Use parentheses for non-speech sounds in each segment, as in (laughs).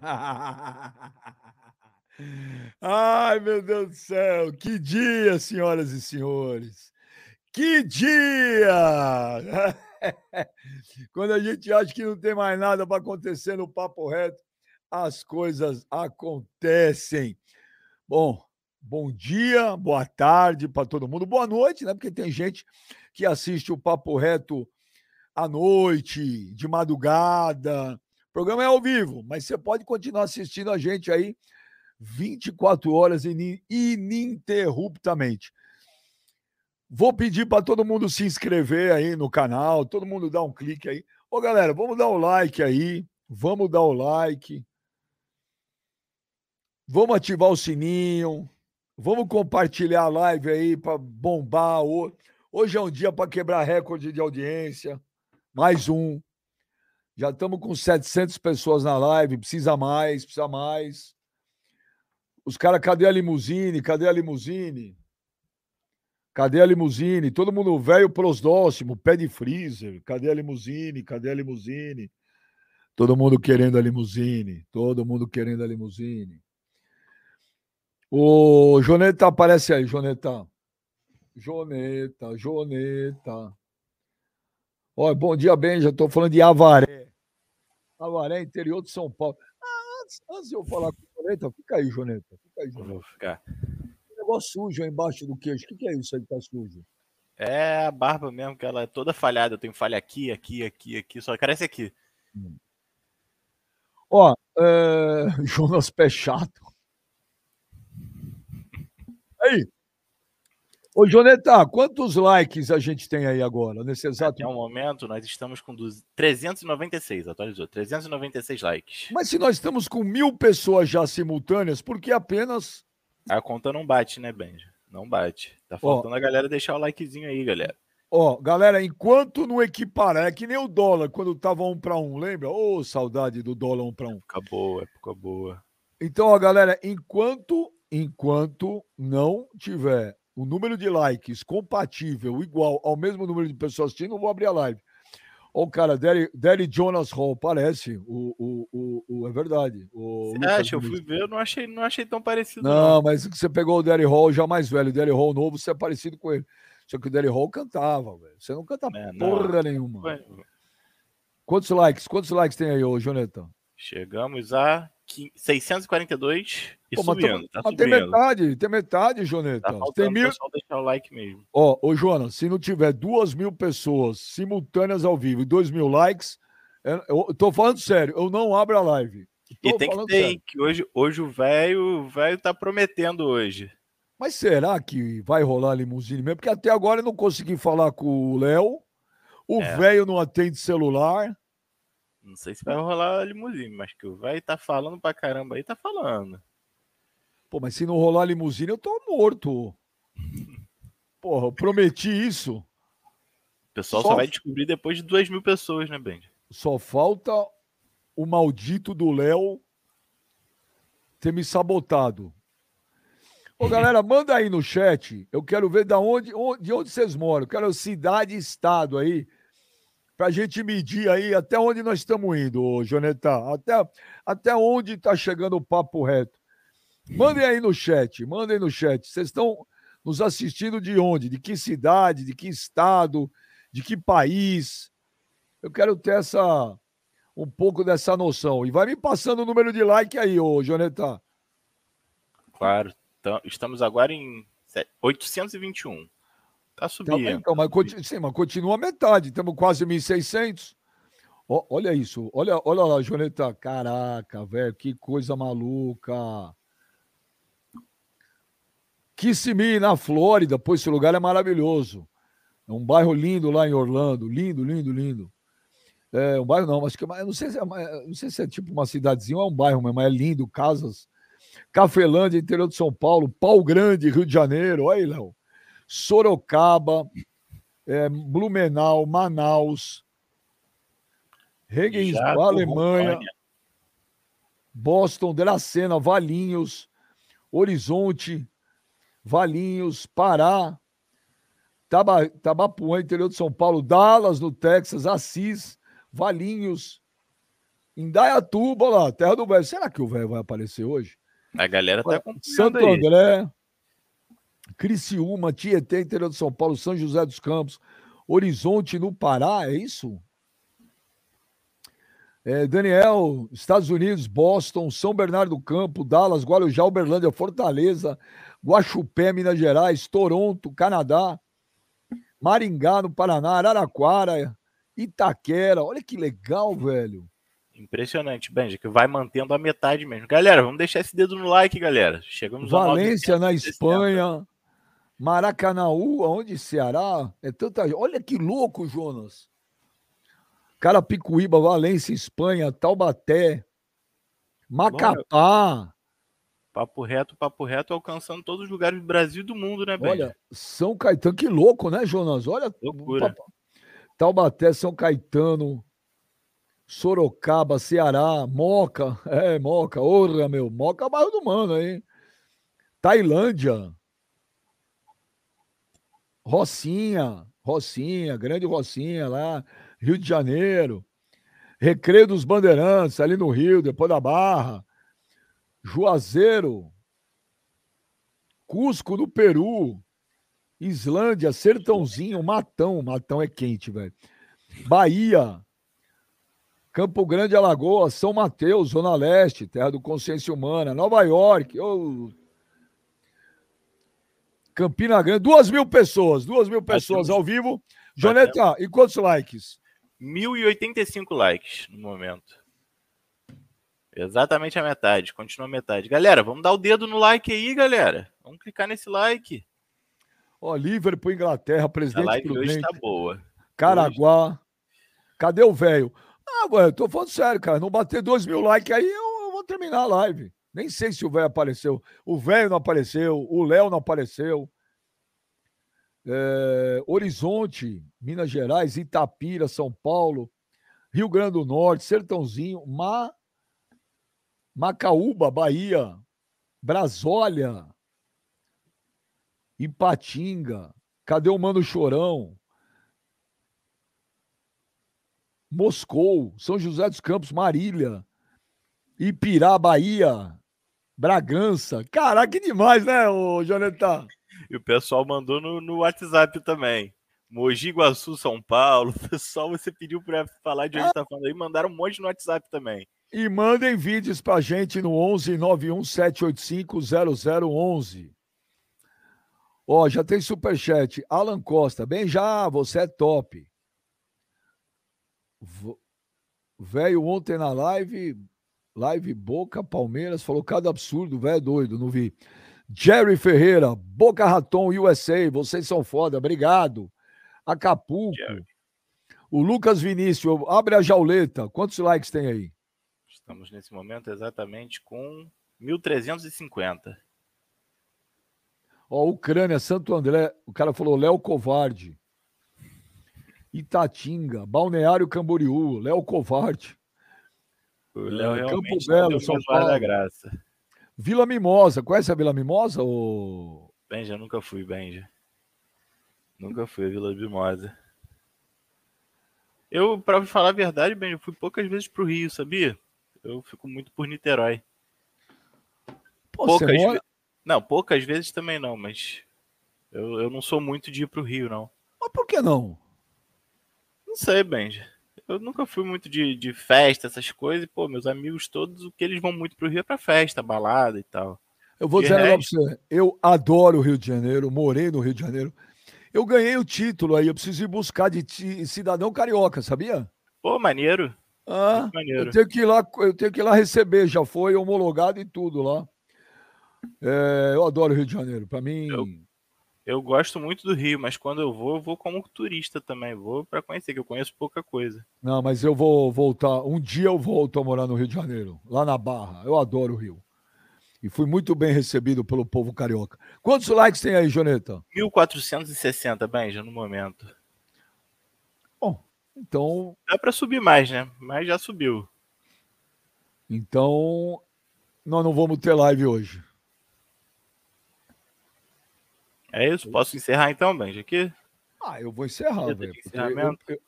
(laughs) Ai, meu Deus do céu, que dia, senhoras e senhores. Que dia! (laughs) Quando a gente acha que não tem mais nada para acontecer no papo reto, as coisas acontecem. Bom, bom dia, boa tarde para todo mundo, boa noite, né? Porque tem gente que assiste o papo reto à noite, de madrugada. Programa é ao vivo, mas você pode continuar assistindo a gente aí 24 horas ininterruptamente. Vou pedir para todo mundo se inscrever aí no canal, todo mundo dar um clique aí. Ô, galera, vamos dar o um like aí. Vamos dar o like. Vamos ativar o sininho. Vamos compartilhar a live aí para bombar. Hoje é um dia para quebrar recorde de audiência. Mais um. Já estamos com 700 pessoas na live. Precisa mais, precisa mais. Os caras, cadê a limusine? Cadê a limusine? Cadê a limusine? Todo mundo velho prosdóximo, pé de freezer. Cadê a limusine? Cadê a limusine? Todo mundo querendo a limusine. Todo mundo querendo a limusine. O Joneta aparece aí, Joneta. Joneta, Joneta. Olha, bom dia, bem. Já estou falando de Avaré. Avaré, interior de São Paulo. Ah, antes, antes de eu falar com o Joneta, fica aí, Joneta. Fica aí, Joneta. Vou ficar negócio sujo aí embaixo do queijo. O que, é isso aí que tá sujo? É a barba mesmo, que ela é toda falhada. Eu tenho falha aqui, aqui, aqui, aqui. Só carece aqui. Hum. Ó, é... (laughs) Jonas Pé Chato. Aí. Ô, Joneta, quantos likes a gente tem aí agora, nesse exato Até o momento, nós estamos com 396, atualizou, 396 likes. Mas se nós estamos com mil pessoas já simultâneas, por que apenas a conta não bate, né, Benji? Não bate. Tá faltando a galera deixar o likezinho aí, galera. Ó, galera, enquanto não equiparar, é que nem o dólar, quando tava um para um, lembra? Ô, oh, saudade do dólar um para um. Época boa, época boa. Então, ó, galera, enquanto, enquanto não tiver o número de likes compatível, igual ao mesmo número de pessoas assistindo, eu vou abrir a live. Ó, o cara, Derry Jonas Hall, parece. O, o, o, o, é verdade. O você acha? Eu fui ver, eu não achei, não achei tão parecido. Não, não. mas você pegou o Derry Hall já mais velho. O Derry Hall novo, você é parecido com ele. Só que o Derry Hall cantava, velho. Você não canta é, porra não. nenhuma. Quantos likes? Quantos likes tem aí, ô Joneta? Chegamos a 642 Pô, subindo. Tá, subindo. Tem metade, tem metade, Joneta. Tá tem mil... deixar o like mesmo. Ó, ô Jonas, se não tiver duas mil pessoas simultâneas ao vivo e dois mil likes, eu tô falando sério, eu não abro a live. e tem que ter, sério. que hoje, hoje o velho velho tá prometendo hoje. Mas será que vai rolar limusine mesmo? Porque até agora eu não consegui falar com o Léo. O é. velho é. não atende celular. Não sei se vai rolar limusine, mas que o velho tá falando pra caramba aí, tá falando. Pô, mas se não rolar limusine, eu tô morto. Porra, eu prometi isso. O pessoal só, só vai descobrir depois de duas mil pessoas, né, Benji? Só falta o maldito do Léo ter me sabotado. Ô, galera, (laughs) manda aí no chat. Eu quero ver da onde, de onde vocês moram. Eu quero cidade e estado aí para a gente medir aí até onde nós estamos indo, Joneta. Até, até onde está chegando o papo reto. Mandem aí no chat, mandem no chat. Vocês estão nos assistindo de onde? De que cidade? De que estado? De que país? Eu quero ter essa um pouco dessa noção. E vai me passando o número de like aí, ô Joneta. Claro. Então, estamos agora em 821. Tá subindo. Tá então, mas, continua, sim, mas continua metade, estamos quase 1.600. Oh, olha isso, olha, olha lá, Joneta. Caraca, velho, que coisa maluca. Kissimmee, na Flórida, pô, esse lugar é maravilhoso. É um bairro lindo lá em Orlando, lindo, lindo, lindo. É um bairro não, acho que é, não sei se é, não sei se é tipo uma cidadezinha ou é um bairro mesmo, mas é lindo, casas. Cafelândia, interior de São Paulo, Pau Grande, Rio de Janeiro. Olha aí, Léo. Sorocaba, é, Blumenau, Manaus, Regensburg, Alemanha, România. Boston, Dracena, Valinhos, Horizonte, Valinhos, Pará, Taba, Tabapuã, interior de São Paulo, Dallas, no Texas, Assis, Valinhos, Indaiatuba, lá, terra do velho. Será que o velho vai aparecer hoje? A galera tá com Santo aí. André, Criciúma, Tietê, interior de São Paulo, São José dos Campos, Horizonte no Pará, é isso? É, Daniel, Estados Unidos, Boston, São Bernardo do Campo, Dallas, Guarujá, Uberlândia, Fortaleza, Guaxupé, Minas Gerais, Toronto, Canadá, Maringá, no Paraná, Araraquara, Itaquera. Olha que legal, velho. Impressionante, Benja, que vai mantendo a metade mesmo. Galera, vamos deixar esse dedo no like, galera. Chegamos Valência, a 960. na Espanha. Maracanaú, aonde? Ceará? É tanta. Olha que louco, Jonas. Carapicuíba, Valência, Espanha, Taubaté, Macapá. Papo reto, papo reto, alcançando todos os lugares do Brasil e do mundo, né, Benja? Olha, São Caetano, que louco, né, Jonas? Olha. Loucura. Taubaté, São Caetano, Sorocaba, Ceará, Moca, (laughs) é, Moca, orra, meu, Moca é bairro do Mano, hein? Tailândia, Rocinha, Rocinha, grande Rocinha lá, Rio de Janeiro, Recreio dos Bandeirantes, ali no Rio, depois da Barra, Juazeiro, Cusco, no Peru, Islândia, Sertãozinho, Matão, Matão é quente, velho. Bahia, Campo Grande, Alagoas, São Mateus, Zona Leste, terra do Consciência Humana, Nova York, oh. Campina Grande, duas mil pessoas, duas mil pessoas ao vivo. Joneta, e quantos likes? 1.085 likes no momento. Exatamente a metade, continua a metade. Galera, vamos dar o dedo no like aí, galera. Vamos clicar nesse like. Ó, Liverpool, Inglaterra, presidente a live Prudente. hoje tá boa. Caraguá. Hoje... Cadê o velho? Ah, velho, tô falando sério, cara. Não bater dois mil likes aí, eu, eu vou terminar a live. Nem sei se o velho apareceu. O velho não apareceu, o Léo não apareceu. É, Horizonte, Minas Gerais, Itapira, São Paulo, Rio Grande do Norte, Sertãozinho, Ma... Macaúba, Bahia, Brasólia, Ipatinga, cadê o Mano Chorão? Moscou, São José dos Campos, Marília, Ipirá, Bahia, Bragança. Caraca, que demais, né, ô Jonathan? E o pessoal mandou no, no WhatsApp também. Mogi Guaçu, São Paulo. (laughs) O pessoal, você pediu para falar de onde está falando aí, mandaram um monte no WhatsApp também. E mandem vídeos pra gente no 11 91 785 0011. Ó, já tem superchat. Alan Costa, bem já, você é top. Velho, ontem na live, live Boca Palmeiras, falou cada absurdo, velho doido, não vi. Jerry Ferreira, Boca Raton USA, vocês são foda, obrigado. Acapulco. Jerry. O Lucas Vinícius, abre a jauleta. Quantos likes tem aí? Estamos nesse momento exatamente com 1.350. Ó, Ucrânia, Santo André, o cara falou Léo Covarde. Itatinga, Balneário Camboriú, Léo Covarde. O Léo é, Campo Belo, São Paulo. Da graça. Vila Mimosa, conhece a Vila Mimosa? Ou... Benja, nunca fui, Benja. Nunca fui a Vila Mimosa. Eu, para falar a verdade, Benja, fui poucas vezes pro Rio, sabia? Eu fico muito por Niterói. Pô, poucas mora... Não, poucas vezes também não, mas eu, eu não sou muito de ir pro Rio, não. Mas por que não? Não sei, Benja. Eu nunca fui muito de, de festa, essas coisas. E, pô, meus amigos todos, o que eles vão muito pro Rio é pra festa, balada e tal. Eu vou de dizer resto... pra você. Eu adoro o Rio de Janeiro, morei no Rio de Janeiro. Eu ganhei o título aí, eu preciso ir buscar de cidadão carioca, sabia? Pô, maneiro. Ah. Eu tenho que ir lá, eu tenho que ir lá receber, já foi homologado e tudo lá. É, eu adoro o Rio de Janeiro. Para mim, eu, eu gosto muito do Rio, mas quando eu vou, eu vou como turista também. Vou para conhecer, que eu conheço pouca coisa. Não, mas eu vou voltar. Um dia eu volto a morar no Rio de Janeiro, lá na Barra. Eu adoro o Rio. E fui muito bem recebido pelo povo carioca. Quantos likes tem aí, Joneta? 1460, Benja, no momento. Então. Dá para subir mais, né? Mas já subiu. Então, nós não vamos ter live hoje. É isso? Posso encerrar então, Benji, aqui? Ah, eu vou encerrar, velho. Eu, eu,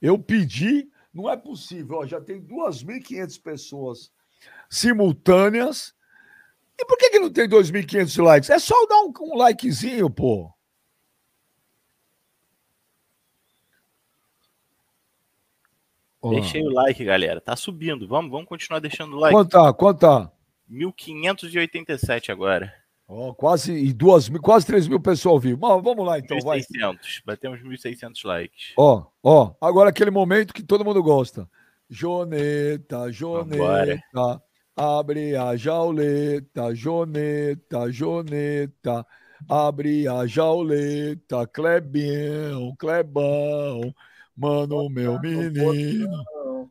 eu, pedi, Não é possível. Ó, já tem 2.500 pessoas simultâneas. E por que, que não tem 2.500 likes? É só dar um, um likezinho, pô. Deixei o like, galera. Tá subindo. Vamos, vamos continuar deixando o like. Quanto tá? Quanto tá? 1587 agora. Oh, quase e duas mil, quase 3 mil pessoas ao vivo. Mas vamos lá então, 1. vai. Batemos 1.600 likes. Ó, ó, agora aquele momento que todo mundo gosta. Joneta, Joneta, abre a jauleta, Joneta, Joneta, abre a jauleta, Clebão, Clebão, mano, meu menino.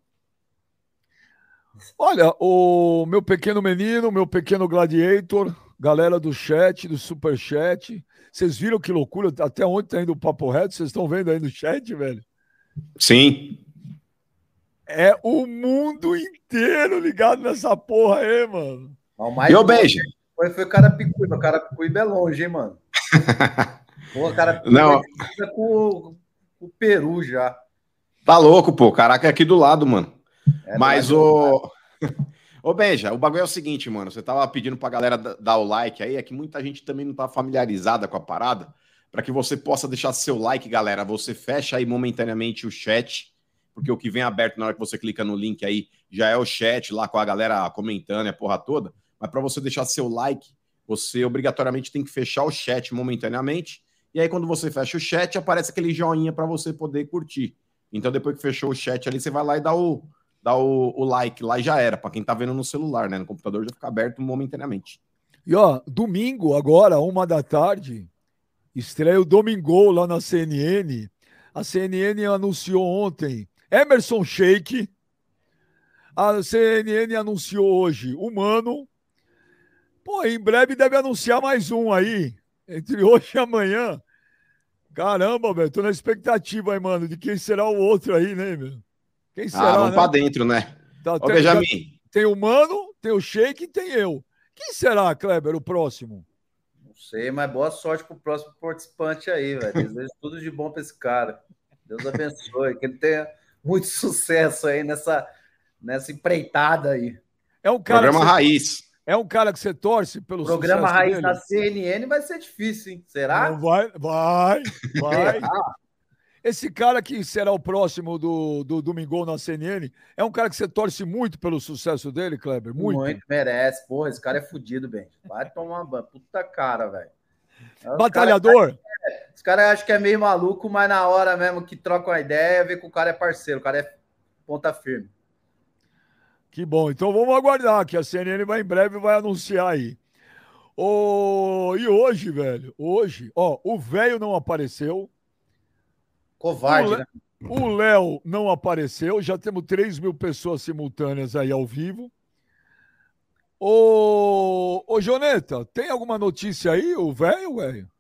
Olha, o meu pequeno menino, meu pequeno gladiator, galera do chat, do super chat. Vocês viram que loucura? Até onde tá indo o papo reto? Vocês estão vendo aí no chat, velho? Sim. É o mundo inteiro ligado nessa porra aí, mano. O mais e beijo. Foi, foi o cara Picuíba. O cara Picuíba é longe, hein, mano? (laughs) Pô, o cara Não. É com o Peru já. Tá louco, pô. Caraca, é aqui do lado, mano. É Mas o. (laughs) Ô, Benja, o bagulho é o seguinte, mano. Você tava pedindo pra galera dar o like aí, é que muita gente também não tá familiarizada com a parada. Para que você possa deixar seu like, galera, você fecha aí momentaneamente o chat, porque o que vem aberto na hora que você clica no link aí já é o chat lá com a galera comentando a porra toda. Mas para você deixar seu like, você obrigatoriamente tem que fechar o chat momentaneamente. E aí, quando você fecha o chat, aparece aquele joinha para você poder curtir. Então, depois que fechou o chat ali, você vai lá e dá o, dá o, o like lá e já era. Para quem tá vendo no celular, né? No computador já fica aberto momentaneamente. E ó, domingo, agora, uma da tarde, estreia o Domingo lá na CNN. A CNN anunciou ontem Emerson Sheik. A CNN anunciou hoje o Mano. Pô, em breve deve anunciar mais um aí. Entre hoje e amanhã. Caramba, velho. Tô na expectativa aí, mano, de quem será o outro aí, né, meu? Quem ah, será, ah, vamos né? pra dentro, né? Tá, Ô, tem, Benjamin. Tem o Mano, tem o Sheik e tem eu. Quem será, Kleber, o próximo? Não sei, mas boa sorte pro próximo participante aí, velho. Desejo (laughs) tudo de bom pra esse cara. Deus abençoe. Que ele tenha muito sucesso aí nessa, nessa empreitada aí. É um cara Programa você, Raiz. É um cara que você torce pelo Programa Raiz dele? na CNN vai ser difícil, hein? Será? Não vai, vai, vai. Esse cara que será o próximo do, do Domingo na CNN é um cara que você torce muito pelo sucesso dele, Kleber? Muito. Muito, merece. Porra, esse cara é fodido, bem. Vai tomar uma puta cara, velho. É Batalhador? Cara, é, os caras acham que é meio maluco, mas na hora mesmo que troca uma ideia, vê que o cara é parceiro, o cara é ponta firme. Que bom. Então vamos aguardar que a CNN vai em breve vai anunciar aí. Oh, e hoje, velho, hoje, ó, o velho não apareceu. Covarde, o né? O Léo não apareceu, já temos 3 mil pessoas simultâneas aí ao vivo. Ô, ô Joneta, tem alguma notícia aí, o velho, velho?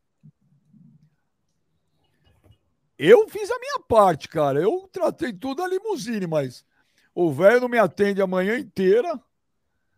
Eu fiz a minha parte, cara. Eu tratei tudo a limusine, mas o velho não me atende a manhã inteira.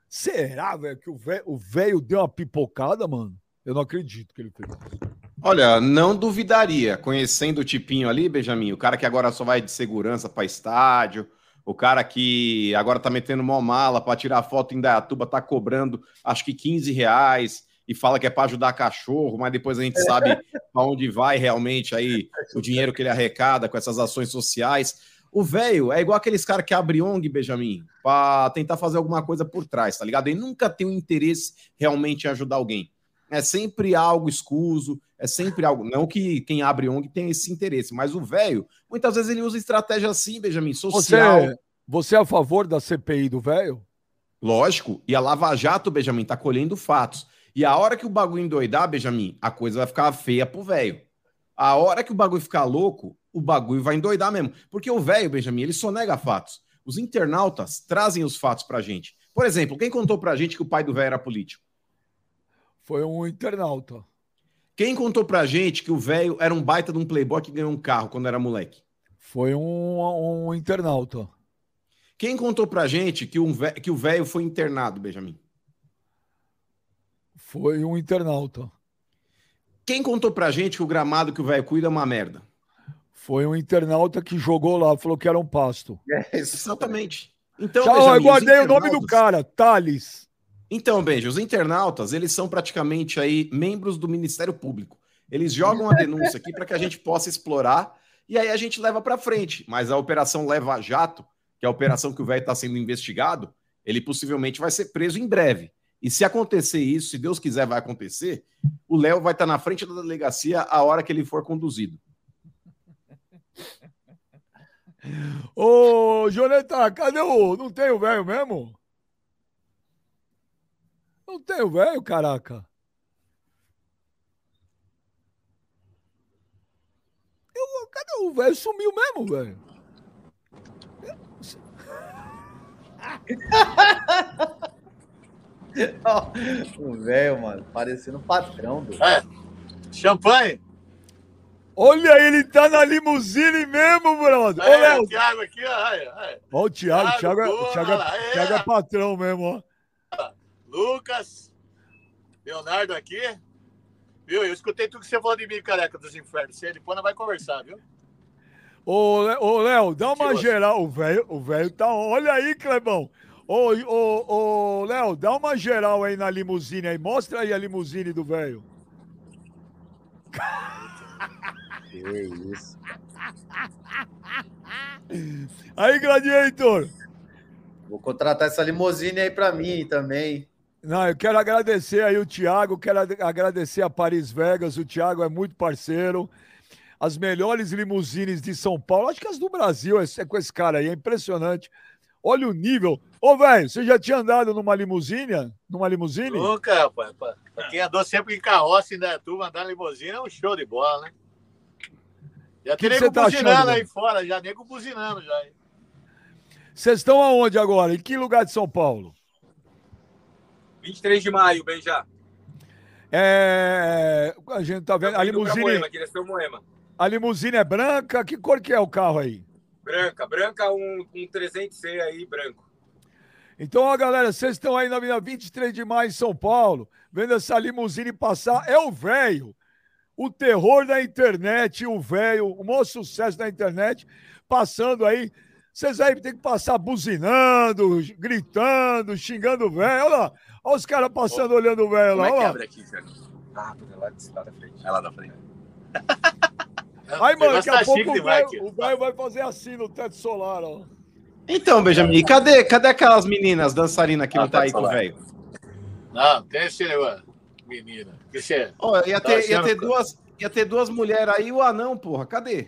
Será, velho, que o velho deu uma pipocada, mano? Eu não acredito que ele fez isso. Olha, não duvidaria, conhecendo o tipinho ali, Benjamin, o cara que agora só vai de segurança para estádio, o cara que agora tá metendo mó mala para tirar foto em Dayatuba, tá cobrando acho que 15 reais e fala que é para ajudar cachorro, mas depois a gente sabe para onde vai realmente aí o dinheiro que ele arrecada com essas ações sociais. O velho é igual aqueles caras que abrem ONG, Benjamin, para tentar fazer alguma coisa por trás, tá ligado? Ele nunca tem um interesse realmente em ajudar alguém. É sempre algo escuso, é sempre algo. Não que quem abre ONG tem esse interesse, mas o velho, muitas vezes ele usa estratégia assim, Benjamin, social. Você, você é a favor da CPI do velho? Lógico. E a Lava Jato, Benjamin, tá colhendo fatos. E a hora que o bagulho endoidar, Benjamin, a coisa vai ficar feia pro velho. A hora que o bagulho ficar louco, o bagulho vai endoidar mesmo. Porque o velho, Benjamin, ele só nega fatos. Os internautas trazem os fatos pra gente. Por exemplo, quem contou pra gente que o pai do velho era político? Foi um internauta. Quem contou pra gente que o velho era um baita de um playboy que ganhou um carro quando era moleque? Foi um, um internauta. Quem contou pra gente que, um que o velho foi internado, Benjamin? Foi um internauta. Quem contou pra gente que o gramado que o velho cuida é uma merda? Foi um internauta que jogou lá, falou que era um pasto. É, exatamente. Então, Tchau, Benjamin, eu guardei o nome do cara, Thales. Então, Benja, os internautas, eles são praticamente aí membros do Ministério Público. Eles jogam a denúncia aqui para que a gente possa explorar e aí a gente leva para frente. Mas a operação Leva Jato, que é a operação que o velho está sendo investigado, ele possivelmente vai ser preso em breve. E se acontecer isso, se Deus quiser vai acontecer, o Léo vai estar tá na frente da delegacia a hora que ele for conduzido. Ô, Joneta, cadê o. Não tem o velho mesmo? Não tem o velho, caraca. Eu, cadê o velho? Sumiu mesmo, velho. (laughs) o velho, mano, parecendo um patrão do. É. Champanhe? Olha, ele tá na limusine mesmo, brother. É, Olha o Thiago aqui, ó. Olha o Thiago, Thiago, Thiago, é, Thiago, é, Thiago é patrão mesmo, ó. Lucas, Leonardo aqui. Viu? Eu escutei tudo que você falou de mim, careca dos infernos. Você depois não vai conversar, viu? Ô, Léo, dá uma geral. O velho o velho tá. Olha aí, Clebão. Ô, ô, ô, Léo, dá uma geral aí na limusine aí. Mostra aí a limusine do velho. (laughs) Que isso. (laughs) Aí, Gladiator. Vou contratar essa limusine aí para mim também. Não, eu quero agradecer aí o Thiago, quero agradecer a Paris Vegas. O Thiago é muito parceiro. As melhores limusines de São Paulo, acho que as do Brasil, é, é com esse cara aí, é impressionante. Olha o nível. Ô, velho, você já tinha andado numa limusine? Numa limusine? Nunca, rapaz. Pra quem andou sempre em carroça, ainda tu andar na limusine é um show de bola, né? Já tem nego tá buzinando achando, aí fora, já nego buzinando já. Vocês estão aonde agora? Em que lugar de São Paulo? 23 de maio, bem já. É... A gente tá vendo. A limusine. Moema, direção Moema. A limusine é branca? Que cor que é o carro aí? Branca, branca, um, um 300C aí, branco. Então, ó, galera, vocês estão aí na Avenida 23 de maio em São Paulo, vendo essa limusine passar. É o velho o terror da internet, o velho, o maior sucesso da internet, passando aí. Vocês aí tem que passar buzinando, gritando, xingando o velho. Olha lá, olha os caras passando, oh, olhando o velho lá. Como é que abre aqui, cara? Ah, lá, lá da frente. É lá da frente. (laughs) Aí, mano, daqui a pouco o velho vai fazer assim no teto solar, ó. Então, Benjamin, cadê, cadê aquelas meninas dançarinas que ah, não tá aí com o velho? Não, tem esse negócio menina. Isso é. Oh, ia, ter, ia, ter duas, ia ter duas mulheres aí, o anão, porra. Cadê?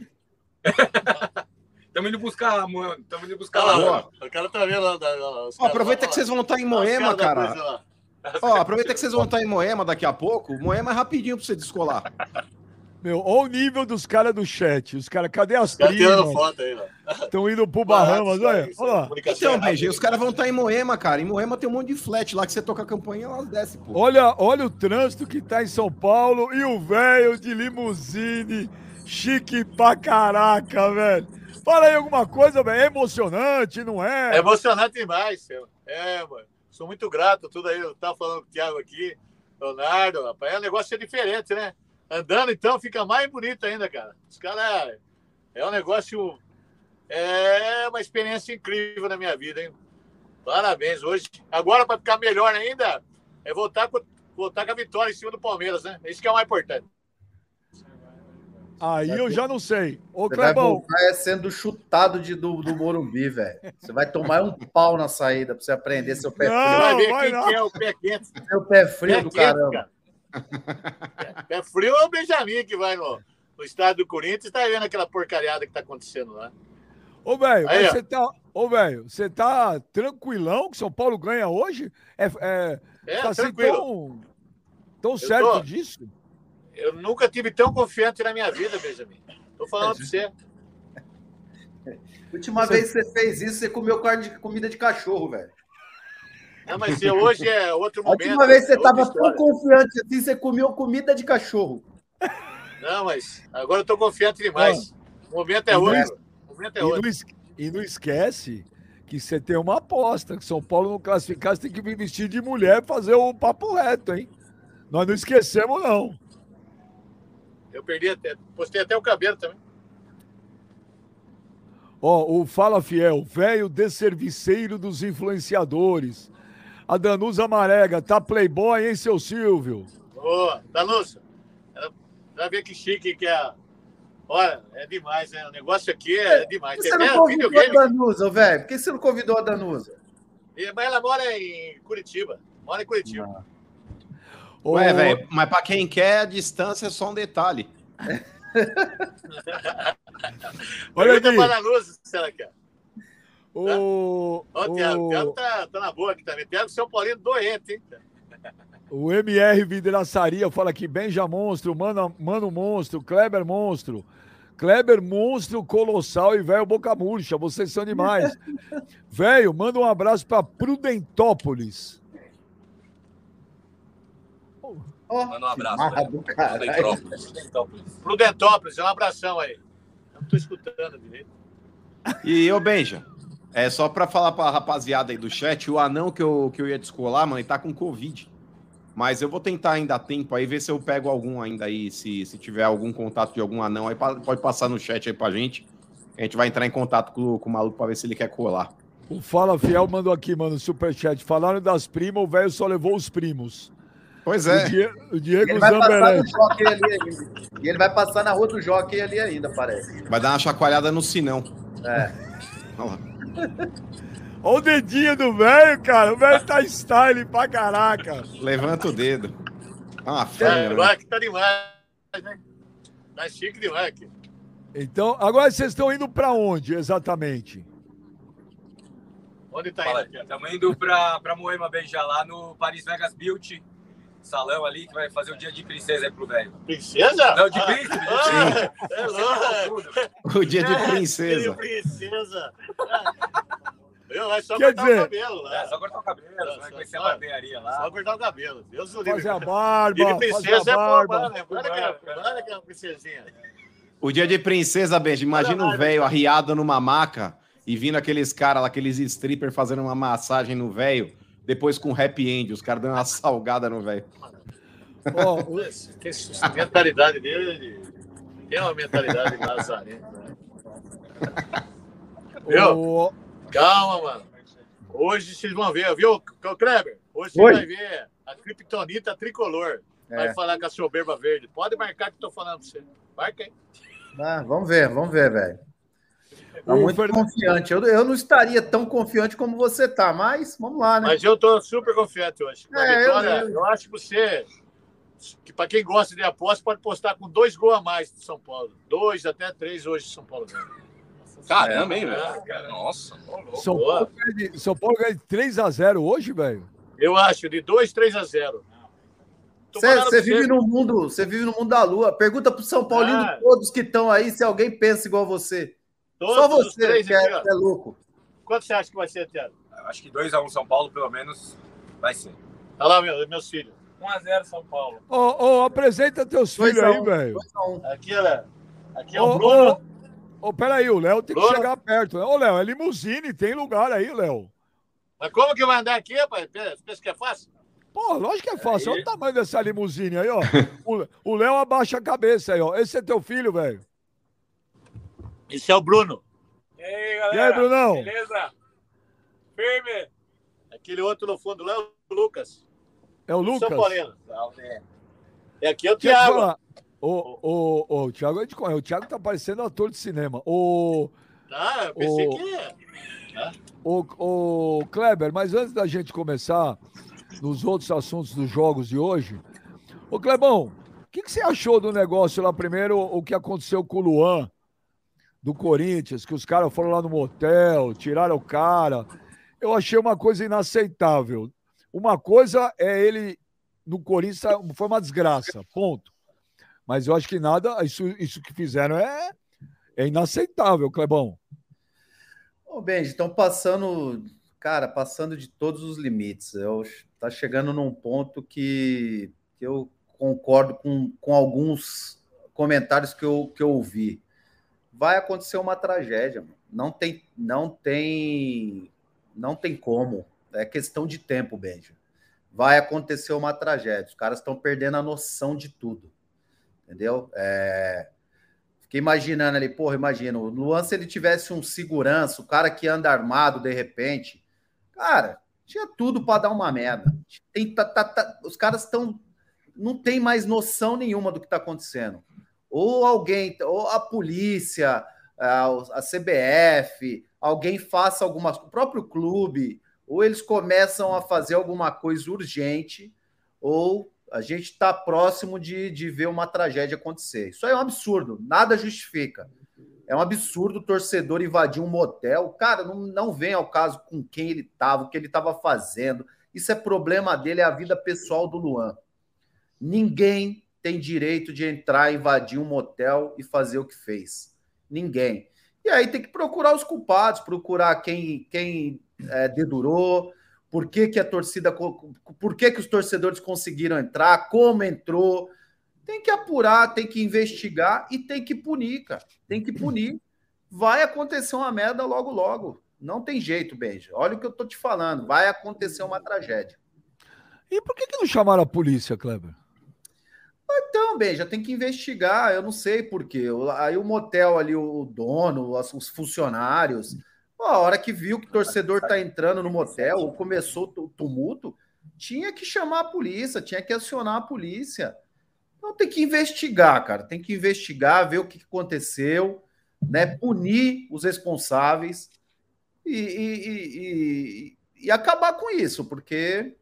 Estamos indo buscar, mano. Estamos indo buscar lá. O cara tá vendo lá. lá aproveita que vocês vão estar em Moema, cara. Ó, aproveita que vocês vão estar em Moema daqui a pouco. Moema é rapidinho pra você descolar. Meu, olha o nível dos caras do chat. Os caras, cadê as primas? Estão indo pro Bahamas, olha. olha lá. Então, BG, os caras vão estar tá em Moema, cara. Em Moema tem um monte de flat lá que você toca a campanha e elas descem, pô. Olha, olha o trânsito que tá em São Paulo e o velho de limusine. Chique pra caraca, velho. Fala aí alguma coisa, velho. É emocionante, não é? É emocionante demais, seu. É, mano. Sou muito grato, tudo aí. Eu tava falando com o Thiago aqui, Leonardo, rapaz. É um negócio diferente, né? Andando, então, fica mais bonito ainda, cara. Os caras. É um negócio. É uma experiência incrível na minha vida, hein? Parabéns. Hoje. Agora, para ficar melhor ainda, é voltar com, voltar com a vitória em cima do Palmeiras, né? Isso que é o mais importante. Aí eu já não sei. Ô, Você Clebão. Vai é sendo chutado de, do, do Morumbi, velho. Você vai tomar um pau na saída pra você aprender seu pé não, frio. Vai ver vai quem não. que é o pé quente. Seu pé frio pé do quente, caramba. Cara. É frio é o Benjamin que vai no, no estádio do Corinthians e tá vendo aquela porcariada que tá acontecendo lá. Ô, velho, você tá. Ô, velho, você tá tranquilão que São Paulo ganha hoje? É, é, é tá assim tranquilo. Assim, tão, tão certo tô, disso? Eu nunca tive tão confiante na minha vida, Benjamin. Tô falando é, pra você. (laughs) Última você... vez que você fez isso, você comeu carne de comida de cachorro, velho. Não, mas hoje é outro momento. A última vez você estava é tão confiante assim, você comeu comida de cachorro. Não, mas agora eu estou confiante demais. O momento é outro. O momento é outro. E não esquece que você tem uma aposta, que São Paulo não classificar, você tem que vir vestido de mulher e fazer o papo reto, hein? Nós não esquecemos, não. Eu perdi até, postei até o cabelo também. Ó, o Fala Fiel, velho desserviceiro dos influenciadores. A Danusa Marega, tá playboy, hein, seu Silvio? Ô, Danusa, vai ver que chique que é. Olha, é demais, né? O negócio aqui é, demais. Por que você não convidou a Danusa, velho? Por que você não convidou a Danusa? Mas ela mora em Curitiba. Mora em Curitiba. Ah. Ué, velho, mas para quem quer, a distância é só um detalhe. (laughs) Olha aqui. Para a luz, se ela quer. O, Ó, o Thiago, o Thiago tá, tá na boa aqui também. Thiago, São Paulino doente, hein? O MR Vidraçaria fala aqui, Benja Monstro, Mano, Mano Monstro, Kleber Monstro. Kleber Monstro Colossal e velho Boca Murcha, vocês são demais. (laughs) velho, manda um abraço para Prudentópolis. Oh, Manda um abraço. Prudentópolis. Prudentópolis, é um abração aí. Não estou escutando direito. E, ô Benja, é só para falar para a rapaziada aí do chat, o anão que eu, que eu ia descolar, mano, ele tá com Covid. Mas eu vou tentar ainda a tempo aí, ver se eu pego algum ainda aí, se, se tiver algum contato de algum anão aí, pode passar no chat aí pra gente. A gente vai entrar em contato com, com o maluco pra ver se ele quer colar. O Fala Fiel mandou aqui, mano, superchat. Falaram das primas, o velho só levou os primos. Pois é. O, Die o Diego Zamberetti. E ele vai passar na rua do Jockey ali ainda, parece. Vai dar uma chacoalhada no sinão. É. Olha lá. Olha o dedinho do velho, cara. O velho tá style pra caraca. Levanta o dedo. Ah, é, o aqui tá demais, né? Tá chique demais aqui. Então, agora vocês estão indo pra onde exatamente? Onde tá indo? Estamos indo pra, pra Moema beijar lá no Paris Vegas Beauty salão ali que vai fazer o dia de princesa aí pro velho. Princesa? Não, de ah, príncipe. Ah, é louco. O dia de princesa. Dia de princesa. Eu, é só Quer cortar dizer... o cabelo lá. É, só cortar o cabelo, é, vai conhecer a barbearia lá. Só cortar o cabelo. Deus o livre. Fazer a barba. Dia de princesa é boa, né? Olha aquela princesinha. O dia de princesa, Benji, imagina o velho arriado numa maca e vindo aqueles caras lá, aqueles strippers fazendo uma massagem no velho depois com happy end, os caras dando uma salgada no velho. Oh, a mentalidade dele tem uma mentalidade lazarenta. Né? Viu? Calma, mano. Hoje vocês vão ver, viu, Kleber? Hoje você Oi. vai ver a criptonita tricolor. É. Vai falar com a soberba verde. Pode marcar que eu tô falando pra você. Marca aí. Ah, vamos ver, vamos ver, velho. Tá muito Fernando... confiante. Eu, eu não estaria tão confiante como você tá, mas vamos lá, né? Mas eu tô super confiante hoje. É, vitória, eu, eu... acho que você, que para quem gosta de aposta, pode postar com dois gols a mais do São Paulo. Dois, até três hoje de São Paulo. Caramba, hein, velho? Nossa. São Paulo, ganha São Paulo ganha de 3 a 0 hoje, velho? Eu acho, de 2, 3 a 0 você vive no mundo, você vive no mundo da lua. Pergunta pro São Paulino ah. todos que estão aí se alguém pensa igual você. Todos Só você que é, é, louco. Quanto você acha que vai ser, Tiago? Acho que 2x1 um São Paulo, pelo menos, vai ser. Olha lá, meu, meus filhos. 1x0 São Paulo. Ô, oh, oh, apresenta teus filhos aí, velho. Aqui, Léo. Aqui é o oh, Bruno. Ô, oh, peraí, o Léo tem Bruno. que chegar perto. Ô, Léo, é limusine, tem lugar aí, Léo. Mas como que vai andar aqui, rapaz? Pensa que é fácil? Pô, lógico que é fácil. Olha o tamanho dessa limusine aí, ó. (laughs) o Léo abaixa a cabeça aí, ó. Esse é teu filho, velho. Esse é o Bruno. E aí, galera? E aí, Brunão? Beleza? Firme? Aquele outro no fundo lá é o Lucas. É o Lucas? São Paulino. É aqui é o Thiago. O, o, o, o Thiago, o Thiago tá parecendo ator de cinema. O, ah, eu pensei o, que é. O, o Kleber, mas antes da gente começar nos outros assuntos dos jogos de hoje, ô Clebão, o que, que você achou do negócio lá primeiro, o que aconteceu com o Luan? Do Corinthians, que os caras foram lá no motel, tiraram o cara. Eu achei uma coisa inaceitável. Uma coisa é ele no Corinthians foi uma desgraça, ponto. Mas eu acho que nada, isso, isso que fizeram é, é inaceitável, Clebão. Ô, Benji, estão passando, cara, passando de todos os limites. Eu, tá chegando num ponto que, que eu concordo com, com alguns comentários que eu, que eu ouvi vai acontecer uma tragédia. Não tem, não tem, não tem como. É questão de tempo, Benja. Vai acontecer uma tragédia. Os caras estão perdendo a noção de tudo, entendeu? É... Fiquei imaginando ali, porra, imagina, o Luan, se ele tivesse um segurança, o cara que anda armado de repente, cara, tinha tudo para dar uma merda. Tem, tá, tá, tá, os caras estão. Não tem mais noção nenhuma do que está acontecendo. Ou alguém, ou a polícia, a, CBF, alguém faça alguma. O próprio clube, ou eles começam a fazer alguma coisa urgente, ou a gente está próximo de, de ver uma tragédia acontecer. Isso aí é um absurdo, nada justifica. É um absurdo o torcedor invadir um motel. Cara, não, não vem ao caso com quem ele estava, o que ele estava fazendo. Isso é problema dele, é a vida pessoal do Luan. Ninguém tem direito de entrar, invadir um motel e fazer o que fez. Ninguém. E aí tem que procurar os culpados, procurar quem, quem é, dedurou, por que, que a torcida, por que, que os torcedores conseguiram entrar, como entrou. Tem que apurar, tem que investigar e tem que punir, cara. Tem que punir. Vai acontecer uma merda logo, logo. Não tem jeito, Benja. Olha o que eu tô te falando. Vai acontecer uma tragédia. E por que, que não chamaram a polícia, Kleber? Então, Benja, tem que investigar. Eu não sei por quê. Aí o motel ali, o dono, os funcionários a hora que viu que o torcedor tá entrando no motel, ou começou o tumulto, tinha que chamar a polícia, tinha que acionar a polícia. Então tem que investigar, cara. Tem que investigar, ver o que aconteceu, né? Punir os responsáveis e, e, e, e acabar com isso, porque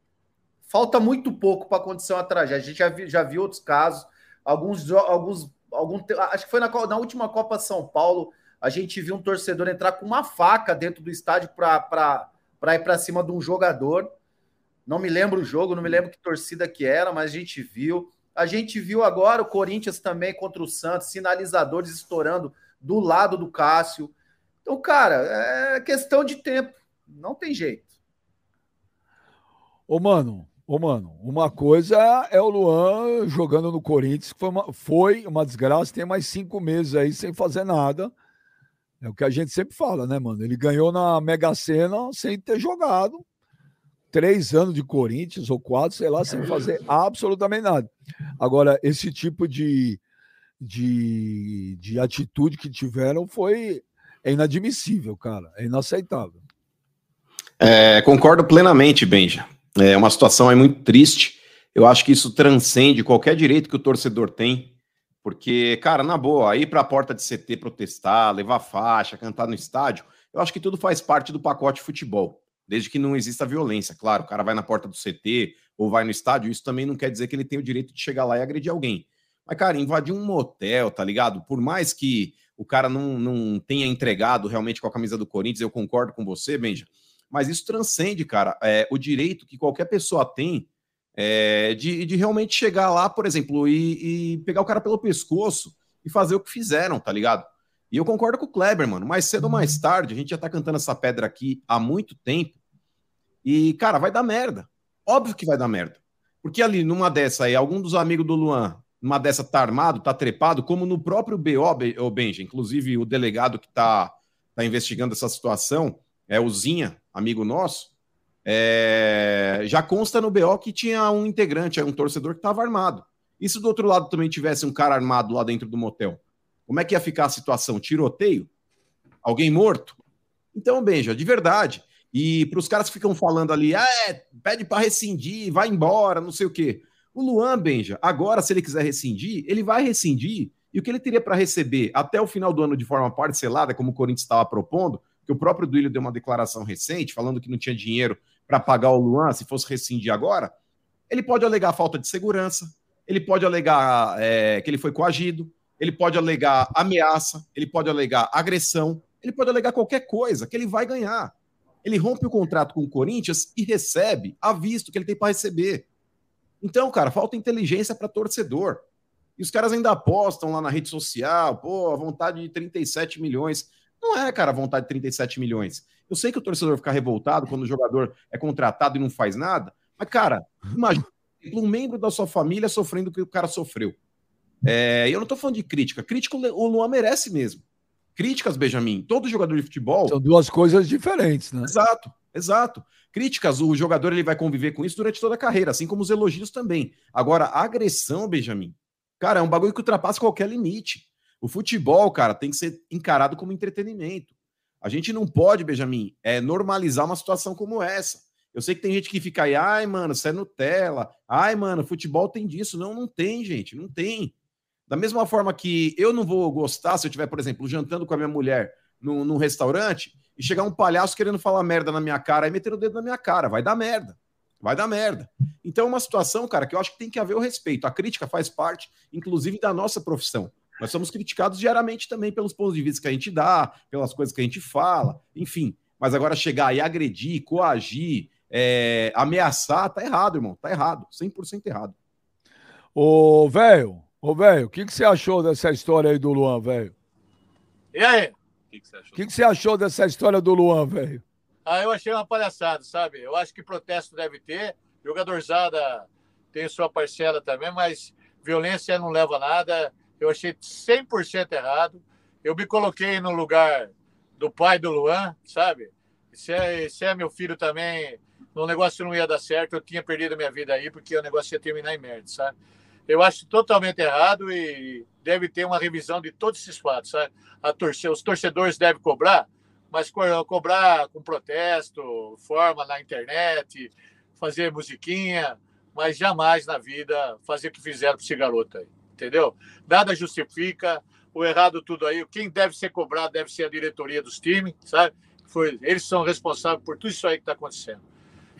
falta muito pouco para acontecer uma tragédia. A gente já viu, já viu outros casos, alguns, alguns, algum, acho que foi na, na última Copa São Paulo a gente viu um torcedor entrar com uma faca dentro do estádio para ir para cima de um jogador. Não me lembro o jogo, não me lembro que torcida que era, mas a gente viu. A gente viu agora o Corinthians também contra o Santos, sinalizadores estourando do lado do Cássio. Então, cara, é questão de tempo. Não tem jeito. Ô, mano, ô, mano, uma coisa é o Luan jogando no Corinthians, que foi uma, foi uma desgraça, tem mais cinco meses aí sem fazer nada. É o que a gente sempre fala, né, mano? Ele ganhou na Mega Sena sem ter jogado. Três anos de Corinthians ou quatro, sei lá, sem fazer absolutamente nada. Agora, esse tipo de, de, de atitude que tiveram foi é inadmissível, cara. É inaceitável. É, concordo plenamente, Benja. É uma situação é muito triste. Eu acho que isso transcende qualquer direito que o torcedor tem porque, cara, na boa, ir para a porta de CT protestar, levar faixa, cantar no estádio, eu acho que tudo faz parte do pacote futebol, desde que não exista violência. Claro, o cara vai na porta do CT ou vai no estádio, isso também não quer dizer que ele tem o direito de chegar lá e agredir alguém. Mas, cara, invadir um motel, tá ligado? Por mais que o cara não, não tenha entregado realmente com a camisa do Corinthians, eu concordo com você, Benja, mas isso transcende, cara, é, o direito que qualquer pessoa tem é, de, de, realmente chegar lá, por exemplo, e, e, pegar o cara pelo pescoço e fazer o que fizeram, tá ligado? E eu concordo com o Kleber, mano. Mais cedo ou mais uhum. tarde, a gente já tá cantando essa pedra aqui há muito tempo. E, cara, vai dar merda. Óbvio que vai dar merda. Porque ali, numa dessa aí, algum dos amigos do Luan, numa dessa tá armado, tá trepado, como no próprio BO, o Benja, inclusive o delegado que tá, tá investigando essa situação, é o Zinha, amigo nosso, é, já consta no BO que tinha um integrante, um torcedor que estava armado. E se do outro lado também tivesse um cara armado lá dentro do motel? Como é que ia ficar a situação? Tiroteio? Alguém morto? Então, Benja, de verdade. E para os caras que ficam falando ali, ah, é, pede para rescindir, vai embora, não sei o quê. O Luan, Benja, agora, se ele quiser rescindir, ele vai rescindir. E o que ele teria para receber até o final do ano de forma parcelada, como o Corinthians estava propondo, que o próprio Duílio deu uma declaração recente falando que não tinha dinheiro para pagar o Luan se fosse rescindir agora, ele pode alegar falta de segurança, ele pode alegar é, que ele foi coagido, ele pode alegar ameaça, ele pode alegar agressão, ele pode alegar qualquer coisa que ele vai ganhar. Ele rompe o contrato com o Corinthians e recebe a visto que ele tem para receber. Então, cara, falta inteligência para torcedor. E os caras ainda apostam lá na rede social, pô, a vontade de 37 milhões. Não é, cara, a vontade de 37 milhões. Eu sei que o torcedor fica revoltado quando o jogador é contratado e não faz nada, mas, cara, imagina (laughs) um membro da sua família sofrendo o que o cara sofreu. É, eu não tô falando de crítica. Crítica o Luan merece mesmo. Críticas, Benjamin, todo jogador de futebol. São duas coisas diferentes, né? Exato, exato. Críticas, o jogador ele vai conviver com isso durante toda a carreira, assim como os elogios também. Agora, a agressão, Benjamin, cara, é um bagulho que ultrapassa qualquer limite. O futebol, cara, tem que ser encarado como entretenimento. A gente não pode, Benjamin, é, normalizar uma situação como essa. Eu sei que tem gente que fica aí, ai, mano, você é Nutella. Ai, mano, futebol tem disso. Não, não tem, gente, não tem. Da mesma forma que eu não vou gostar se eu estiver, por exemplo, jantando com a minha mulher num, num restaurante e chegar um palhaço querendo falar merda na minha cara e meter o dedo na minha cara. Vai dar merda. Vai dar merda. Então é uma situação, cara, que eu acho que tem que haver o respeito. A crítica faz parte, inclusive, da nossa profissão. Nós somos criticados diariamente também pelos pontos de vista que a gente dá, pelas coisas que a gente fala, enfim. Mas agora chegar e agredir, coagir, é, ameaçar, tá errado, irmão. Tá errado. 100% errado. Ô, velho, ô, velho, o que, que você achou dessa história aí do Luan, velho? E aí? O que, que, você achou? que, que você achou dessa história do Luan, velho? Ah, eu achei uma palhaçada, sabe? Eu acho que protesto deve ter, jogadorzada tem sua parcela também, mas violência não leva a nada. Eu achei 100% errado. Eu me coloquei no lugar do pai do Luan, sabe? Se é, se é meu filho também, o negócio não ia dar certo, eu tinha perdido minha vida aí, porque o negócio ia terminar em merda, sabe? Eu acho totalmente errado e deve ter uma revisão de todos esses fatos, sabe? A torcer, os torcedores devem cobrar, mas cobrar com protesto, forma na internet, fazer musiquinha, mas jamais na vida fazer o que fizeram para esse garoto aí, entendeu? Nada justifica o errado tudo aí. Quem deve ser cobrado deve ser a diretoria dos times, sabe? Foi, eles são responsáveis por tudo isso aí que está acontecendo.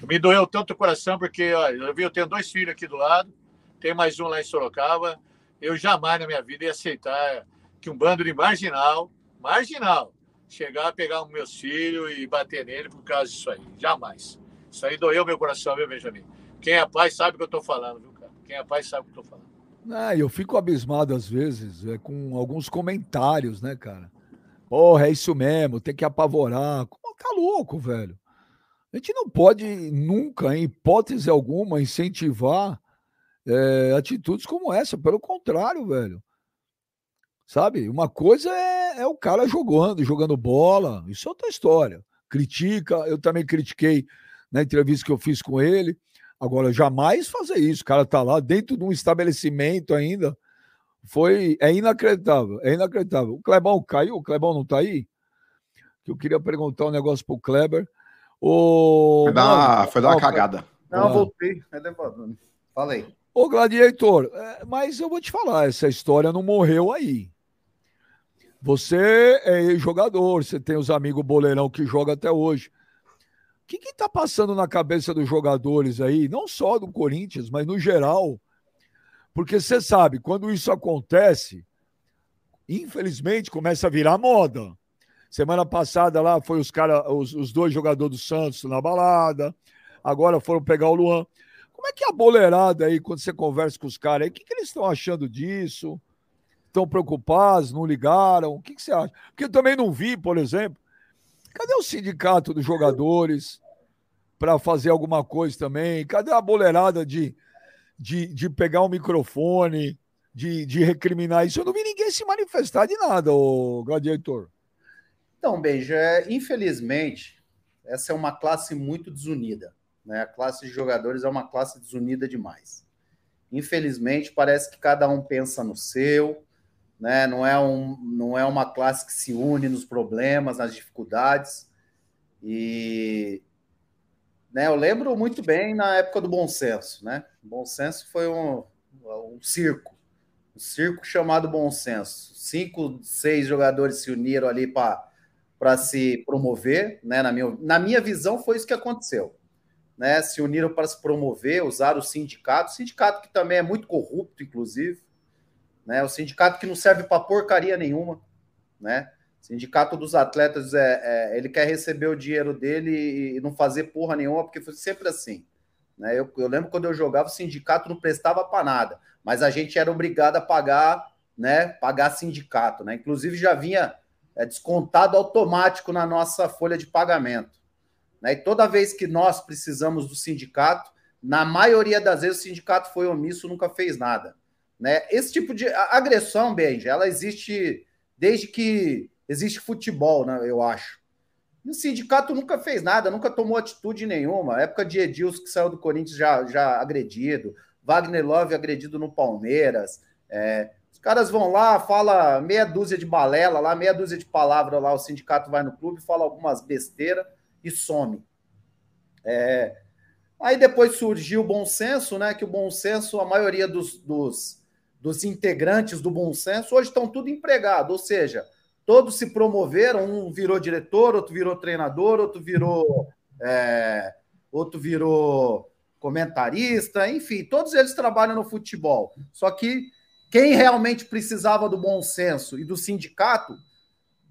Me doeu tanto o coração, porque ó, eu, vi, eu tenho dois filhos aqui do lado, tem mais um lá em Sorocaba. Eu jamais na minha vida ia aceitar que um bando de marginal, marginal, chegar a pegar os meus filhos e bater nele por causa disso aí. Jamais. Isso aí doeu meu coração, viu, Benjamin? Quem é pai sabe o que eu estou falando, viu, cara? Quem é pai sabe o que eu estou falando. É, eu fico abismado às vezes é, com alguns comentários, né, cara? Porra, é isso mesmo, tem que apavorar. Tá louco, velho? A gente não pode nunca, em hipótese alguma, incentivar é, atitudes como essa. Pelo contrário, velho. Sabe? Uma coisa é, é, o cara jogando, jogando bola. Isso é outra história. Critica, eu também critiquei na entrevista que eu fiz com ele. Agora, jamais fazer isso. O cara tá lá dentro de um estabelecimento ainda. Foi. É inacreditável. É inacreditável. O Clebão caiu? O Clebão não tá aí? Que eu queria perguntar um negócio pro Kleber. O... Foi dar uma, foi dar uma cagada. Não, ah. voltei. Falei. Ô, Gladiator, é, mas eu vou te falar, essa história não morreu aí. Você é jogador, você tem os amigos boleirão que jogam até hoje. Que está passando na cabeça dos jogadores aí, não só do Corinthians, mas no geral? Porque você sabe, quando isso acontece, infelizmente começa a virar moda. Semana passada lá foi os, cara, os, os dois jogadores do Santos na balada, agora foram pegar o Luan. Como é que é a boleirada aí, quando você conversa com os caras aí, o que, que eles estão achando disso? Estão preocupados? Não ligaram? O que, que você acha? Porque eu também não vi, por exemplo. Cadê o sindicato dos jogadores para fazer alguma coisa também? Cadê a boleirada de, de, de pegar o um microfone, de, de recriminar isso? Eu não vi ninguém se manifestar de nada, o gladiator. Então, Beijo, é, infelizmente, essa é uma classe muito desunida. Né? A classe de jogadores é uma classe desunida demais. Infelizmente, parece que cada um pensa no seu, né? Não é, um, não é uma classe que se une nos problemas, nas dificuldades. E né, eu lembro muito bem na época do Bom Senso, né? Bom Senso foi um, um circo, um circo chamado Bom Senso. Cinco, seis jogadores se uniram ali para se promover, né? Na minha, na minha visão, foi isso que aconteceu. Né, se uniram para se promover, usaram o sindicato, sindicato que também é muito corrupto, inclusive, né? O sindicato que não serve para porcaria nenhuma, né? O sindicato dos atletas é, é, ele quer receber o dinheiro dele e não fazer porra nenhuma, porque foi sempre assim. Né? Eu, eu lembro quando eu jogava, o sindicato não prestava para nada, mas a gente era obrigado a pagar, né? Pagar sindicato, né? Inclusive já vinha é, descontado automático na nossa folha de pagamento. Né? E toda vez que nós precisamos do sindicato, na maioria das vezes o sindicato foi omisso, nunca fez nada. Né? Esse tipo de agressão, Benji, ela existe desde que existe futebol, né, eu acho. E o sindicato nunca fez nada, nunca tomou atitude nenhuma. A época de Edilson, que saiu do Corinthians já, já agredido, Wagner Love agredido no Palmeiras. É, Os caras vão lá, fala meia dúzia de balela lá, meia dúzia de palavras lá, o sindicato vai no clube, fala algumas besteiras e some. É... Aí depois surgiu o bom senso, né? Que o bom senso, a maioria dos, dos, dos integrantes do bom senso hoje estão tudo empregado, ou seja, todos se promoveram, um virou diretor, outro virou treinador, outro virou é, outro virou comentarista, enfim, todos eles trabalham no futebol. Só que quem realmente precisava do bom senso e do sindicato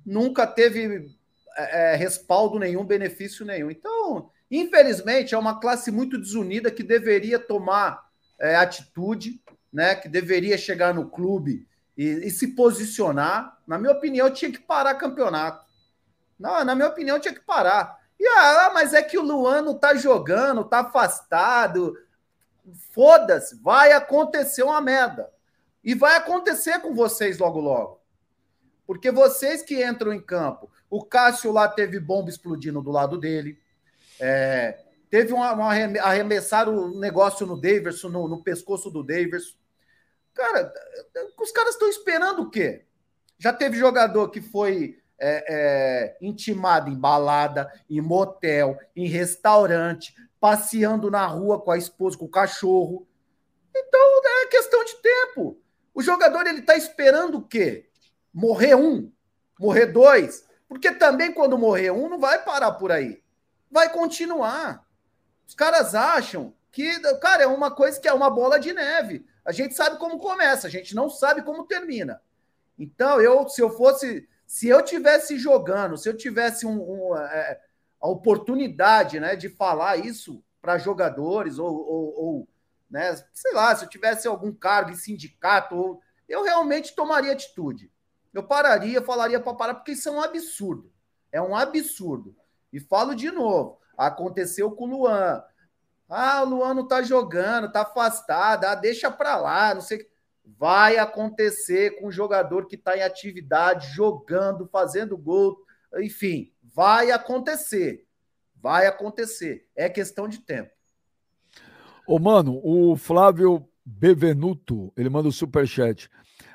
nunca teve é, é, respaldo nenhum, benefício nenhum. Então, infelizmente, é uma classe muito desunida que deveria tomar é, atitude, né? Que deveria chegar no clube e, e, se posicionar. Na minha opinião, tinha que parar campeonato. Não, na minha opinião, tinha que parar. E ah, mas é que o Luan não tá jogando, tá afastado. Foda-se, vai acontecer uma merda. E vai acontecer com vocês logo logo. Porque vocês que entram em campo, o Cássio lá teve bomba explodindo do lado dele. É, teve uma, uma arremessar o negócio no Daverson, no, no pescoço do Daverson. Cara, os caras estão esperando o quê? Já teve jogador que foi é, é, intimado em balada, em motel, em restaurante, passeando na rua com a esposa, com o cachorro. Então é questão de tempo. O jogador ele está esperando o quê? Morrer um, morrer dois, porque também quando morrer um não vai parar por aí, vai continuar. Os caras acham que, cara, é uma coisa que é uma bola de neve. A gente sabe como começa, a gente não sabe como termina. Então, eu, se eu fosse se eu tivesse jogando, se eu tivesse um, um, é, a oportunidade né, de falar isso para jogadores, ou, ou, ou, né, sei lá, se eu tivesse algum cargo em sindicato, ou, eu realmente tomaria atitude. Eu pararia, falaria para parar, porque isso é um absurdo. É um absurdo. E falo de novo: aconteceu com o Luan. Ah, o Luan não tá jogando, tá afastado, ah, deixa para lá, não sei o que vai acontecer com o jogador que está em atividade, jogando, fazendo gol, enfim, vai acontecer. Vai acontecer. É questão de tempo. Ô, mano, o Flávio Bevenuto, ele manda o um superchat.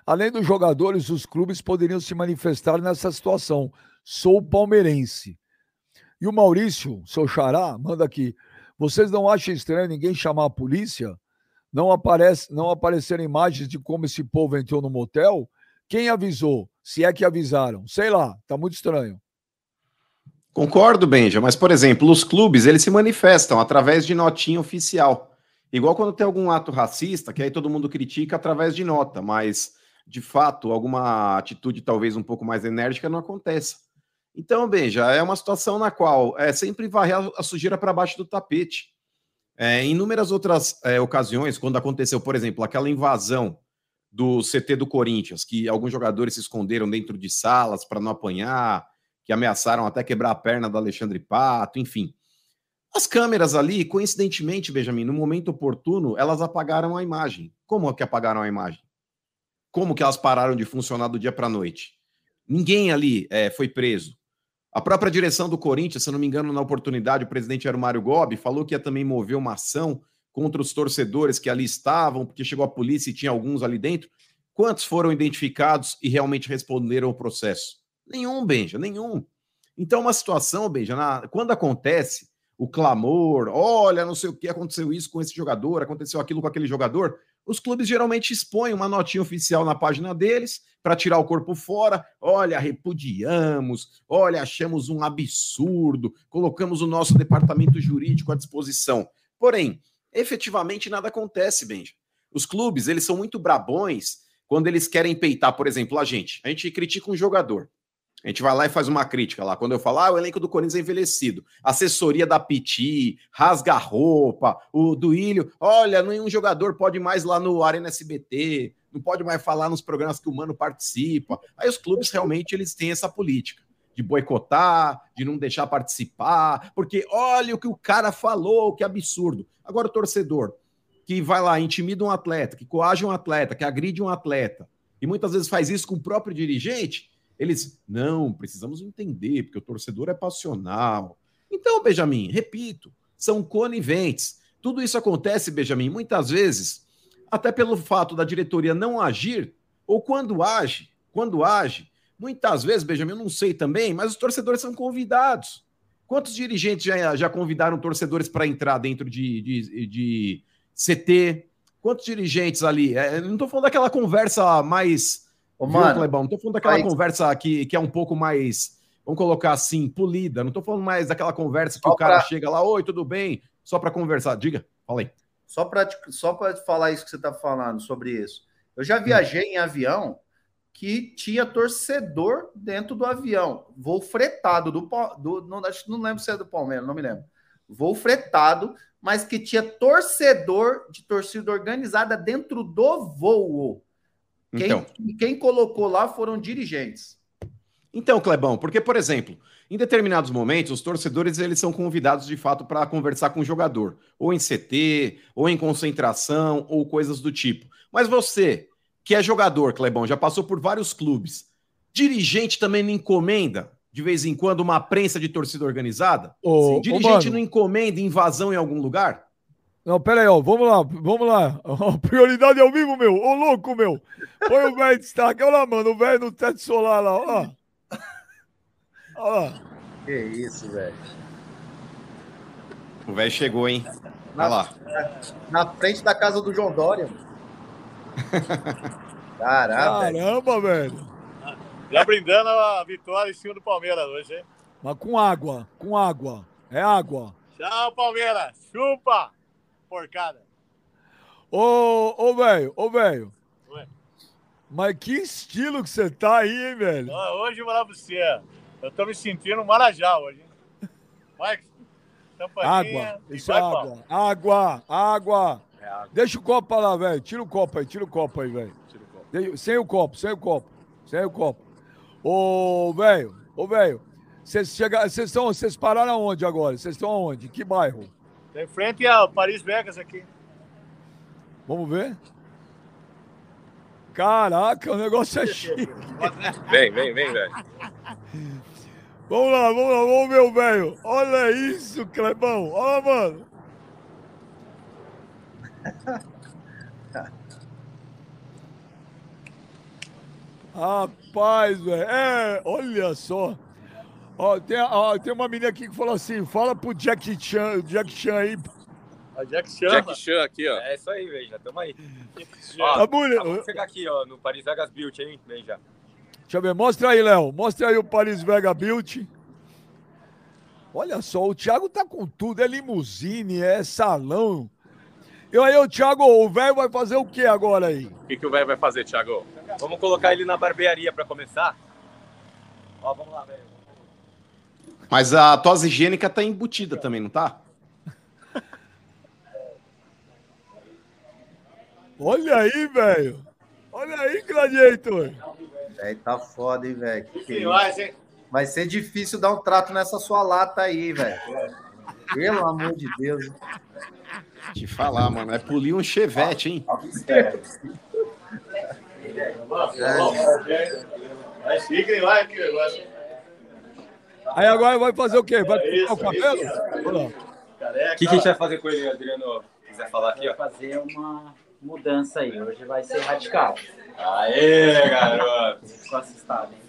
Além dos jogadores, os clubes poderiam se manifestar nessa situação. Sou palmeirense. E o Maurício, seu xará, manda aqui. Vocês não acham estranho ninguém chamar a polícia? não, aparece, não apareceram imagens de como esse povo entrou no motel, quem avisou? Se é que avisaram? Sei lá, tá muito estranho. Concordo, Benja, mas, por exemplo, os clubes, eles se manifestam através de notinha oficial. Igual quando tem algum ato racista, que aí todo mundo critica através de nota, mas, de fato, alguma atitude talvez um pouco mais enérgica não acontece. Então, Benja, é uma situação na qual é sempre varrer a sujeira para baixo do tapete. É, em inúmeras outras é, ocasiões, quando aconteceu, por exemplo, aquela invasão do CT do Corinthians, que alguns jogadores se esconderam dentro de salas para não apanhar, que ameaçaram até quebrar a perna do Alexandre Pato, enfim. As câmeras ali, coincidentemente, Benjamin, no momento oportuno, elas apagaram a imagem. Como é que apagaram a imagem? Como que elas pararam de funcionar do dia para a noite? Ninguém ali é, foi preso. A própria direção do Corinthians, se não me engano, na oportunidade, o presidente era o Mário Gobi, falou que ia também mover uma ação contra os torcedores que ali estavam, porque chegou a polícia e tinha alguns ali dentro. Quantos foram identificados e realmente responderam ao processo? Nenhum, Benja, nenhum. Então, uma situação, Benja, na, quando acontece o clamor, olha, não sei o que, aconteceu isso com esse jogador, aconteceu aquilo com aquele jogador, os clubes geralmente expõem uma notinha oficial na página deles para tirar o corpo fora. Olha, repudiamos, olha, achamos um absurdo, colocamos o nosso departamento jurídico à disposição. Porém, efetivamente nada acontece, Benja. Os clubes, eles são muito brabões quando eles querem peitar, por exemplo, a gente. A gente critica um jogador. A gente vai lá e faz uma crítica lá. Quando eu falo, ah, o elenco do Corinthians é envelhecido. Assessoria da Piti, rasga roupa, o do Ilho. Olha, nenhum jogador pode mais lá no Arena SBT, não pode mais falar nos programas que o Mano participa. Aí os clubes realmente eles têm essa política de boicotar, de não deixar participar, porque olha o que o cara falou, que absurdo. Agora o torcedor que vai lá, intimida um atleta, que coage um atleta, que agride um atleta, e muitas vezes faz isso com o próprio dirigente, eles, não, precisamos entender, porque o torcedor é passional. Então, Benjamin, repito, são coniventes. Tudo isso acontece, Benjamin, muitas vezes, até pelo fato da diretoria não agir ou quando age, quando age, muitas vezes, Benjamin, eu não sei também, mas os torcedores são convidados. Quantos dirigentes já, já convidaram torcedores para entrar dentro de, de, de, CT? Quantos dirigentes ali? É, não estou falando daquela conversa mais. Ô, viu, mano, Clebão? Não estou falando daquela conversa que, que é um pouco mais, vamos colocar assim, polida. Não estou falando mais daquela conversa que só o cara pra... chega lá, oi, tudo bem? Só para conversar. Diga, fala aí. Só para só falar isso que você está falando sobre isso. Eu já viajei em avião que tinha torcedor dentro do avião. Voo fretado do, do não, não lembro se é do Palmeiras, não me lembro. Voo fretado, mas que tinha torcedor de torcida organizada dentro do voo. Quem, então. quem colocou lá foram dirigentes. Então, Clebão, porque, por exemplo, em determinados momentos, os torcedores eles são convidados de fato para conversar com o jogador, ou em CT, ou em concentração, ou coisas do tipo. Mas você, que é jogador, Clebão, já passou por vários clubes. Dirigente também não encomenda, de vez em quando, uma prensa de torcida organizada? Ô, Dirigente ô, não encomenda invasão em algum lugar? Não, pera aí, ó, vamos lá, vamos lá. A prioridade é o vivo, meu. Ô, louco, meu. Põe o velho de destaque. Olha lá, mano, o velho no teto solar lá, ó. Olha lá. Que isso, velho. O velho chegou, hein? Olha lá. Na frente da casa do João Dória. Caraca. Caramba, velho. Já brindando a vitória em cima do Palmeiras hoje, hein? Mas com água, com água. É água. Tchau, Palmeiras. Chupa, porcada. Ô, ô, velho, ô, velho. Mas que estilo que você tá aí, hein, velho? Hoje eu vou lá pra você. Eu tô me sentindo Marajá hoje, hein? Vai, água, isso é água. Água, água. É água. Deixa o copo lá, velho. Tira o copo aí, tira o copo aí, velho. Sem o copo, sem o copo. Sem o copo. Ô, velho, ô, velho. Vocês chegaram. Vocês estão. Vocês pararam aonde agora? Vocês estão aonde? Que bairro? Em frente ao Paris Vegas aqui. Vamos ver? Caraca, o negócio é chique. Vem, vem, vem, velho. Vamos lá, vamos lá, vamos ver o velho. Olha isso, Clebão. Olha, mano. Rapaz, velho. É, olha só. Ó, tem, ó, tem uma menina aqui que falou assim: fala pro Jack Chan, Jack Chan aí. A Jack Chan. Jack Chan aqui, ó. É isso aí, velho. Já tamo aí. ó, tá bonito. Vamos chegar aqui, ó, no Paris Vegas Beauty, hein? Vem já. Deixa eu ver, mostra aí, Léo. Mostra aí o Paris Vegas Beauty. Olha só, o Thiago tá com tudo, é limusine, é salão. E aí, o Thiago, o velho vai fazer o que agora aí? O que, que o velho vai fazer, Thiago? Vamos colocar ele na barbearia para começar? Ó, vamos lá, velho. Mas a tosse higiênica tá embutida também, não tá? Olha aí, velho. Olha aí, Gladiator. Velho, tá foda, hein, velho. É vai ser difícil dar um trato nessa sua lata aí, velho. Pelo amor de Deus. Te falar, mano. É polir um chevette, hein? Aí agora vai fazer o quê? Vai pintar o cabelo? O que, que a gente vai fazer com ele, Adriano? Quiser falar aqui, ó. Fazer uma mudança aí. Hoje vai ser radical. Aê, garoto! Ficou assustado, hein?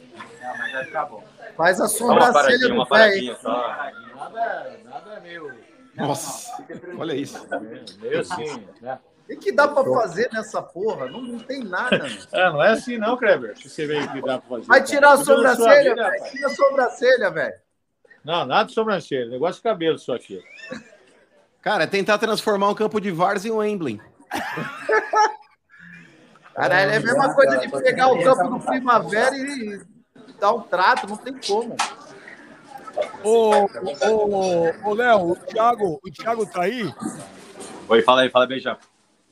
Não, mas vai ficar bom. Faz a sobrancelha do pé. Nada, nada meu nossa, olha isso. Meio assim, né? O que dá para fazer nessa porra? Não, não tem nada. (laughs) É, não é assim não, Kleber. Que você veio que dá para fazer. Vai tirar a sobrancelha, velho. Tira a sobrancelha, velho. Não, nada de sobrancelha. Negócio de cabelo só aqui. Cara, é tentar transformar um campo de Vars em Wembley. (laughs) Caralho, é a mesma coisa de pegar o campo do Primavera e dar um trato, não tem como. Ô, ô, ô, Léo, o Thiago, o Thiago tá aí? Oi, fala aí, fala bem já.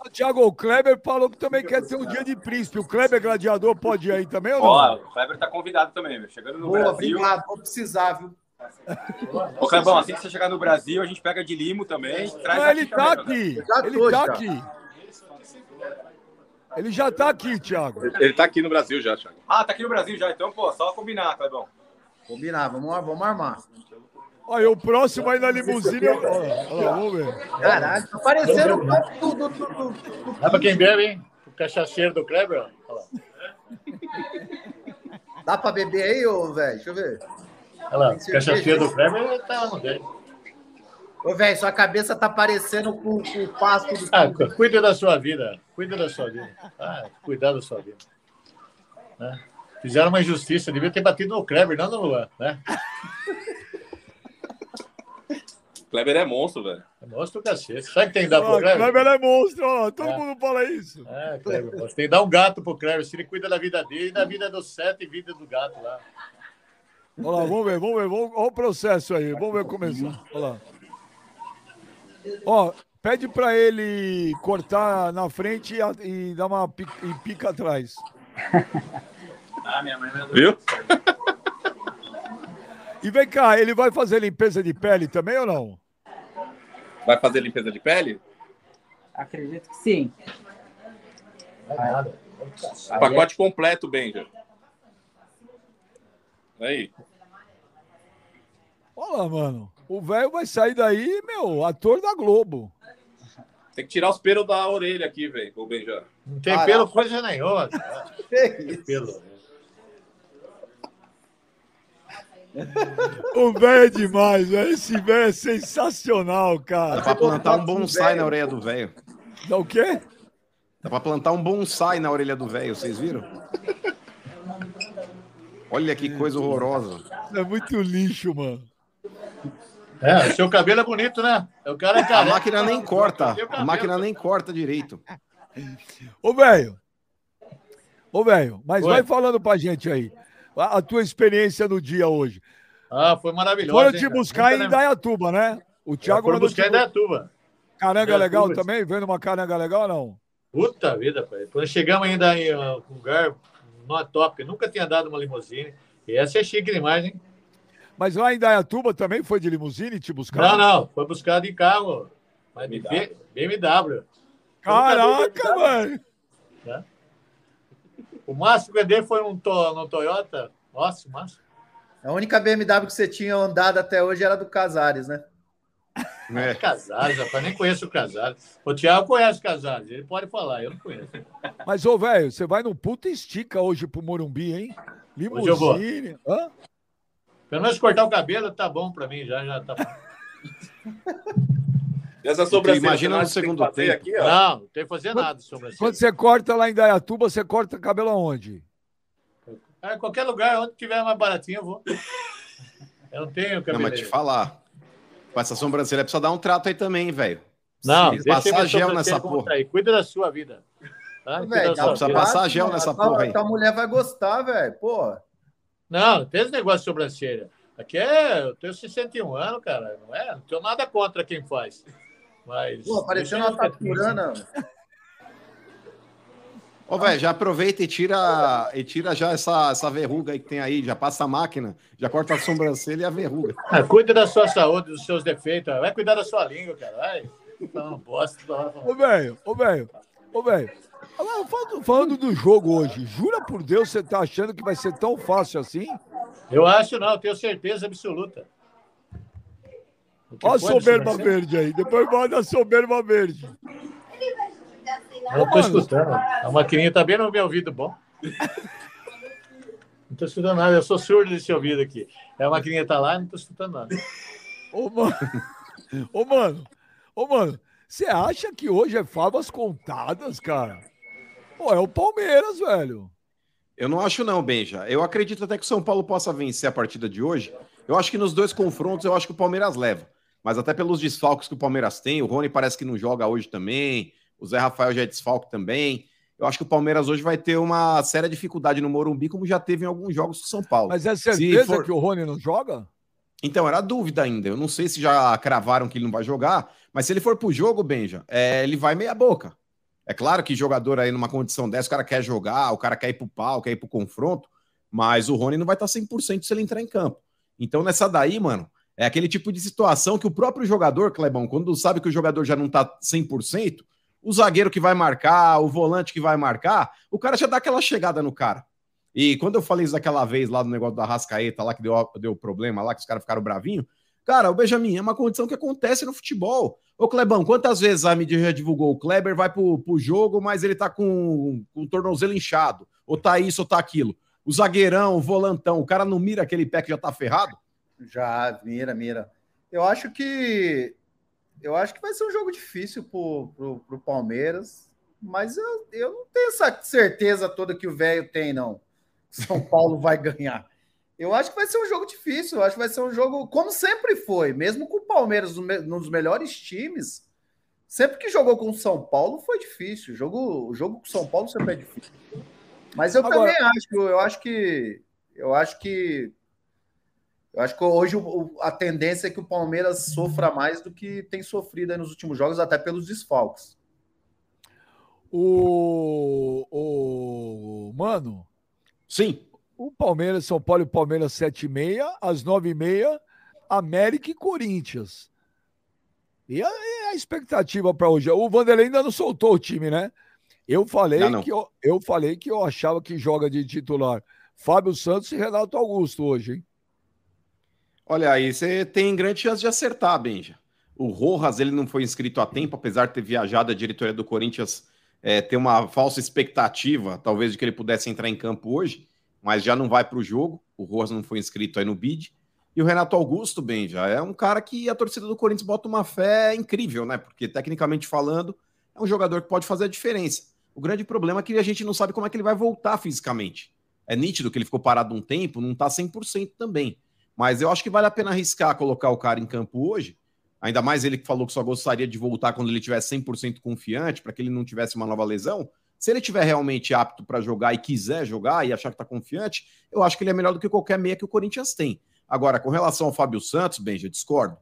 O Thiago, o Kleber falou que também quer ter um dia de príncipe. O Kleber Gladiador pode ir aí também ou não? Ó, o Kleber tá convidado também, chegando no Boa, Brasil. Obrigado, vou precisar, viu? Ô, Clebão, assim que você chegar no Brasil, a gente pega de limo também. Traz não, ele tá aqui. Né? Ele tá aqui. Ele já tá aqui, Thiago. Ele tá aqui no Brasil já, Thiago. Ah, tá aqui no Brasil já. Então, pô, só combinar, Clebão. Combinar, vamos, vamos armar. Olha, o próximo aí na limusine. Olha, olha lá, vamos ver. Caralho, tá parecendo o tudo, tudo, tudo. É pra quem bebe, hein? O cachaceiro do Kleber, olha lá. Dá pra beber aí, ô, velho? Deixa eu ver. Olha lá, cachaceira do Kleber tá no dele. Ô, velho, sua cabeça tá parecendo com, com o pasto do. Ah, cuida da sua vida. Cuida da sua vida. Ah, cuidar da sua vida. Né? Fizeram uma injustiça, devia ter batido no Kleber, não no Luan, né? Kleber é monstro, velho. É monstro do cacete. Sabe que tem que dar pro Kleber? Kleber é monstro, ó. Todo É. mundo fala isso. É, Kleber, tem que dar um gato pro Kleber, se ele cuida da vida dele e da vida do sete e vida do gato lá. Olha lá, vamos ver, vamos ver. Vamos, olha o processo aí. Vamos ver começar. Olha lá. Ó, pede pra ele cortar na frente e, e dar uma pica, e pica atrás. Ah, minha mãe me Viu? E vem cá, ele vai fazer limpeza de pele também ou não? Vai fazer limpeza de pele? Acredito que sim. É. Aí Pacote completo, Benja. Aí. Olha lá, mano. O velho vai sair daí, meu, ator da Globo. Tem que tirar os pelos da orelha aqui, velho, o Benja. Não tem Caraca. pelo coisa nenhuma. (laughs) Que Tem pelo. O velho é demais, velho. Esse velho é sensacional, Dá cara. pra plantar um bonsai na orelha do velho. Dá o quê? Dá pra plantar um bonsai na orelha do velho, vocês viram? Olha que coisa horrorosa. É muito lixo, mano. É, o seu cabelo é bonito, né? O cara é A máquina nem corta. A máquina nem corta direito. Ô, velho. Ô, velho, mas Oi. vai falando pra gente aí. A, a tua experiência no dia hoje. Ah, foi maravilhoso. Foram te buscar em. Indaiatuba, né? O Thiago mandou buscar te em Dayatuba. Caranga Indaiatuba. legal também? Vendo uma caranga legal ou não? Puta vida, pai. Quando chegamos ainda em uh, um lugar numa top, nunca tinha dado uma limusine. E essa é chique demais, hein? Mas lá em Indaiatuba também foi de limusine te buscar? Não, não, foi buscado em carro. Mas de B- BMW. Caraca, velho. O máximo que eu dei foi um, to, no Toyota. Nossa, o máximo. A única BMW que você tinha andado até hoje era do Casares, né? É. Casares, rapaz, nem conheço o Casares. O Thiago conhece o Casares, ele pode falar, eu não conheço. Mas, ô, velho, você vai num puta estica hoje pro Morumbi, hein? Hoje eu vou. Limusine. Hã? Pelo menos cortar o cabelo tá bom pra mim, já, já tá bom. (laughs) Essa sobrancelha imagina no tem segundo fazer tempo. aqui, ó. Não, não tem que fazer nada sobre isso. Quando você corta lá em Indaiatuba, você corta cabelo aonde? Ah, qualquer lugar onde tiver mais baratinho, eu vou. Eu não tenho Não, cabelo. mas te falar. Com essa sobrancelha precisa dar um trato aí também, velho. Não, Tem que deixa passar gel sobrancelha nessa porra. aí. Cuida da sua vida. Tá? Sua precisa vida. passar gel nessa A tua- porra aí. Tua mulher vai gostar, velho. Pô. Não, não tem esse negócio de sobrancelha. Aqui é. Eu tenho 61 anos, cara. Não é? Não tenho nada contra quem faz. Mas. Pô, parecendo uma eu- taturana. Ô, velho, já aproveita e tira, e tira já essa, essa verruga aí que tem aí. Já passa a máquina, já corta a sobrancelha e a verruga. Ah, cuida da sua saúde, dos seus defeitos. Vai cuidar da sua língua, cara. Vai. Não, bosta. Ô, velho, ô, velho, ô, velho. Falando, falando do jogo hoje, jura por Deus você tá achando que vai ser tão fácil assim? Eu acho não, eu tenho certeza absoluta. Olha a soberba verde aí. Depois manda a soberba verde. Não tô Mano. escutando. A maquininha tá bem no meu ouvido bom. (laughs) Não tô escutando nada, eu sou surdo desse ouvido aqui. A maquininha tá lá, não tô escutando nada. Ô, mano. Ô, mano. Ô, mano. Você acha que hoje é favas contadas, cara? Pô, é o Palmeiras, velho. Eu não acho não, Benja. Eu acredito até que o São Paulo possa vencer a partida de hoje. Eu acho que nos dois confrontos, eu acho que o Palmeiras leva. Mas até pelos desfalques que o Palmeiras tem, o Rony parece que não joga hoje também, o Zé Rafael já é desfalque também. Eu acho que o Palmeiras hoje vai ter uma séria dificuldade no Morumbi, como já teve em alguns jogos com São Paulo. Mas é certeza for- que o Rony não joga? Então, era dúvida ainda. Eu não sei se já cravaram que ele não vai jogar, mas se ele for pro jogo, Benja, é, ele vai meia boca. É claro que jogador aí numa condição dessa, o cara quer jogar, o cara quer ir pro pau, quer ir pro confronto, mas o Rony não vai estar 100% se ele entrar em campo. Então, nessa daí, mano, é aquele tipo de situação que o próprio jogador, Clebão, quando sabe que o jogador já não tá 100%, o zagueiro que vai marcar, o volante que vai marcar, o cara já dá aquela chegada no cara. E quando eu falei isso daquela vez lá do negócio da Rascaeta, lá que deu, deu problema lá, que os caras ficaram bravinhos, Cara, o Benjamin é uma condição que acontece no futebol. Ô, Clebão, quantas vezes a mídia já divulgou? O Kleber vai pro, pro jogo, mas ele tá com, com o tornozelo inchado. Ou tá isso, ou tá aquilo. O zagueirão, o volantão, o cara não mira aquele pé que já tá ferrado? Já, mira, mira. Eu acho que. Eu acho que vai ser um jogo difícil pro, pro, pro Palmeiras, mas eu, eu não tenho essa certeza toda que o velho tem, não. São (laughs) Paulo vai ganhar. Eu acho que vai ser um jogo difícil. Eu acho que vai ser um jogo, como sempre foi, mesmo com o Palmeiras, um dos melhores times. Sempre que jogou com o São Paulo foi difícil. O jogo, o jogo com o São Paulo sempre é difícil. Mas eu Agora... também acho, eu acho que. Eu acho que. Eu acho que hoje a tendência é que o Palmeiras sofra mais do que tem sofrido nos últimos jogos, até pelos desfalques. O, o mano, sim. O Palmeiras, São Paulo e Palmeiras 7 e meia, às 9 e meia, América e Corinthians. E a, e a expectativa para hoje? O Vanderlei ainda não soltou o time, né? Eu falei não, não. que eu, eu falei que eu achava que joga de titular Fábio Santos e Renato Augusto hoje, hein? Olha aí, você tem grande chance de acertar, Benja. O Rojas, ele não foi inscrito a tempo, apesar de ter viajado a diretoria do Corinthians é, ter uma falsa expectativa, talvez, de que ele pudesse entrar em campo hoje mas já não vai para o jogo. O Rojas não foi inscrito aí no bid. E o Renato Augusto, bem, já é um cara que a torcida do Corinthians bota uma fé incrível, né? Porque, tecnicamente falando, é um jogador que pode fazer a diferença. O grande problema é que a gente não sabe como é que ele vai voltar fisicamente. É nítido que ele ficou parado um tempo, não tá 100% também. Mas eu acho que vale a pena arriscar colocar o cara em campo hoje. Ainda mais ele que falou que só gostaria de voltar quando ele tivesse 100% confiante, para que ele não tivesse uma nova lesão. Se ele estiver realmente apto para jogar e quiser jogar e achar que está confiante, eu acho que ele é melhor do que qualquer meia que o Corinthians tem. Agora, com relação ao Fábio Santos, Benja, discordo.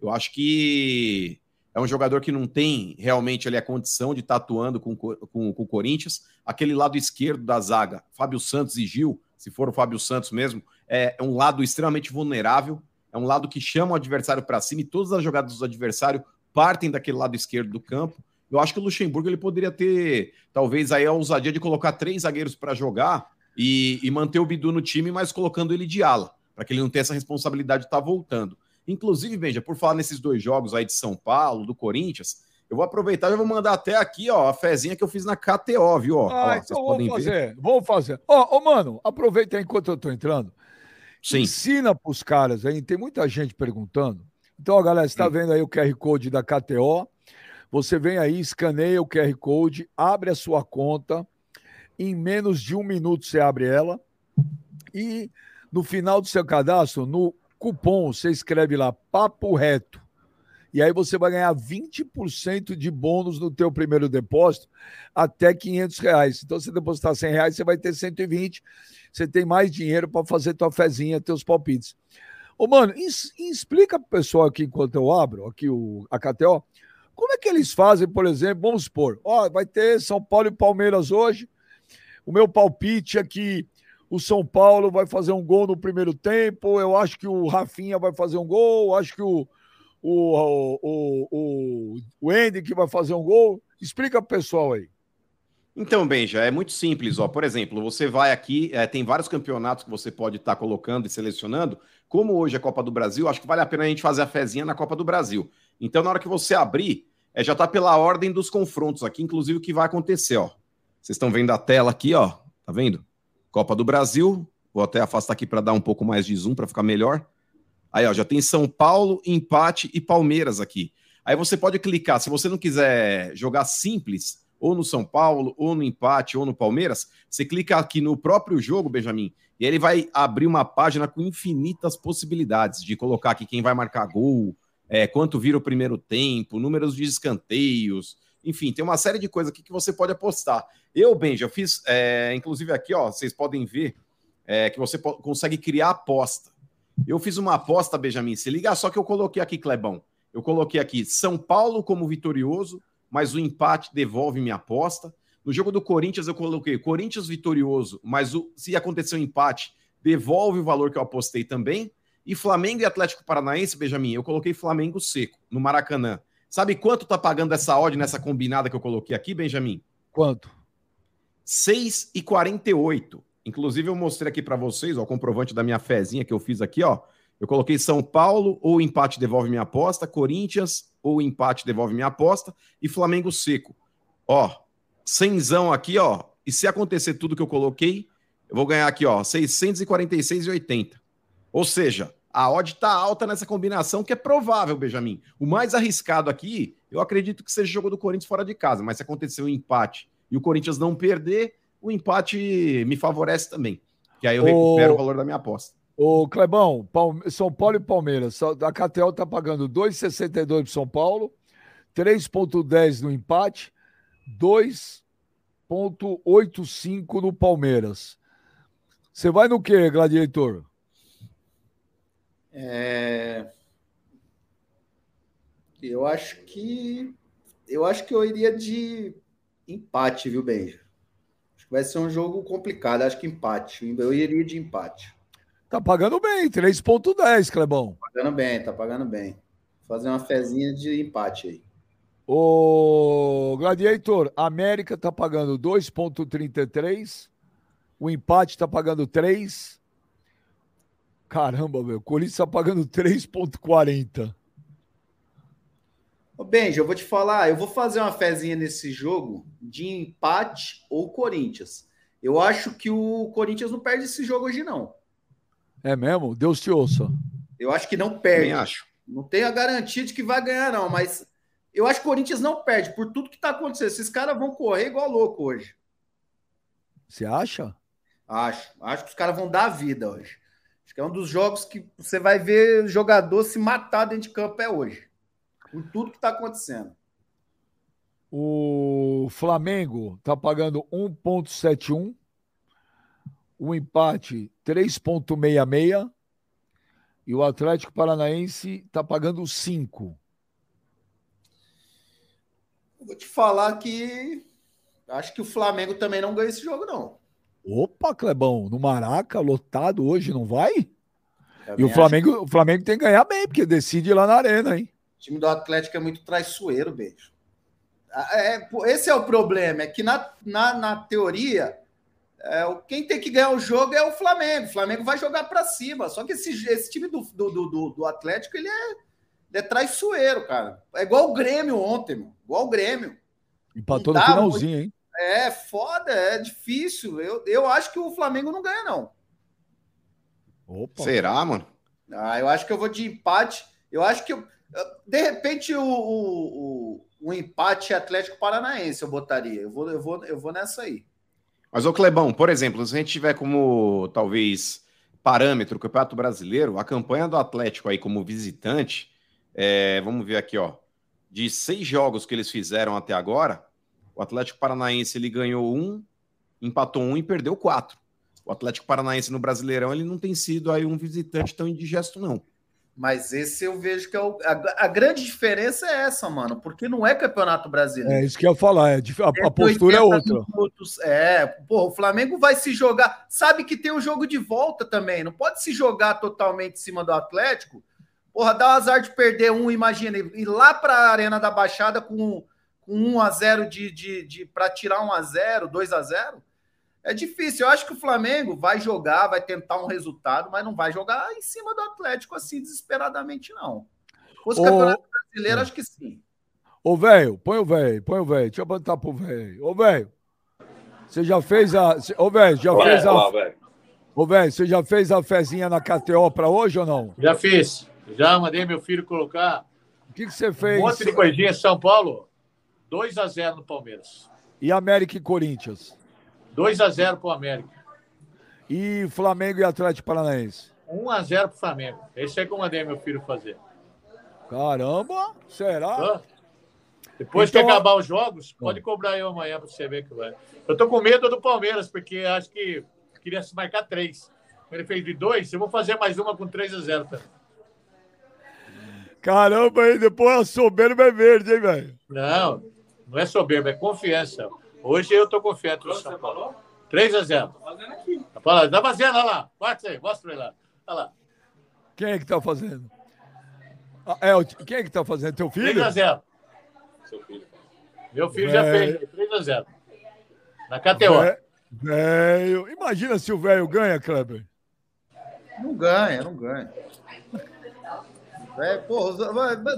Eu acho que é um jogador que não tem realmente ali a condição de estar tá atuando com, com, com o Corinthians. Aquele lado esquerdo da zaga, Fábio Santos e Gil, se for o Fábio Santos mesmo, é, é um lado extremamente vulnerável, é um lado que chama o adversário para cima e todas as jogadas do adversário partem daquele lado esquerdo do campo. Eu acho que o Luxemburgo ele poderia ter, talvez, aí a ousadia de colocar três zagueiros para jogar e, e, manter o Bidu no time, mas colocando ele de ala, para que ele não tenha essa responsabilidade de estar tá voltando. Inclusive, Benja, por falar nesses dois jogos aí de São Paulo, do Corinthians, eu vou aproveitar e vou mandar até aqui, ó, a fezinha que eu fiz na KTO, viu? Ó, ah, ó, então vamos fazer, ver. vamos fazer. Ó, ó, mano, aproveita enquanto eu tô entrando. Sim. Ensina pros caras aí, tem muita gente perguntando. Então, ó, galera, você tá vendo aí o QR Code da KTO. Você vem aí, escaneia o QR Code, abre a sua conta. Em menos de um minuto você abre ela. E no final do seu cadastro, no cupom, você escreve lá Papo Reto. E aí você vai ganhar 20% de bônus no teu primeiro depósito até 500 reais. Então, se depositar 100 reais, você vai ter 120. Você tem mais dinheiro para fazer tua fezinha, teus palpites. Ô, mano, explica pro pessoal aqui, enquanto eu abro aqui o, a KTO, como é que eles fazem, por exemplo, vamos supor, ó, vai ter São Paulo e Palmeiras hoje. O meu palpite é que o São Paulo vai fazer um gol no primeiro tempo. Eu acho que o Rafinha vai fazer um gol. Acho que o, o, o, o, o Andy que vai fazer um gol. Explica pro pessoal aí. Então, Benja, é muito simples. Ó. Por exemplo, você vai aqui, é, tem vários campeonatos que você pode estar tá colocando e selecionando. Como hoje é Copa do Brasil, acho que vale a pena a gente fazer a fezinha na Copa do Brasil. Então, na hora que você abrir, é, já está pela ordem dos confrontos aqui, inclusive o que vai acontecer, ó. Vocês estão vendo a tela aqui, ó. Tá vendo? Copa do Brasil. Vou até afastar aqui para dar um pouco mais de zoom para ficar melhor. Aí, ó, já tem São Paulo, empate e Palmeiras aqui. Aí você pode clicar, se você não quiser jogar simples, ou no São Paulo, ou no empate, ou no Palmeiras, você clica aqui no próprio jogo, Benjamin, e ele vai abrir uma página com infinitas possibilidades de colocar aqui quem vai marcar gol, é, quanto vira o primeiro tempo, números de escanteios, enfim, tem uma série de coisas aqui que você pode apostar. Eu, Benja, eu fiz, é, inclusive aqui, ó, vocês podem ver é, que você consegue criar aposta. Eu fiz uma aposta, Benjamin, se liga só que eu coloquei aqui, Clebão. Eu coloquei aqui São Paulo como vitorioso, mas o empate devolve minha aposta. No jogo do Corinthians, eu coloquei Corinthians vitorioso, mas o, se acontecer um empate, devolve o valor que eu apostei também. E Flamengo e Atlético Paranaense, Benjamin, eu coloquei Flamengo seco no Maracanã. Sabe quanto tá pagando essa odd nessa combinada que eu coloquei aqui, Benjamin? Quanto? 6,48. Inclusive, eu mostrei aqui para vocês ó, o comprovante da minha fezinha que eu fiz aqui, ó. Eu coloquei São Paulo, ou empate devolve minha aposta, Corinthians, ou empate devolve minha aposta, e Flamengo seco. Ó, cenzão aqui, ó. E se acontecer tudo que eu coloquei, eu vou ganhar aqui, ó, 646,80. Ou seja, a odd tá alta nessa combinação, que é provável, Benjamin. O mais arriscado aqui, eu acredito que seja o jogo do Corinthians fora de casa, mas se acontecer um empate e o Corinthians não perder, o empate me favorece também. Que aí eu recupero o, o valor da minha aposta. Ô, Clebão, São Paulo e Palmeiras. A KTL está pagando 2,62 para São Paulo, 3,10 no empate, 2,85 no Palmeiras. Você vai no que, Gladiator? É... Eu acho que. Eu acho que eu iria de empate, viu, Benja? Vai ser um jogo complicado. Acho que empate. Eu iria de empate. Tá pagando bem, 3,10, Clebão. Tá pagando bem, tá pagando bem. Vou fazer uma fezinha de empate aí. O Gladiator, América tá pagando 2,33. O empate tá pagando 3. Caramba, meu. O Corinthians tá pagando 3,40. Ô, Benji, eu vou te falar, eu vou fazer uma fezinha nesse jogo de empate ou Corinthians. Eu acho que o Corinthians não perde esse jogo hoje, não. É mesmo? Deus te ouça. Eu acho que não perde. acho. Não tenho a garantia de que vai ganhar, não, mas eu acho que o Corinthians não perde por tudo que está acontecendo. Esses caras vão correr igual louco hoje. Você acha? Acho. Acho que os caras vão dar a vida hoje. Acho que é um dos jogos que você vai ver jogador se matar dentro de campo é hoje. Por tudo que está acontecendo. O Flamengo está pagando 1,71 o empate 3,66 e o Atlético Paranaense está pagando 5. Vou te falar que acho que o Flamengo também não ganha esse jogo, não. Opa, Clebão, no Maraca, lotado hoje, não vai? e o Flamengo, que... o Flamengo tem que ganhar bem, porque decide lá na arena, hein? O time do Atlético é muito traiçoeiro, beijo. Ah, é, esse é o problema, é que na, na, na teoria é, quem tem que ganhar o jogo é o Flamengo. O Flamengo vai jogar para cima. Só que esse, esse time do, do, do, do Atlético ele é, ele é traiçoeiro, cara. É igual o Grêmio ontem, meu. igual o Grêmio. Empatou no finalzinho, muito... hein? É foda, é difícil. Eu, eu acho que o Flamengo não ganha, não. Opa. Será, mano? Ah, eu acho que eu vou de empate. Eu acho que, de repente, o, o, o, empate Atlético Paranaense eu botaria. Eu vou, eu, vou, eu vou nessa aí. Mas, ô Clebão, por exemplo, se a gente tiver como, talvez, parâmetro o Campeonato Brasileiro, a campanha do Atlético aí como visitante, é, vamos ver aqui, ó, de seis jogos que eles fizeram até agora, o Atlético Paranaense ele ganhou um, empatou um e perdeu quatro. O Atlético Paranaense no Brasileirão ele não tem sido aí um visitante tão indigesto, não. Mas esse eu vejo que é o, a, a, grande diferença é essa, mano, porque não é campeonato brasileiro. É isso que eu ia falar, é, a, a postura é outra. Minutos, é, pô, o Flamengo vai se jogar, sabe que tem o um jogo de volta também, não pode se jogar totalmente em cima do Atlético. Porra, dá o azar de perder um, imagina, ir lá para a Arena da Baixada com, com 1 a 0 de, de, de para tirar 1 a 0, 2 a 0 é difícil. Eu acho que o Flamengo vai jogar, vai tentar um resultado, mas não vai jogar em cima do Atlético assim desesperadamente, não. Os campeonatos brasileiros, acho que sim. Ô, velho, põe o velho, põe o velho. Deixa eu botar pro velho. Ô, velho, você já fez a. Ô, velho, já fez a. Ô, velho, você já fez a fezinha na KTO para hoje ou não? Já fiz. Já mandei meu filho colocar. O que, que você fez? Um monte de coisinha em São Paulo. 2 a 0 no Palmeiras. E América e Corinthians? 2 a 0 para o América. E Flamengo e Atlético Paranaense? 1 a 0 para o Flamengo. Esse é que eu mandei meu filho fazer. Caramba, será? Depois então... que acabar os jogos, pode cobrar eu amanhã para você ver que vai. Eu tô com medo do Palmeiras, porque acho que queria se marcar três. Ele fez de dois, eu vou fazer mais uma com 3 a 0 também. Caramba, aí depois a soberba é verde, hein, velho? Não, não é soberba, é confiança. Hoje eu estou confiante no São Paulo. 3 a 0. Tá fazendo aqui. Tá fazendo, olha lá. Mostra aí, mostra aí lá. Olha lá. Quem é que tá fazendo? Ah, é, quem é que tá fazendo? Teu filho? 3 a 0. Seu filho. Meu filho já fez 3 a 0. Na KTO. Velho. Imagina se o velho ganha, Kleber. Não ganha, não ganha. É, porra,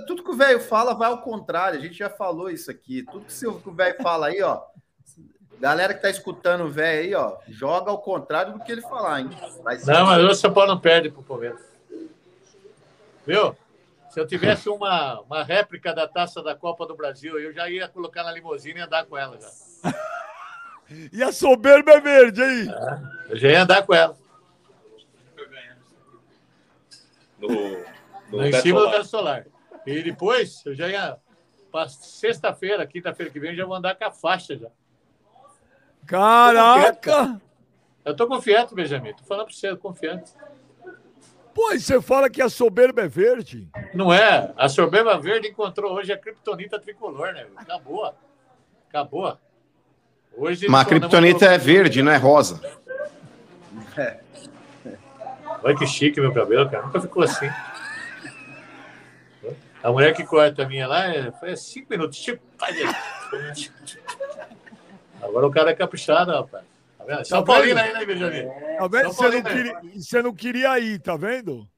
tudo que o velho fala vai ao contrário. A gente já falou isso aqui. Tudo que o velho fala aí, ó. Galera que tá escutando o velho aí, ó, joga ao contrário do que ele falar, hein? não, mas o São Paulo não perde pro Palmeiras. Viu? Se eu tivesse uma, uma réplica da taça da Copa do Brasil, eu já ia colocar na limusine e andar com ela já. (laughs) e a soberba é verde aí? É, eu já ia andar com ela. No, no em cima do teto solar. E depois, eu já ia. Sexta-feira, quinta-feira que vem, eu já vou andar com a faixa já. Caraca! Eu tô confiante, Benjamin. Tô falando pra você, confiante. Pô, e você fala que a soberba é verde? Não é. A soberba verde encontrou hoje a criptonita tricolor, né? Acabou. Acabou. Hoje Mas a criptonita é verde, não é rosa. É. (laughs) Olha que chique meu cabelo, cara. Nunca ficou assim. A mulher que corta a minha lá é, foi cinco minutos. Tipo, Agora o cara é caprichado, rapaz. Tá vendo? São tá Paulino aí, né, Benjamin? Tá vendo? Você não, queria, você não queria ir, tá vendo?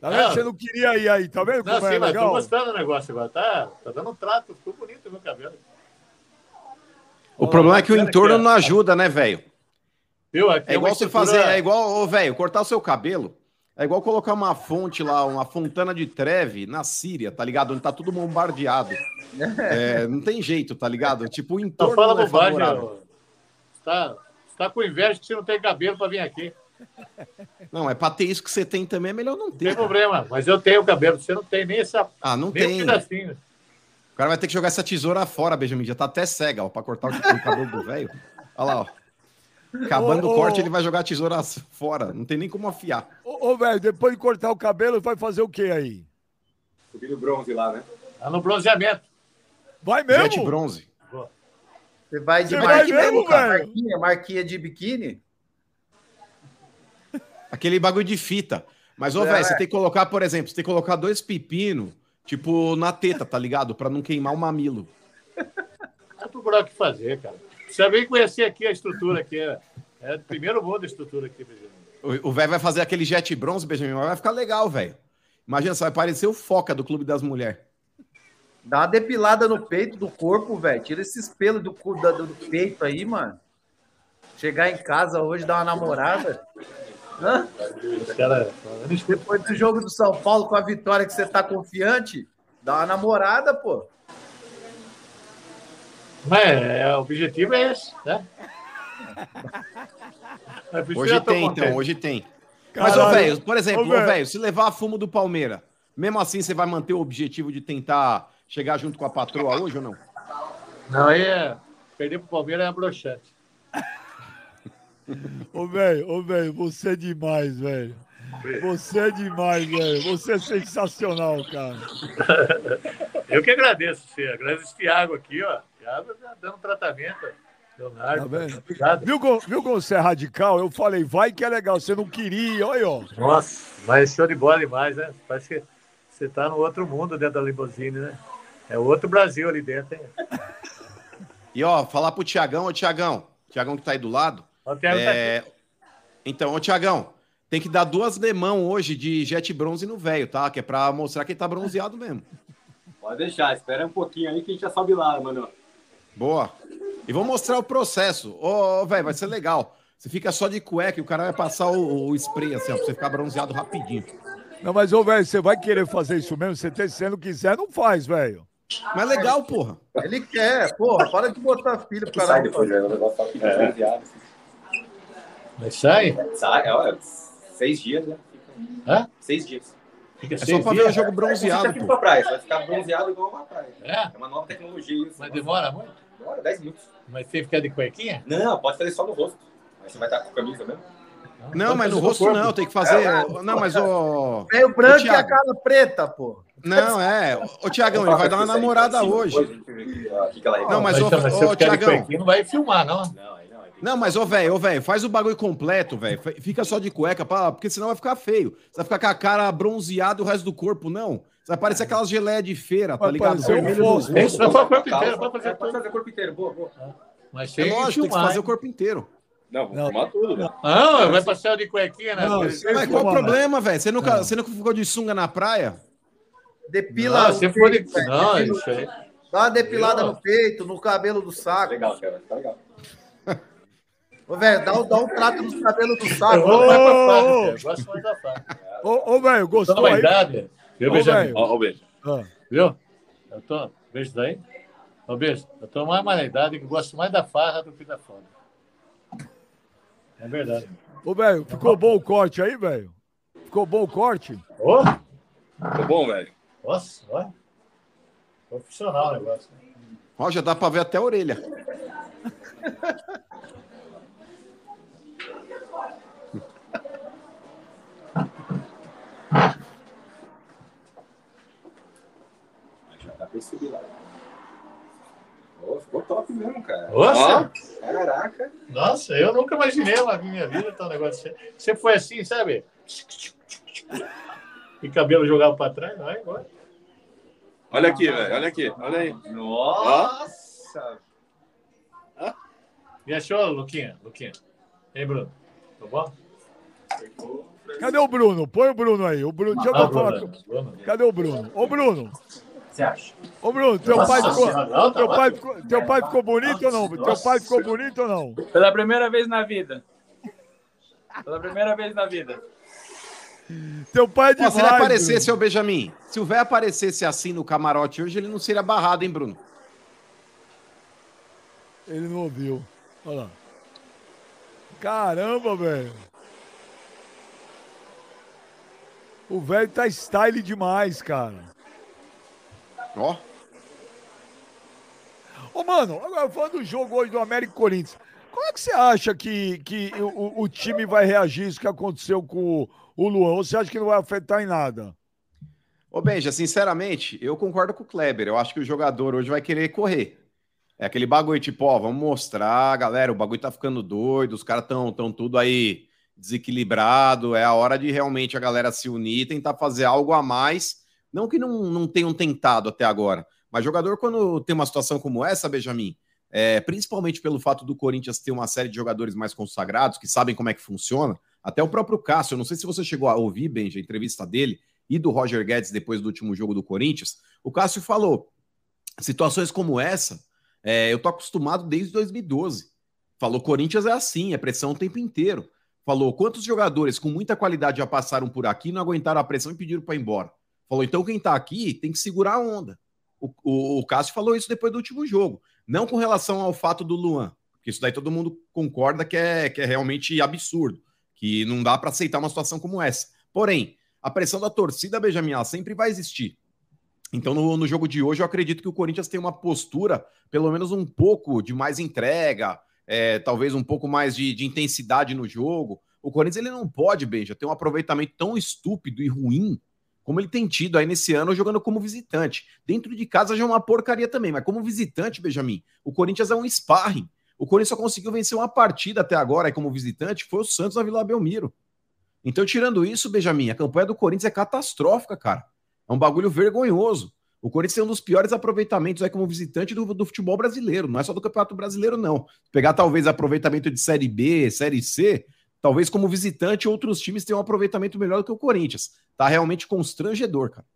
Tá vendo? Você não queria ir aí, tá vendo? Não, sim, é mas legal? tô gostando do negócio agora. Tá, tá dando um trato, ficou bonito o meu cabelo. O problema é que o entorno não ajuda, né, velho? É igual você fazer, é igual, velho, cortar o seu cabelo. É igual colocar uma fonte lá, uma fontana de treve na Síria, tá ligado? Onde tá tudo bombardeado. (laughs) É, não tem jeito, tá ligado? Tipo, o entorno não, fala é bobagem, Você tá, tá com inveja que você não tem cabelo para vir aqui. Não, é pra ter isso que você tem também, é melhor não ter. Não tem problema, mas eu tenho cabelo, você não tem nem essa. Ah, não tem. Um o cara vai ter que jogar essa tesoura fora, Benjamin. Já tá até cega, ó, pra cortar o cabelo do velho. Olha lá, ó. Acabando ô, o corte, ô, ele vai jogar a tesoura fora. Não tem nem como afiar. Ô, ô velho, depois de cortar o cabelo, vai fazer o que aí? Subir no bronze lá, né? Tá no bronzeamento. Vai mesmo? Jet bronze. Você vai de Você marquinha, vai mesmo, marquinha, marquinha de biquíni? (laughs) Aquele bagulho de fita. Mas, ô, é, velho, você tem que colocar, por exemplo, você tem que colocar dois pepinos, tipo, na teta, tá ligado? Pra não queimar o mamilo. Vai procurar o que fazer, cara. Você vem conhecer aqui a estrutura aqui. É, é o primeiro mundo da estrutura aqui, Benjamin. O velho vai fazer aquele jet bronze, Benjamin, vai ficar legal, velho. Imagina, você vai parecer o foca do Clube das Mulheres. Dá uma depilada no peito do corpo, velho. Tira esses pelos do, do, do peito aí, mano. Chegar em casa hoje, dar uma namorada. Hã? Cara... Depois do jogo do São Paulo com a vitória que você tá confiante, dá uma namorada, pô. Mas é, o objetivo é esse, né? (laughs) Hoje tem, então, hoje tem. Mas, ô, velho, por exemplo, ô, velho, se levar fumo do Palmeira, mesmo assim você vai manter o objetivo de tentar chegar junto com a patroa hoje ou não? Não, aí é. Perder pro Palmeiras é broxante. (laughs) ô, velho, ô, velho, você é demais, velho. Você é demais, velho. Você é sensacional, cara. (laughs) Eu que agradeço você. Agradeço o Thiago aqui, ó. Tá dando tratamento. Leonardo, tá obrigado. Viu, viu como você é radical? Eu falei, vai que é legal. Você não queria, olha, ó. Nossa, mas show de bola demais, né? Parece que você tá no outro mundo dentro da limusine, né? É outro Brasil ali dentro, hein? (laughs) E ó, falar pro Tiagão, ô Tiagão, Tiagão que tá aí do lado. Tá é... tá. Então, ô Tiagão, tem que dar duas lemão hoje de jet bronze no velho, tá? Que é pra mostrar que ele tá bronzeado mesmo. Pode deixar, espera um pouquinho aí que a gente já sobe lá, mano. Boa. E vou mostrar o processo. Ô, oh, velho, vai ser legal. Você fica só de cueca e o cara vai passar o, o spray assim, ó, pra você ficar bronzeado rapidinho. Não, mas, ô, velho, você vai querer fazer isso mesmo? Você, se você não quiser, não faz, velho. Mas legal, porra. Ele quer, porra. Para de botar filho pro cara. Sai depois, né? O negócio fica é. Mas sai? Sai, olha, seis dias, né? Hã? Seis dias. Fica é só pra ver o jogo bronzeado. Você pra praia, você vai ficar bronzeado igual uma praia. É? É uma nova tecnologia isso. Mas demora muito? Demora 10 minutos. Mas você fica de cuequinha? Não, pode fazer só no rosto. Mas você vai estar com camisa mesmo. Não, mas no rosto não, tem que fazer. É, não, mas o. É o branco e a cara preta, pô. Não, é. Ô, Tiagão, ele vai dar uma namorada hoje. Não, mas, ô, ô, Tiagão. Não vai filmar, não. Não, não, mas, ô, velho, ô, velho, faz o bagulho completo, velho. Fica só de cueca, pra, porque senão vai ficar feio. Você vai ficar com a cara bronzeada e o resto do corpo, não. Você vai parecer aquelas geleias de feira, tá ligado? Vermelho no Isso não foi o corpo inteiro, pode fazer, pode fazer o corpo inteiro, boa, boa. Mas é lógico, tem que fazer o corpo inteiro. Não, vou fumar tudo, velho. Não, vai passear de cuequinha, né? Não, Mas qual o problema, velho? Você nunca, você nunca ficou de sunga na praia? Depila. se o for de... Não, velho. isso aí. Dá uma depilada Não. no peito, no cabelo do saco. Legal, cara. Tá legal. Ô, velho, dá, um- dá um trato nos cabelos do saco. Ô, velho, gostou aí? idade. Viu, Benjamin? velho. Ó, ó, beijo. Ah, Viu? Eu tô. Beijo daí. Ô, beijo. Eu tô mais mais na idade que eu gosto mais da farra do que da foda. É verdade. Ô, velho, ficou bom o corte aí, velho? Ficou bom o corte? Ô, Tá bom, velho? nossa, olha. Profissional o negócio. Ó, já dá pra ver até a orelha. (laughs) Perceber lá. Ô, ficou top mesmo, cara. Nossa! Ó, Caraca. Nossa, eu nunca imaginei na minha vida tal negócio. Você foi assim, sabe? E cabelo jogava pra trás, não é agora. Olha aqui, velho. Olha aqui. Olha aí. Nossa! E achou, Luquinha? Luquinha. Ei, Bruno. Tudo bom? Cadê o Bruno? Põe o Bruno aí. O Bruno, deixa eu Ah, falar Bruno. com- Bruno. Cadê o Bruno? Ô, Bruno. Você acha? Ô, Bruno, teu pai ficou. Não, tá Teu pai, ficou, teu pai ficou bonito ou não? Teu pai ficou bonito ou não? Pela primeira vez na vida. Pela primeira vez na vida. Teu pai é Ó, demais. se ele aparecesse, Bruno. seu Benjamin, se o velho aparecesse assim no camarote hoje, ele não seria barrado, hein, Bruno? Ele não ouviu. Olha lá. Caramba, velho. O velho tá style demais, cara. Ó. Ô, mano, agora falando do jogo hoje do América e Corinthians, como é que você acha que, que o, o time vai reagir isso que aconteceu com o, o Luan? Ou você acha que não vai afetar em nada? Ô, Benja, sinceramente, eu concordo com o Kleber. Eu acho que o jogador hoje vai querer correr. É aquele bagulho tipo, ó, vamos mostrar, galera, o bagulho tá ficando doido, os caras tão, tão tudo aí desequilibrado, é a hora de realmente a galera se unir, tentar fazer algo a mais, não que não, não tenham tentado até agora, mas jogador quando tem uma situação como essa, Benjamin, é, principalmente pelo fato do Corinthians ter uma série de jogadores mais consagrados, que sabem como é que funciona, até o próprio Cássio, eu não sei se você chegou a ouvir, Benja, a entrevista dele e do Roger Guedes depois do último jogo do Corinthians, o Cássio falou, situações como essa, é, eu tô acostumado desde 2012. Falou, Corinthians é assim, é pressão o tempo inteiro. Falou, quantos jogadores com muita qualidade já passaram por aqui, não aguentaram a pressão e pediram para ir embora. Falou, então quem tá aqui tem que segurar a onda. O, o, o Cássio falou isso depois do último jogo. Não com relação ao fato do Luan, porque isso daí todo mundo concorda que é, que é realmente absurdo, que não dá para aceitar uma situação como essa. Porém, a pressão da torcida, Benjamin, ela sempre vai existir. Então, no, no jogo de hoje, eu acredito que o Corinthians tem uma postura, pelo menos um pouco de mais entrega, é, talvez um pouco mais de, de intensidade no jogo. O Corinthians ele não pode, Benja, ter um aproveitamento tão estúpido e ruim como ele tem tido aí nesse ano jogando como visitante. Dentro de casa já é uma porcaria também, mas como visitante, Benjamin, o Corinthians é um sparring. O Corinthians só conseguiu vencer uma partida até agora aí como visitante, foi o Santos na Vila Belmiro. Então, tirando isso, Benjamin, a campanha do Corinthians é catastrófica, cara. É um bagulho vergonhoso. O Corinthians tem um dos piores aproveitamentos aí como visitante do, do futebol brasileiro. Não é só do Campeonato Brasileiro, não. Pegar talvez aproveitamento de Série B, Série C, talvez como visitante outros times tenham um aproveitamento melhor do que o Corinthians. Tá realmente constrangedor, cara.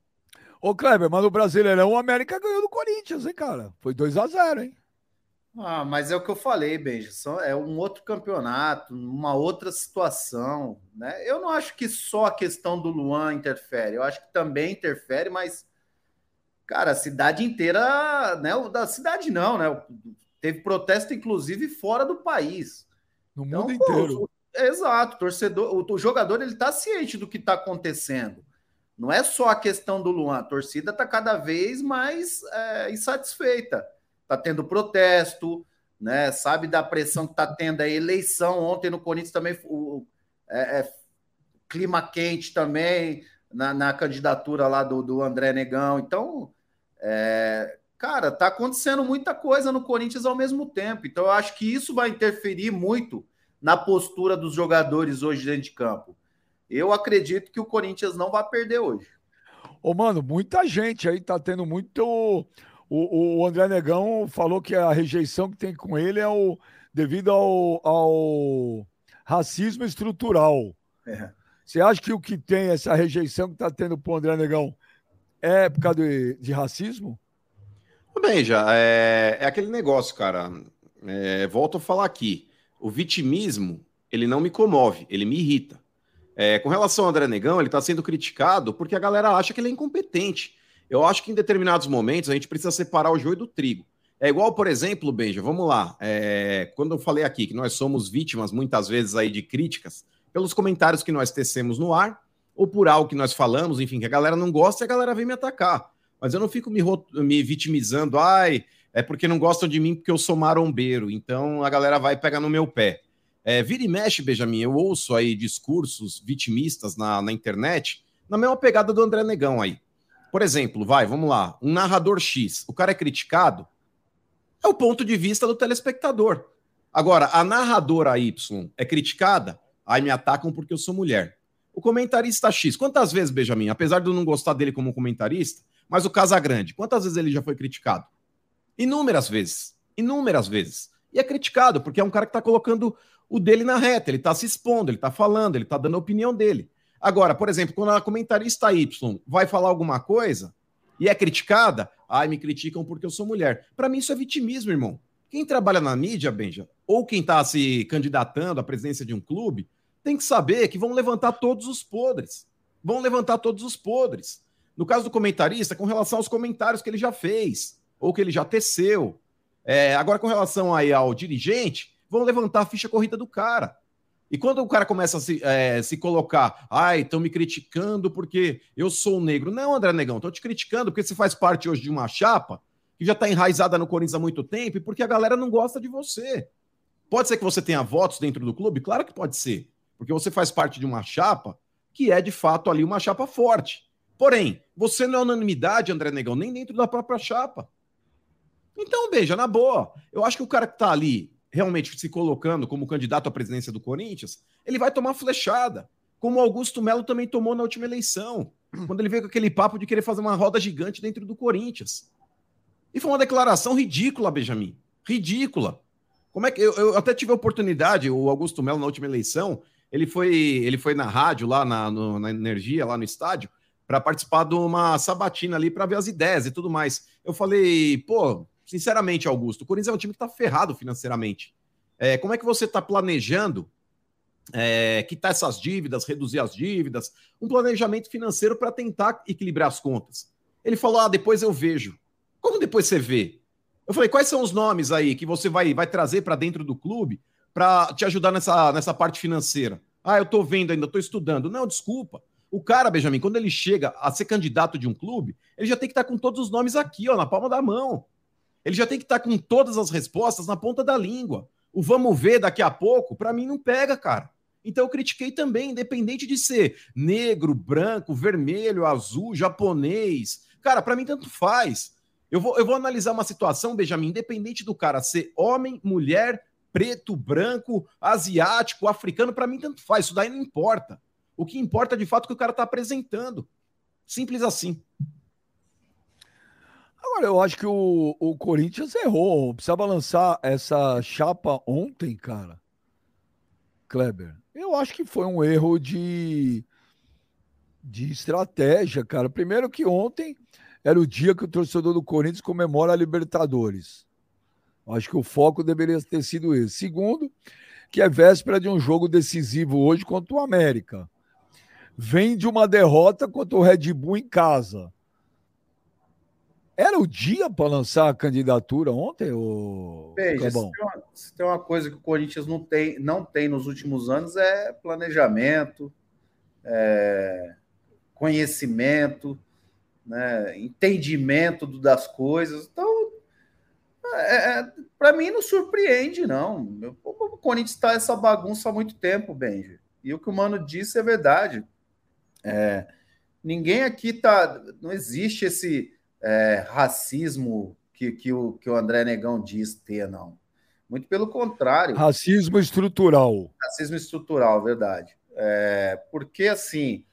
Ô, Kleber, mas no Brasileirão o América ganhou do Corinthians, hein, cara? Foi 2 a 0 hein? Ah, mas é o que eu falei, Benja. É um outro campeonato, uma outra situação. Né? Eu não acho que só a questão do Luan interfere. Eu acho que também interfere, mas, cara, a cidade inteira, né? o Da cidade não, né? Teve protesto, inclusive, fora do país. No Então, mundo pô, inteiro. Exato, torcedor, o, jogador ele tá ciente do que está acontecendo. Não é só a questão do Luan, a torcida está cada vez mais é, insatisfeita. Tá tendo protesto, né? Sabe da pressão que tá tendo a eleição ontem no Corinthians também o é, é, clima quente também na, na candidatura lá do, do André Negão. Então, é, cara, tá acontecendo muita coisa no Corinthians ao mesmo tempo. Então, eu acho que isso vai interferir muito na postura dos jogadores hoje dentro de campo. Eu acredito que o Corinthians não vai perder hoje. Ô, mano, muita gente aí tá tendo muito. O, o André Negão falou que a rejeição que tem com ele é o devido ao, ao racismo estrutural. É. Você acha que o que tem essa rejeição que está tendo para o André Negão é por causa de, de racismo? Bem, já é, é aquele negócio, cara. É, volto a falar aqui. O vitimismo, ele não me comove, ele me irrita. É, com relação ao André Negão, ele está sendo criticado porque a galera acha que ele é incompetente. Eu acho que em determinados momentos a gente precisa separar o joio do trigo. É igual, por exemplo, Benja, vamos lá. É, quando eu falei aqui que nós somos vítimas muitas vezes aí de críticas pelos comentários que nós tecemos no ar, ou por algo que nós falamos, enfim, que a galera não gosta e a galera vem me atacar. Mas eu não fico me, me vitimizando, ai, é porque não gostam de mim porque eu sou marombeiro, então a galera vai pegar no meu pé. É, vira e mexe, Benjamin, eu ouço aí discursos vitimistas na, na internet, na mesma pegada do André Negão aí. Por exemplo, vai, vamos lá, um narrador X, o cara é criticado, é o ponto de vista do telespectador. Agora, a narradora Y é criticada, aí me atacam porque eu sou mulher. O comentarista X, quantas vezes, Benjamin, apesar de eu não gostar dele como comentarista, mas o Casagrande, quantas vezes ele já foi criticado? Inúmeras vezes. Inúmeras vezes. E é criticado, porque é um cara que está colocando o dele na reta, ele está se expondo, ele está falando, ele está dando a opinião dele. Agora, por exemplo, quando a comentarista Y vai falar alguma coisa e é criticada, ai, me criticam porque eu sou mulher. Para mim, isso é vitimismo, irmão. Quem trabalha na mídia, Benja, ou quem está se candidatando à presidência de um clube, tem que saber que vão levantar todos os podres. Vão levantar todos os podres. No caso do comentarista, com relação aos comentários que ele já fez, ou que ele já teceu. É, agora, com relação aí ao dirigente, vão levantar a ficha corrida do cara. E quando o cara começa a se, é, se colocar, ai, estão me criticando porque eu sou negro. Não, André Negão, estão te criticando porque você faz parte hoje de uma chapa que já está enraizada no Corinthians há muito tempo e porque a galera não gosta de você. Pode ser que você tenha votos dentro do clube? Claro que pode ser, porque você faz parte de uma chapa que é de fato ali uma chapa forte. Porém, você não é unanimidade, André Negão, nem dentro da própria chapa. Então, beija, na boa. Eu acho que o cara que está ali realmente se colocando como candidato à presidência do Corinthians, ele vai tomar flechada, como o Augusto Melo também tomou na última eleição, quando ele veio com aquele papo de querer fazer uma roda gigante dentro do Corinthians. E foi uma declaração ridícula, Benjamin. Ridícula. Como é que eu, eu até tive a oportunidade, o Augusto Melo na última eleição, ele foi, ele foi na rádio lá na, no, na energia lá no estádio para participar de uma sabatina ali para ver as ideias e tudo mais. Eu falei, pô, Sinceramente, Augusto, o Corinthians é um time que está ferrado financeiramente. É, como é que você está planejando é, quitar essas dívidas, reduzir as dívidas, um planejamento financeiro para tentar equilibrar as contas? Ele falou: ah, depois eu vejo. Como depois você vê? Eu falei: quais são os nomes aí que você vai, vai trazer para dentro do clube para te ajudar nessa, nessa parte financeira? Ah, eu estou vendo ainda, estou estudando. Não, desculpa. O cara, Benjamin, quando ele chega a ser candidato de um clube, ele já tem que estar tá com todos os nomes aqui, ó, na palma da mão. Ele já tem que estar tá com todas as respostas na ponta da língua. O vamos ver daqui a pouco, para mim não pega, cara. Então eu critiquei também, independente de ser negro, branco, vermelho, azul, japonês. Cara, para mim tanto faz. Eu vou, eu vou analisar uma situação, Benjamin, independente do cara ser homem, mulher, preto, branco, asiático, africano, para mim tanto faz. Isso daí não importa. O que importa de fato é o que o cara está apresentando. Simples assim. Agora, eu acho que o, o Corinthians errou. Precisava lançar essa chapa ontem, cara. Kleber. Eu acho que foi um erro de, de estratégia, cara. Primeiro que ontem era o dia que o torcedor do Corinthians comemora a Libertadores. Acho que o foco deveria ter sido esse. Segundo, que é véspera de um jogo decisivo hoje contra o América. Vem de uma derrota contra o Red Bull em casa. Era o dia para lançar a candidatura ontem, o Veja, se tem, uma, se tem, uma, coisa que o Corinthians não tem, não tem nos últimos anos é planejamento, é conhecimento, né, entendimento das coisas. Então, é, é para mim não surpreende, não. O Corinthians está essa bagunça há muito tempo, Benji. E o que o Mano disse é verdade. É, ninguém aqui tá. Não existe esse é, racismo que, que, o, que o André Negão diz ter, não. Muito pelo contrário. Racismo estrutural. Racismo estrutural, verdade. É, porque, assim,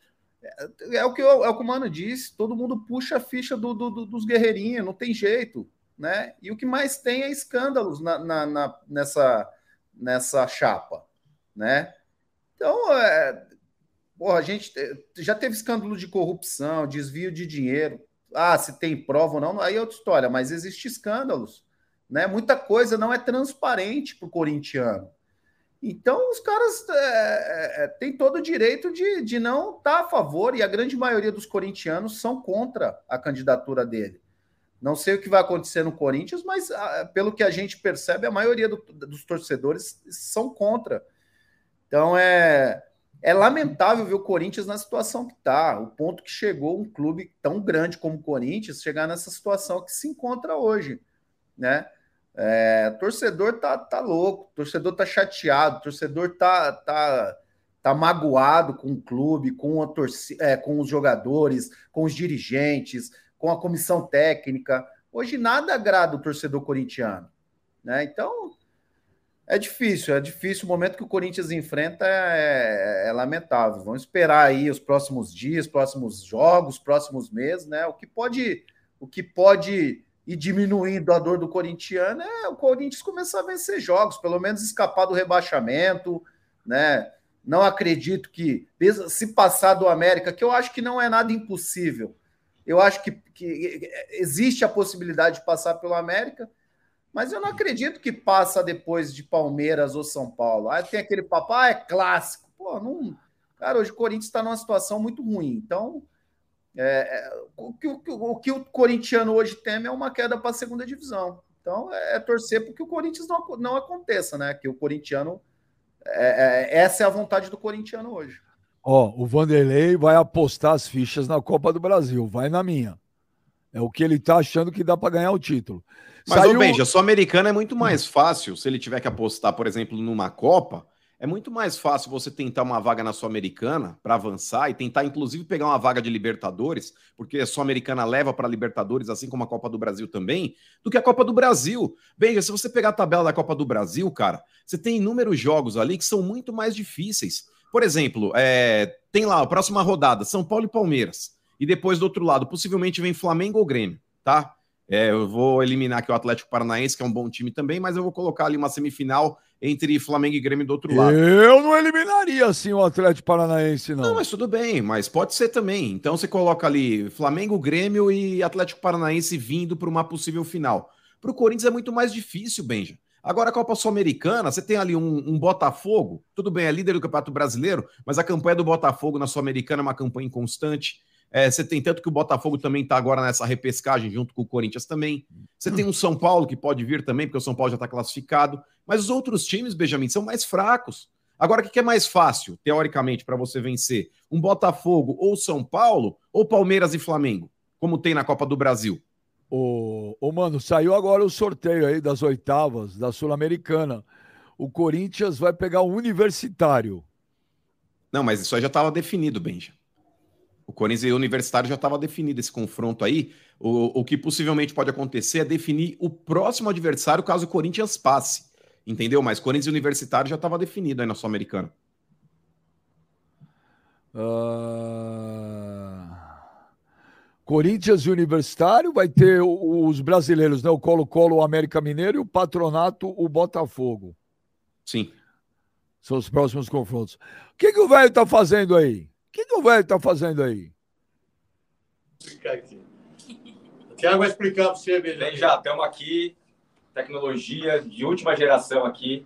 é, é, o que eu, é o que o Mano disse, todo mundo puxa a ficha do, do, do, dos guerreirinhos, não tem jeito. Né? E o que mais tem é escândalos na, na, na, nessa, nessa chapa, né? Então, é, porra, a gente já teve escândalo de corrupção, desvio de dinheiro. Ah, se tem prova ou não, aí é outra história, mas existe escândalos, né? Muita coisa não é transparente para o corintiano. Então, os caras é, é, é, têm todo o direito de, de não estar tá a favor, e a grande maioria dos corintianos são contra a candidatura dele. Não sei o que vai acontecer no Corinthians, mas a, ah, pelo que a gente percebe, a maioria do, dos torcedores são contra. Então, é, é lamentável ver o Corinthians na situação que está, o ponto que chegou um clube tão grande como o Corinthians chegar nessa situação que se encontra hoje, né? É, torcedor tá, tá louco, torcedor tá chateado, torcedor tá, tá, tá magoado com o clube, com, a torci é, com os jogadores, com os dirigentes, com a comissão técnica. Hoje nada agrada o torcedor corintiano. Né? Então é difícil, é difícil. O momento que o Corinthians enfrenta é, é, é lamentável. Vamos esperar aí os próximos dias, próximos jogos, próximos meses, né? O que pode, o que pode e diminuindo a dor do corintiano é o Corinthians começar a vencer jogos, pelo menos escapar do rebaixamento, né? Não acredito que, se passar do América, que eu acho que não é nada impossível, eu acho que, que existe a possibilidade de passar pelo América, mas eu não acredito que passa depois de Palmeiras ou São Paulo. Aí tem aquele papo, ah, é clássico. Pô, não. Cara, hoje o Corinthians está numa situação muito ruim. Então, é, é, o, que, o, o, que o corintiano hoje teme é uma queda para a segunda divisão. Então é, é torcer para que o Corinthians não, não aconteça, né? Que o corintiano. É, é, essa é a vontade do corintiano hoje. Ó, o Vanderlei vai apostar as fichas na Copa do Brasil, vai na minha. É o que ele tá achando que dá para ganhar o título. Mas, Saiu... ô Benja, só americano é muito mais fácil se ele tiver que apostar, por exemplo, numa Copa é muito mais fácil você tentar uma vaga na Sul-Americana para avançar e tentar, inclusive, pegar uma vaga de Libertadores, porque a Sul-Americana leva para Libertadores, assim como a Copa do Brasil também, do que a Copa do Brasil. Veja, se você pegar a tabela da Copa do Brasil, cara, você tem inúmeros jogos ali que são muito mais difíceis. Por exemplo, é, tem lá a próxima rodada, São Paulo e Palmeiras. E depois do outro lado, possivelmente vem Flamengo ou Grêmio, tá? É, eu vou eliminar aqui o Atlético Paranaense, que é um bom time também, mas eu vou colocar ali uma semifinal entre Flamengo e Grêmio do outro lado. Eu não eliminaria assim o Atlético Paranaense, não. Não, mas tudo bem, mas pode ser também. Então você coloca ali Flamengo, Grêmio e Atlético Paranaense vindo para uma possível final. Para o Corinthians é muito mais difícil, Benja. Agora a Copa Sul-Americana, você tem ali um, um, Botafogo, tudo bem, é líder do Campeonato Brasileiro, mas a campanha do Botafogo na Sul-Americana é uma campanha inconstante. É, você tem tanto que o Botafogo também está agora nessa repescagem junto com o Corinthians também. Você tem um São Paulo que pode vir também, porque o São Paulo já está classificado. Mas os outros times, Benjamin, são mais fracos. Agora, o que é mais fácil, teoricamente, para você vencer? Um Botafogo ou São Paulo ou Palmeiras e Flamengo, como tem na Copa do Brasil? Ô, ô mano, saiu agora o sorteio aí das oitavas da Sul-Americana. O Corinthians vai pegar o Universitário. Não, mas isso aí já estava definido, Benja. O Corinthians e o Universitário já estava definido esse confronto aí. O, o que possivelmente pode acontecer é definir o próximo adversário caso o Corinthians passe. Entendeu? Mas Corinthians e Universitário já estava definido aí na Sul-Americana. Uh... Corinthians e Universitário vai ter os brasileiros, né? O Colo-Colo, o América Mineiro e o Patronato, o Botafogo. Sim. São os próximos confrontos. O que, que o velho tá fazendo aí? O que, que o velho está fazendo aí? Vou explicar aqui. O Thiago vai explicar para você, beleza? Bem, já estamos aqui. Tecnologia de última geração aqui.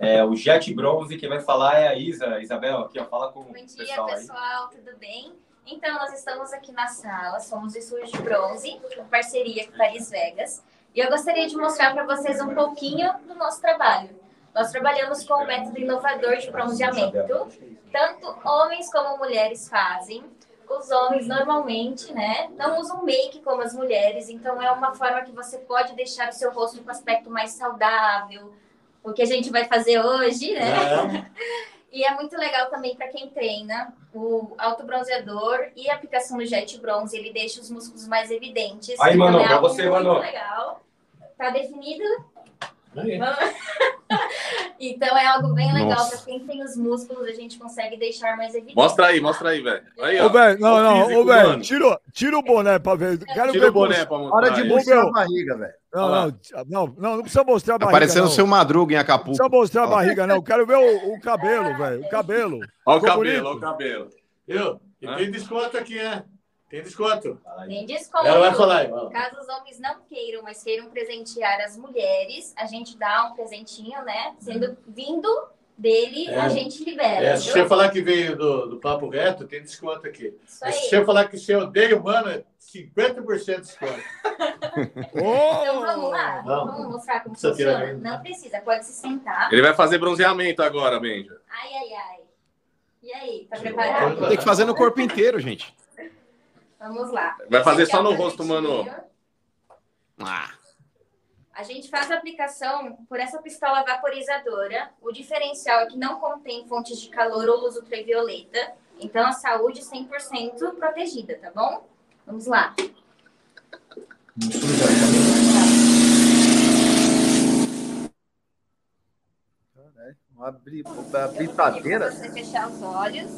É, o Jet Bronze, quem vai falar é a Isa. Isabel, aqui, ó, fala com Bom dia, o pessoal, pessoal tudo bem? Então, nós estamos aqui na sala, somos o Estúdio de Bronze, em parceria com Paris Vegas. E eu gostaria de mostrar para vocês um pouquinho do nosso trabalho. Nós trabalhamos com um método inovador de bronzeamento. Tanto homens como mulheres fazem. Os homens normalmente, né, não usam make como as mulheres, então é uma forma que você pode deixar o seu rosto com aspecto mais saudável, o que a gente vai fazer hoje, né? É. (laughs) E é muito legal também para quem treina. O autobronzeador e a aplicação do jet bronze, ele deixa os músculos mais evidentes. Aí, mano, é para você, muito mano. legal. Tá definido? (laughs) Então é algo bem legal para quem tem os músculos, a gente consegue deixar mais evidente. Mostra aí, mostra aí, velho. Aí, ó. Ô, velho, não, não, ô, velho, tira, tira o boné pra ver. Quero tira ver o boné pra mostrar. Hora de mostrar a barriga, velho. Não, não, não, não, não precisa mostrar a Tá barriga. parecendo o seu Madruga em Acapulco. Não precisa mostrar a barriga, não. Quero ver o, o cabelo, velho. O cabelo. Olha o cabelo, olha o cabelo. Viu? E Hã? tem desconto aqui, né? Tem desconto. Tem desconto. Ela vai falar. Caso os homens não queiram, mas queiram presentear as mulheres, a gente dá um presentinho, né? Sendo vindo dele, É. a gente libera. É, se você falar que veio do, do Papo Reto, tem desconto aqui. Aí. se você falar que você odeia o mano, é 50% de desconto. (laughs) Então vamos lá? Vamos. Vamos mostrar como funciona? Não precisa, pode se sentar. Ele vai fazer bronzeamento agora, Benja. Ai, ai, ai. E aí, tá preparado? Tem que fazer no corpo inteiro, gente. Vamos lá. Vai fazer só no rosto, mano. Ah, A gente faz a aplicação por essa pistola vaporizadora. O diferencial é que não contém fontes de calor ou luz ultravioleta. Então, a saúde 100% protegida, tá bom? Vamos lá. Bri- uma Pra britadeira. você fechar os olhos.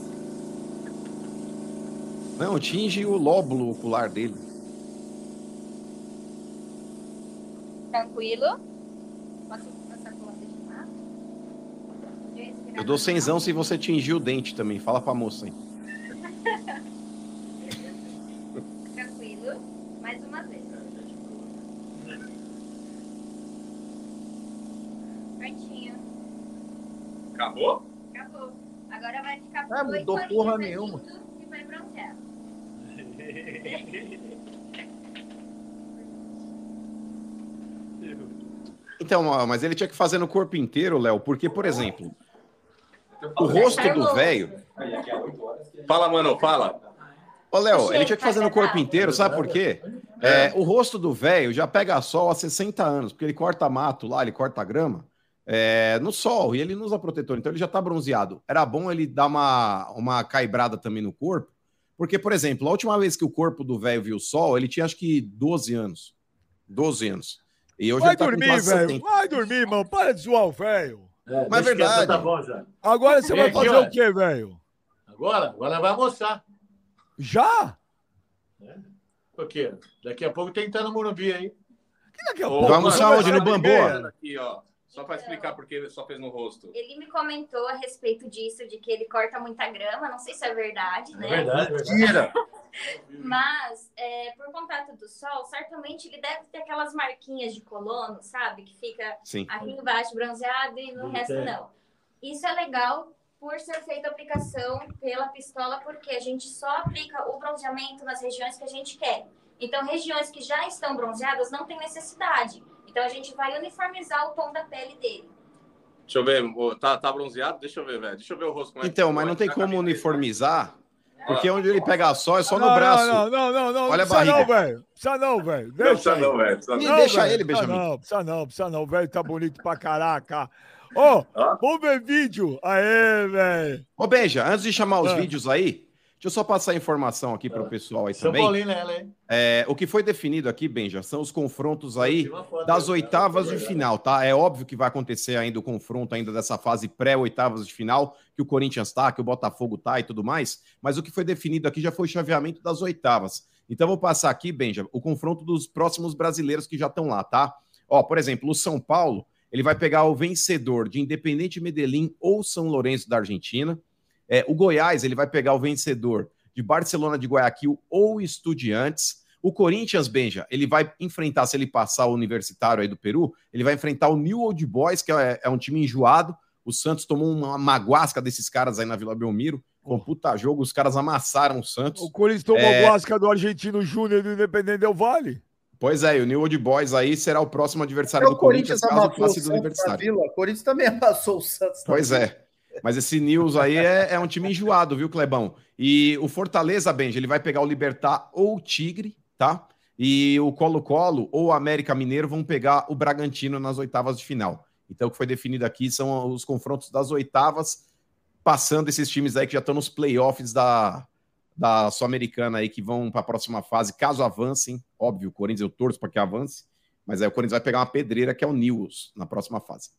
Não, tinge o lóbulo ocular dele. Tranquilo. Posso passar onde de? Eu dou cenzão se você tingir o dente também. Fala pra moça, hein? (laughs) Tranquilo. Mais uma vez. Prontinho. Acabou? Acabou. Agora vai ficar por mudou oito porra nenhuma. bronzear. Então, mas ele tinha que fazer no corpo inteiro, Léo, porque, por exemplo, o rosto do velho. Fala, mano, fala. Ô, Léo, ele tinha que fazer no corpo inteiro, sabe por quê? É, o rosto do velho já pega sol há 60 anos, porque ele corta mato lá, ele corta grama é, no sol e ele não usa protetor, então ele já tá bronzeado. Era bom ele dar uma, uma caibrada também no corpo, porque, por exemplo, a última vez que o corpo do velho viu o sol, ele tinha acho que 12 anos. 12 anos. E hoje Vai ele tá dormir, velho. 70. Vai dormir, mano. Para de zoar o velho. É, Mas é verdade. Tá bom já. Agora você Vem vai fazer o quê, velho? Agora, agora vai almoçar. Já? Por quê? Daqui a pouco tem que estar no Morumbi aí. Que daqui a pouco? Vamos almoçar onde? No mesmo. Aqui, ó. Só pra explicar porque ele só fez no rosto. Ele me comentou a respeito disso, de que ele corta muita grama. Não sei se é verdade, É né? verdade, é verdade. Mentira. (laughs) Mas, é, por contato do sol, certamente ele deve ter aquelas marquinhas de colono, sabe? Que fica Sim. aqui embaixo bronzeado e no Não resto não. Isso é legal por ser feita a aplicação pela pistola, porque a gente só aplica o bronzeamento nas regiões que a gente quer. Então, regiões que já estão bronzeadas não tem necessidade. Então, a gente vai uniformizar o tom da pele dele. Deixa eu ver. Tá, tá bronzeado? Deixa eu ver, velho. Deixa eu ver o rosto. como é Então, ficou mas não tem como camisa. uniformizar, porque onde ele pega sol é só no Não, braço. Não, não, não, não. Olha a precisa não, barriga. velho. Precisa não, velho. Não Deixa precisa aí. não, velho. não. deixa ele, precisa Benjamin. Não, precisa não, precisa não. O velho tá bonito pra caraca. Ô, Ó. vamos ver vídeo. Aê, velho. Ô, Benja, antes de chamar os Ah. vídeos aí, deixa eu só passar a informação aqui para o pessoal aí São também. Paulino ela, hein? É, o que foi definido aqui, Benja, são os confrontos aí das oitavas de final, tá? É óbvio que vai acontecer ainda o confronto ainda dessa fase pré-oitavas de final, que o Corinthians tá, que o Botafogo tá e tudo mais, mas o que foi definido aqui já foi o chaveamento das oitavas. Então vou passar aqui, Benja, o confronto dos próximos brasileiros que já estão lá, tá? Ó, por exemplo, o São Paulo, ele vai pegar o vencedor de Independente Medellín ou São Lourenço da Argentina. É, o Goiás, ele vai pegar o vencedor de Barcelona de Guayaquil ou Estudiantes. O Corinthians, Benja, ele vai enfrentar, se ele passar o Universitário aí do Peru, ele vai enfrentar o New Old Boys, que é, é um time enjoado. O Santos tomou uma maguasca desses caras aí na Vila Belmiro. Com puta jogo, os caras amassaram o Santos. O Corinthians tomou É. guasca do Argentino Júnior do Independente Del Vale. Pois é, e o New Old Boys aí será o próximo adversário É o do Corinthians, Corinthians caso passe do Universitário. Vila. O Corinthians também (laughs) amassou o Santos. Pois é. Mas esse News aí é, é um time enjoado, viu, Clebão? E o Fortaleza, Benja, ele vai pegar o Libertar ou o Tigre, tá? E o Colo-Colo ou o América Mineiro vão pegar o Bragantino nas oitavas de final. Então, o que foi definido aqui são os confrontos das oitavas, passando esses times aí que já estão nos playoffs da, da Sul-Americana aí, que vão para a próxima fase, caso avancem. Óbvio, o Corinthians eu torço para que avance, mas aí o Corinthians vai pegar uma pedreira que é o News na próxima fase.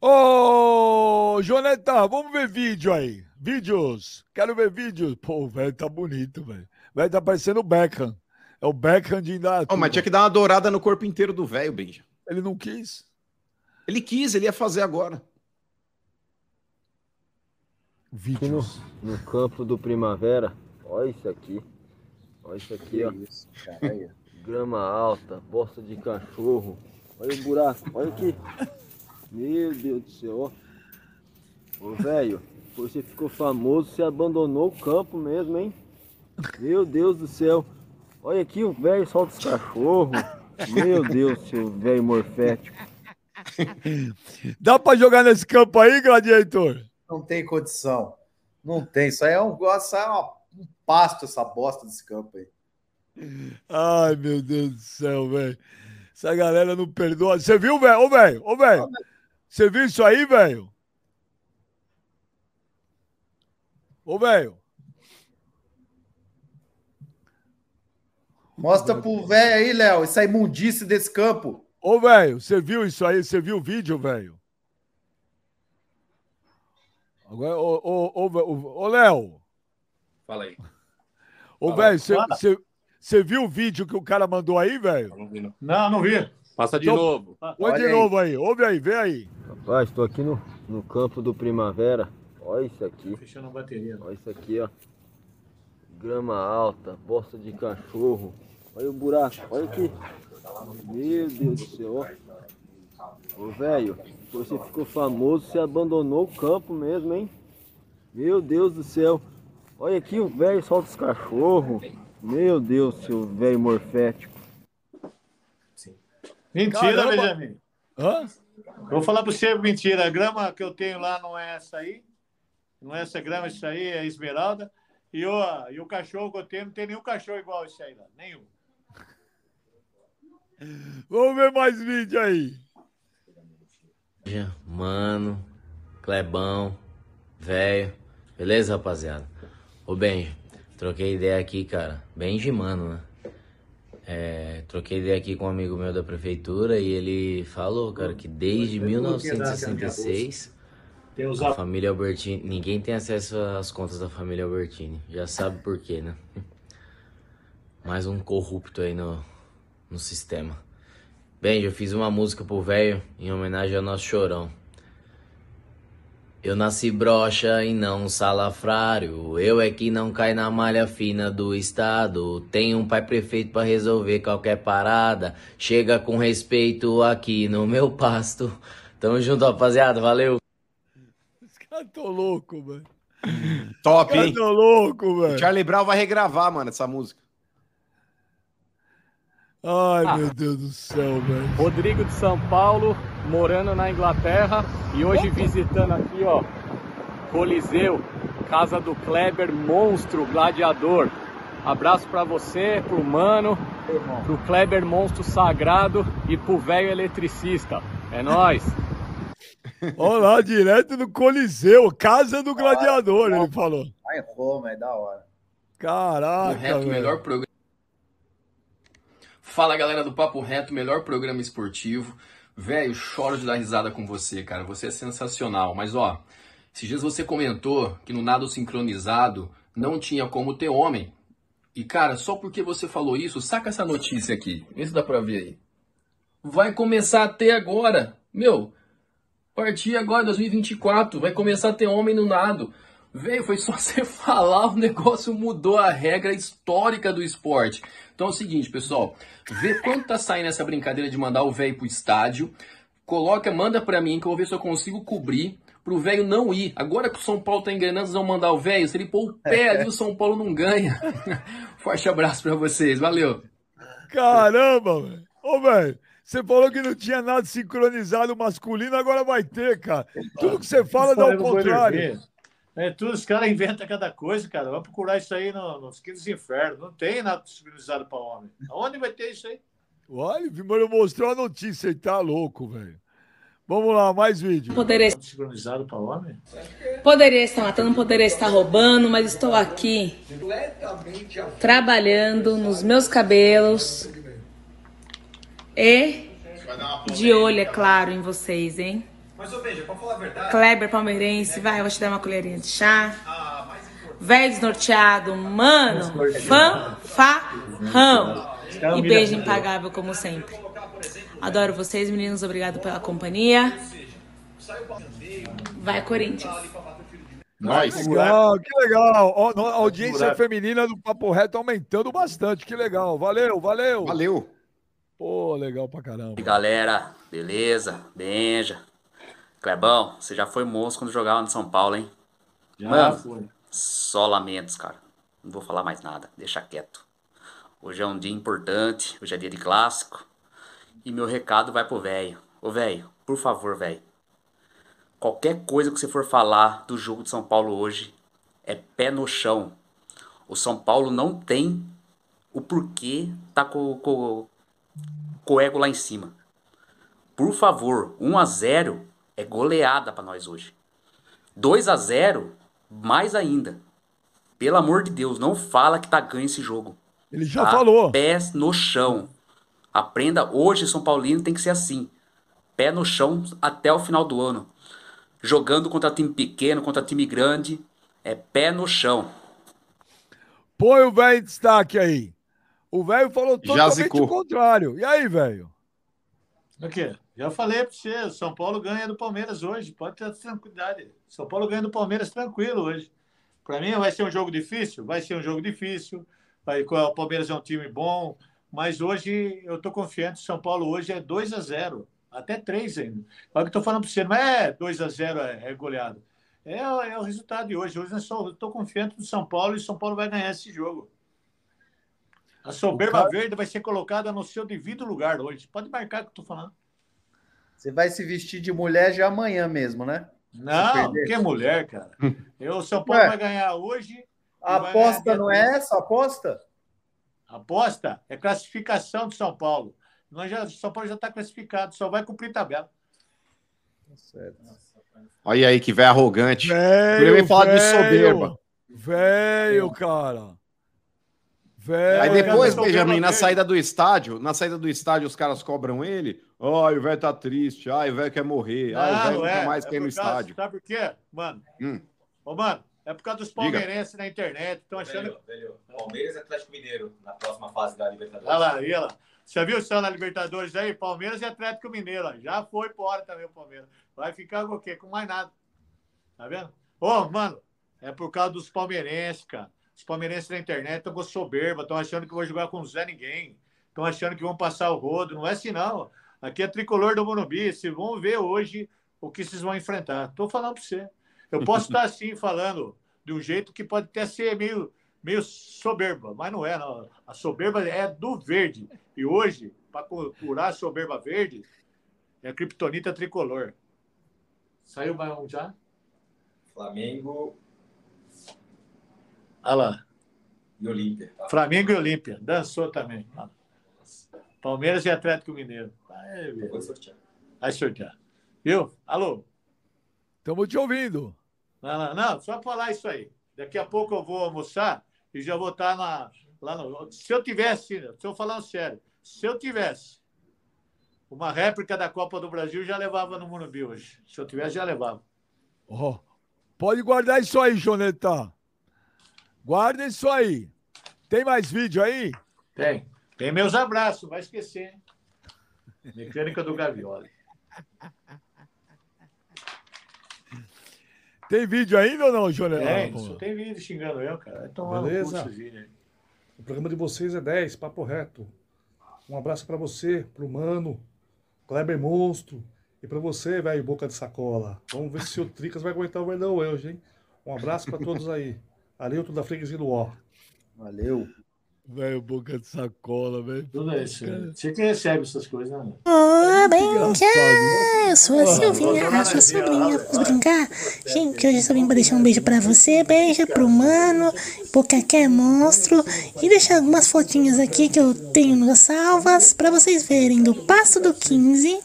Ô, Joneta, vamos ver vídeo aí. Vídeos. Quero ver vídeos. Pô, o velho tá bonito, velho. O velho tá parecendo o Beckham. É o Beckham de Indatuba. Oh, mas tinha que dar uma dourada no corpo inteiro do velho, Benja. Ele não quis. Ele quis, ele ia fazer agora. Vídeos. No, no campo do Primavera. Olha isso aqui. Olha isso aqui, ó. Isso, Grama alta, bosta de cachorro. Olha o buraco, olha aqui. Meu Deus do céu, ó. Ô, velho, você ficou famoso, você abandonou o campo mesmo, hein? Meu Deus do céu. Olha aqui o velho solta os cachorros. Meu Deus, seu velho morfético. Dá pra jogar nesse campo aí, Gladiator? Não tem condição. Não tem. Isso aí é um, isso é um pasto, essa bosta desse campo aí. Ai, meu Deus do céu, velho. Essa galera não perdoa. Você viu, velho? Ô, velho, ô, velho. Você viu isso aí, velho? Ô, velho. Mostra pro velho aí, Léo, essa imundice desse campo. Ô, velho, você viu isso aí? Você viu o vídeo, velho? Agora, ô, ô, ô, ô, Léo. Fala aí. Ô, velho, você viu o vídeo que o cara mandou aí, velho? Não não. Vi. Passa de então, novo. Olha de aí. novo aí. Ouve aí, vê aí. Rapaz, estou aqui no, no campo do Primavera. Olha isso aqui. Fechando a bateria. Olha isso aqui, ó. Grama alta, bosta de cachorro. Olha o buraco, olha aqui. Meu Deus do céu, ó. Ô, velho, você ficou famoso, você abandonou o campo mesmo, hein? Meu Deus do céu. Olha aqui, o velho solta os cachorros. Meu Deus, seu velho morfético. Mentira, Caramba. Benjamin. Hã? Vou falar para você mentira. A grama que eu tenho lá não é essa aí. Não é essa grama, isso aí é esmeralda. E o, e o cachorro que eu tenho, não tem nenhum cachorro igual esse aí lá. Nenhum. Vamos ver mais vídeo aí. Mano, Clebão, velho. Beleza, rapaziada? Ô, Benji, troquei ideia aqui, cara. Benji, mano, né? É, troquei ideia aqui com um amigo meu da prefeitura e ele falou, cara, que desde 1966 a família Albertini, ninguém tem acesso às contas da família Albertini. Já sabe por quê, né? (laughs) Mais um corrupto aí no, no sistema. Bem, eu fiz uma música pro velho em homenagem ao nosso chorão. Eu nasci brocha e não salafrário. Eu é que não cai na malha fina do estado. Tenho um pai prefeito para resolver qualquer parada. Chega com respeito aqui no meu pasto. Tamo junto, rapaziada. Valeu. Os caras tão loucos, mano. Top, hein? Tô louco, velho. Charlie Brown vai regravar, mano, essa música. Ai, ah. meu Deus do céu, velho. Rodrigo de São Paulo, morando na Inglaterra e hoje visitando aqui, ó, Coliseu, casa do Kleber, monstro gladiador. Abraço para você, pro mano, pro Kleber, monstro sagrado e pro velho eletricista. É nós. Olá, (laughs) direto do Coliseu, casa do gladiador, ele falou. Ai, Roma, é da hora. Caraca, melhor programa Fala galera do Papo Reto, melhor programa esportivo. Velho, choro de dar risada com você, cara. Você é sensacional. Mas ó, esses dias você comentou que no nado sincronizado não tinha como ter homem. E cara, só porque você falou isso, saca essa notícia aqui. Se dá pra ver aí. Vai começar a ter agora. Meu, partir agora, 2024, vai começar a ter homem no nado. Velho, foi só (laughs) você falar, o negócio mudou a regra histórica do esporte. Então é o seguinte, pessoal, vê quanto tá saindo essa brincadeira de mandar o velho pro estádio, coloca, manda para mim que eu vou ver se eu consigo cobrir pro velho não ir. Agora que o São Paulo tá engrenando, vocês vão mandar o velho, se ele pôr o pé ali, o São Paulo não ganha. (laughs) Forte abraço para vocês, valeu. Caramba, velho. Ô, velho, você falou que não tinha nada sincronizado masculino, agora vai ter, cara. Tudo que você fala dá o contrário. É, tudo, os caras inventam cada coisa, cara. Vamos procurar isso aí no, nos quintos infernos. Não tem nada civilizado para homem. Aonde vai ter isso aí? Olha, o mostrou a notícia e tá louco, velho. Vamos lá, mais vídeo. Poderia... Sincronizado para homem? Poderia estar matando, poderia estar roubando, mas estou aqui trabalhando nos meus cabelos e de olho, é claro, em vocês, hein? Mas, ô Benja, pra falar a verdade. Kleber palmeirense, vai, eu vou te dar uma colherinha de chá. Velho desnorteado, mano, fanfarrão. E beijo impagável, como sempre. Adoro vocês, meninos. Obrigado pela companhia. Vai, Corinthians. Nós. Legal, que legal. Ó, no- A audiência feminina do Papo Reto aumentando bastante. Que legal. Valeu, valeu. Valeu. Pô, legal pra caramba. E galera, beleza? Benja. Clebão, você já foi monstro quando jogava no São Paulo, hein? Já Mano, foi. só lamentos, cara. Não vou falar mais nada, deixa quieto. Hoje é um dia importante, hoje é dia de clássico. E meu recado vai pro velho. Ô velho, por favor, velho. Qualquer coisa que você for falar do jogo de São Paulo hoje é pé no chão. O São Paulo não tem o porquê tá com, com, com o ego lá em cima. Por favor, 1 a 0 é goleada pra nós hoje. 2 a 0 mais ainda. Pelo amor de Deus, não fala que tá ganho esse jogo. Ele já Tá? falou. Pés no chão. Aprenda hoje, São Paulino tem que ser assim. Pé no chão até o final do ano. Jogando contra time pequeno, contra time grande, é pé no chão. Põe o velho em destaque aí. O velho falou totalmente o contrário. E aí, velho? O quê? Já falei para você, o São Paulo ganha do Palmeiras hoje. Pode ter tranquilidade. São Paulo ganha do Palmeiras tranquilo hoje. Para mim vai ser um jogo difícil? Vai ser um jogo difícil. Vai, o Palmeiras é um time bom, mas hoje eu estou confiante. O São Paulo hoje é 2 a 0 até 3 ainda. Olha o que estou falando para você, não é 2 a 0 é, é goleado. É, o- é o resultado de hoje. Hoje eu estou confiante do São Paulo e São Paulo vai ganhar esse jogo. A soberba cara- verde vai ser colocada no seu devido lugar hoje. Pode marcar o que eu estou falando. Você vai se vestir de mulher já amanhã mesmo, né? Não, que mulher, cara. (laughs) Eu, o São Paulo Ué. vai ganhar hoje. A aposta ganhar não é essa? a Aposta? Aposta é classificação de São Paulo. Nós já, São Paulo já está classificado, só vai cumprir tabela. Olha aí que velho arrogante. Ele vem falar de soberba. Velho, cara. Velho. Aí depois, Benjamin, na saída do estádio, na saída do estádio, os caras cobram ele. Ai, o velho tá triste. Ai, o velho quer morrer. Ai, o Não, velho não nunca é. mais É quer ir no causa- estádio. Sabe por quê, mano? Hum. Ô, mano, é por causa dos Diga. palmeirenses na internet. Estão achando. Velho, velho, Palmeiras e Atlético Mineiro na próxima fase da Libertadores. Olha lá, olha lá. Você viu o céu na Libertadores aí? Palmeiras e Atlético Mineiro. ó. Já foi embora também o Palmeiras. Vai ficar com o quê? Com mais nada. Tá vendo? Ô, mano, é por causa dos palmeirenses, cara. Os palmeirenses na internet estão com soberba, estão achando que vão jogar com o Zé Ninguém. Estão achando que vão passar o rodo. Não é assim, não. Aqui é tricolor do Morumbi. Vocês vão ver hoje o que vocês vão enfrentar. Tô falando para você. Eu posso (laughs) estar assim falando de um jeito que pode até ser meio, meio soberba, mas não é, não. A soberba é do verde. E hoje, para curar a soberba verde, é a criptonita tricolor. Saiu mais um já? Flamengo Olha lá. e Olímpia. Flamengo e Olímpia. Dançou também. Palmeiras e Atlético Mineiro. Vai. Vou sortear. Vai sortear. Viu? Alô? Estamos te ouvindo. Não, não, não, só falar isso aí. Daqui a pouco eu vou almoçar e já vou estar na, lá no. Se eu tivesse, estou falando sério, se eu tivesse uma réplica da Copa do Brasil, já levava no Morumbi hoje. Se eu tivesse, já levava. Ó, pode guardar isso aí, Joneta. Guarda isso aí. Tem mais vídeo aí? Tem. Tem meus abraços, vai esquecer. hein? Mecânica do Gavioli. Tem vídeo ainda ou não, Joneta? Tem, pô? só tem vídeo xingando eu, cara. Tomar Beleza? O programa de vocês é 10, papo reto. Um abraço pra você, pro Mano, Kleber Monstro e pra você, velho, boca de sacola. Vamos ver se o Tricas vai aguentar o Verdão hoje, hein? Um abraço pra todos aí. Arilton da Freguesia do Ó. Valeu. Velho, boca de sacola, velho. Tudo isso. Você que recebe essas coisas, né? Ô, Benja! Eu sou a Ó, Silvinha, a sua sobrinha. Vamos brincar? Gente, hoje eu só vim pra deixar um beijo pra você, beijo pro mano, pro Cacé Monstro e deixar algumas fotinhas aqui que eu tenho nas salvas pra vocês verem do Passo do 15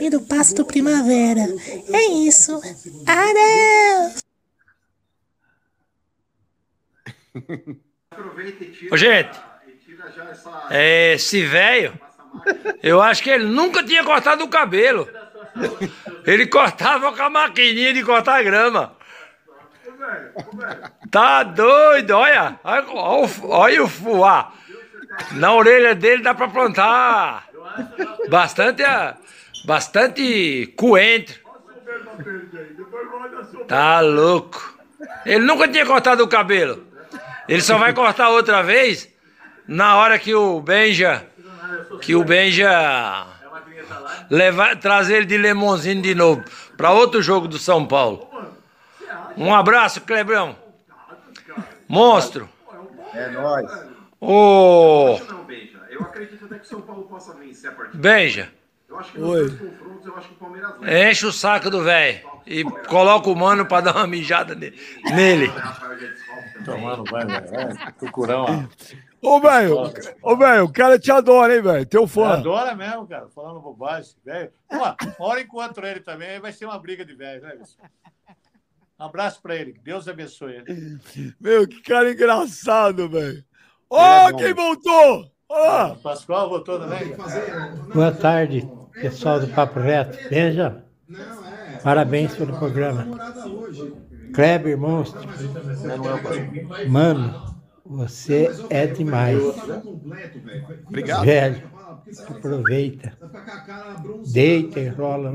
e do Passo do Primavera. É isso. Adeus! (laughs) Ô, gente, é, esse velho, eu acho que ele nunca tinha cortado o cabelo. Ele cortava com a maquininha de cortar grama. Tá doido, olha. Olha, o- olha o fuá. Na orelha dele dá pra plantar bastante, bastante coentro. Tá louco. Ele nunca tinha cortado o cabelo. Ele só vai cortar outra vez na hora que o Benja. Que o Benja. Levar, trazer ele de Lemonzinho de novo. Pra outro jogo do São Paulo. Um abraço, Clebrão. Monstro. É nóis. Ô. Benja. Eu acredito até que o São Paulo possa vencer a partida. Benja. Eu acho que nos Oi. dois confrontos, eu acho que o Palmeiras. Enche o saco do velho. E coloca o mano pra dar uma mijada ne- nele. Tomando, vai, vai, vai. Tucurão, ó. Ô, velho, ô, velho, o cara te adora, hein, velho? Teu fã. Adora mesmo, cara, falando bobagem, velho. Uma hora encontro ele também, aí vai ser uma briga de velho, né? Um abraço pra ele, que Deus abençoe ele. Meu, que cara engraçado, velho. Ó, É bom. quem voltou! Olha lá. Pascoal votou também? cara? Boa tarde, pessoal do Papo Reto. Veja, parabéns pelo programa. Kleber Monstro. Mano, você é demais. Obrigado. Velho, aproveita. Deita e rola.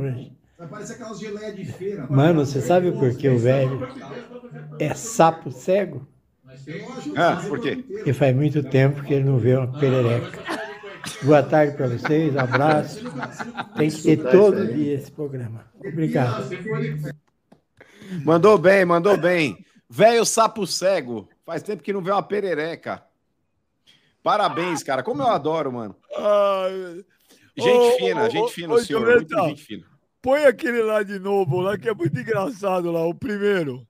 Mano, você sabe por que o velho é sapo cego? Ah, por quê? Porque faz muito tempo que ele não vê uma perereca. Boa tarde para vocês, um abraço. Tem que ter todo dia esse programa. Obrigado. Mandou bem, mandou bem. Velho sapo cego. Faz tempo que não vê uma perereca. Parabéns, cara. Como eu adoro, mano. Gente fina, gente fina, o senhor. Muito gente fina. Põe aquele lá de novo, lá, que é muito engraçado lá, o primeiro.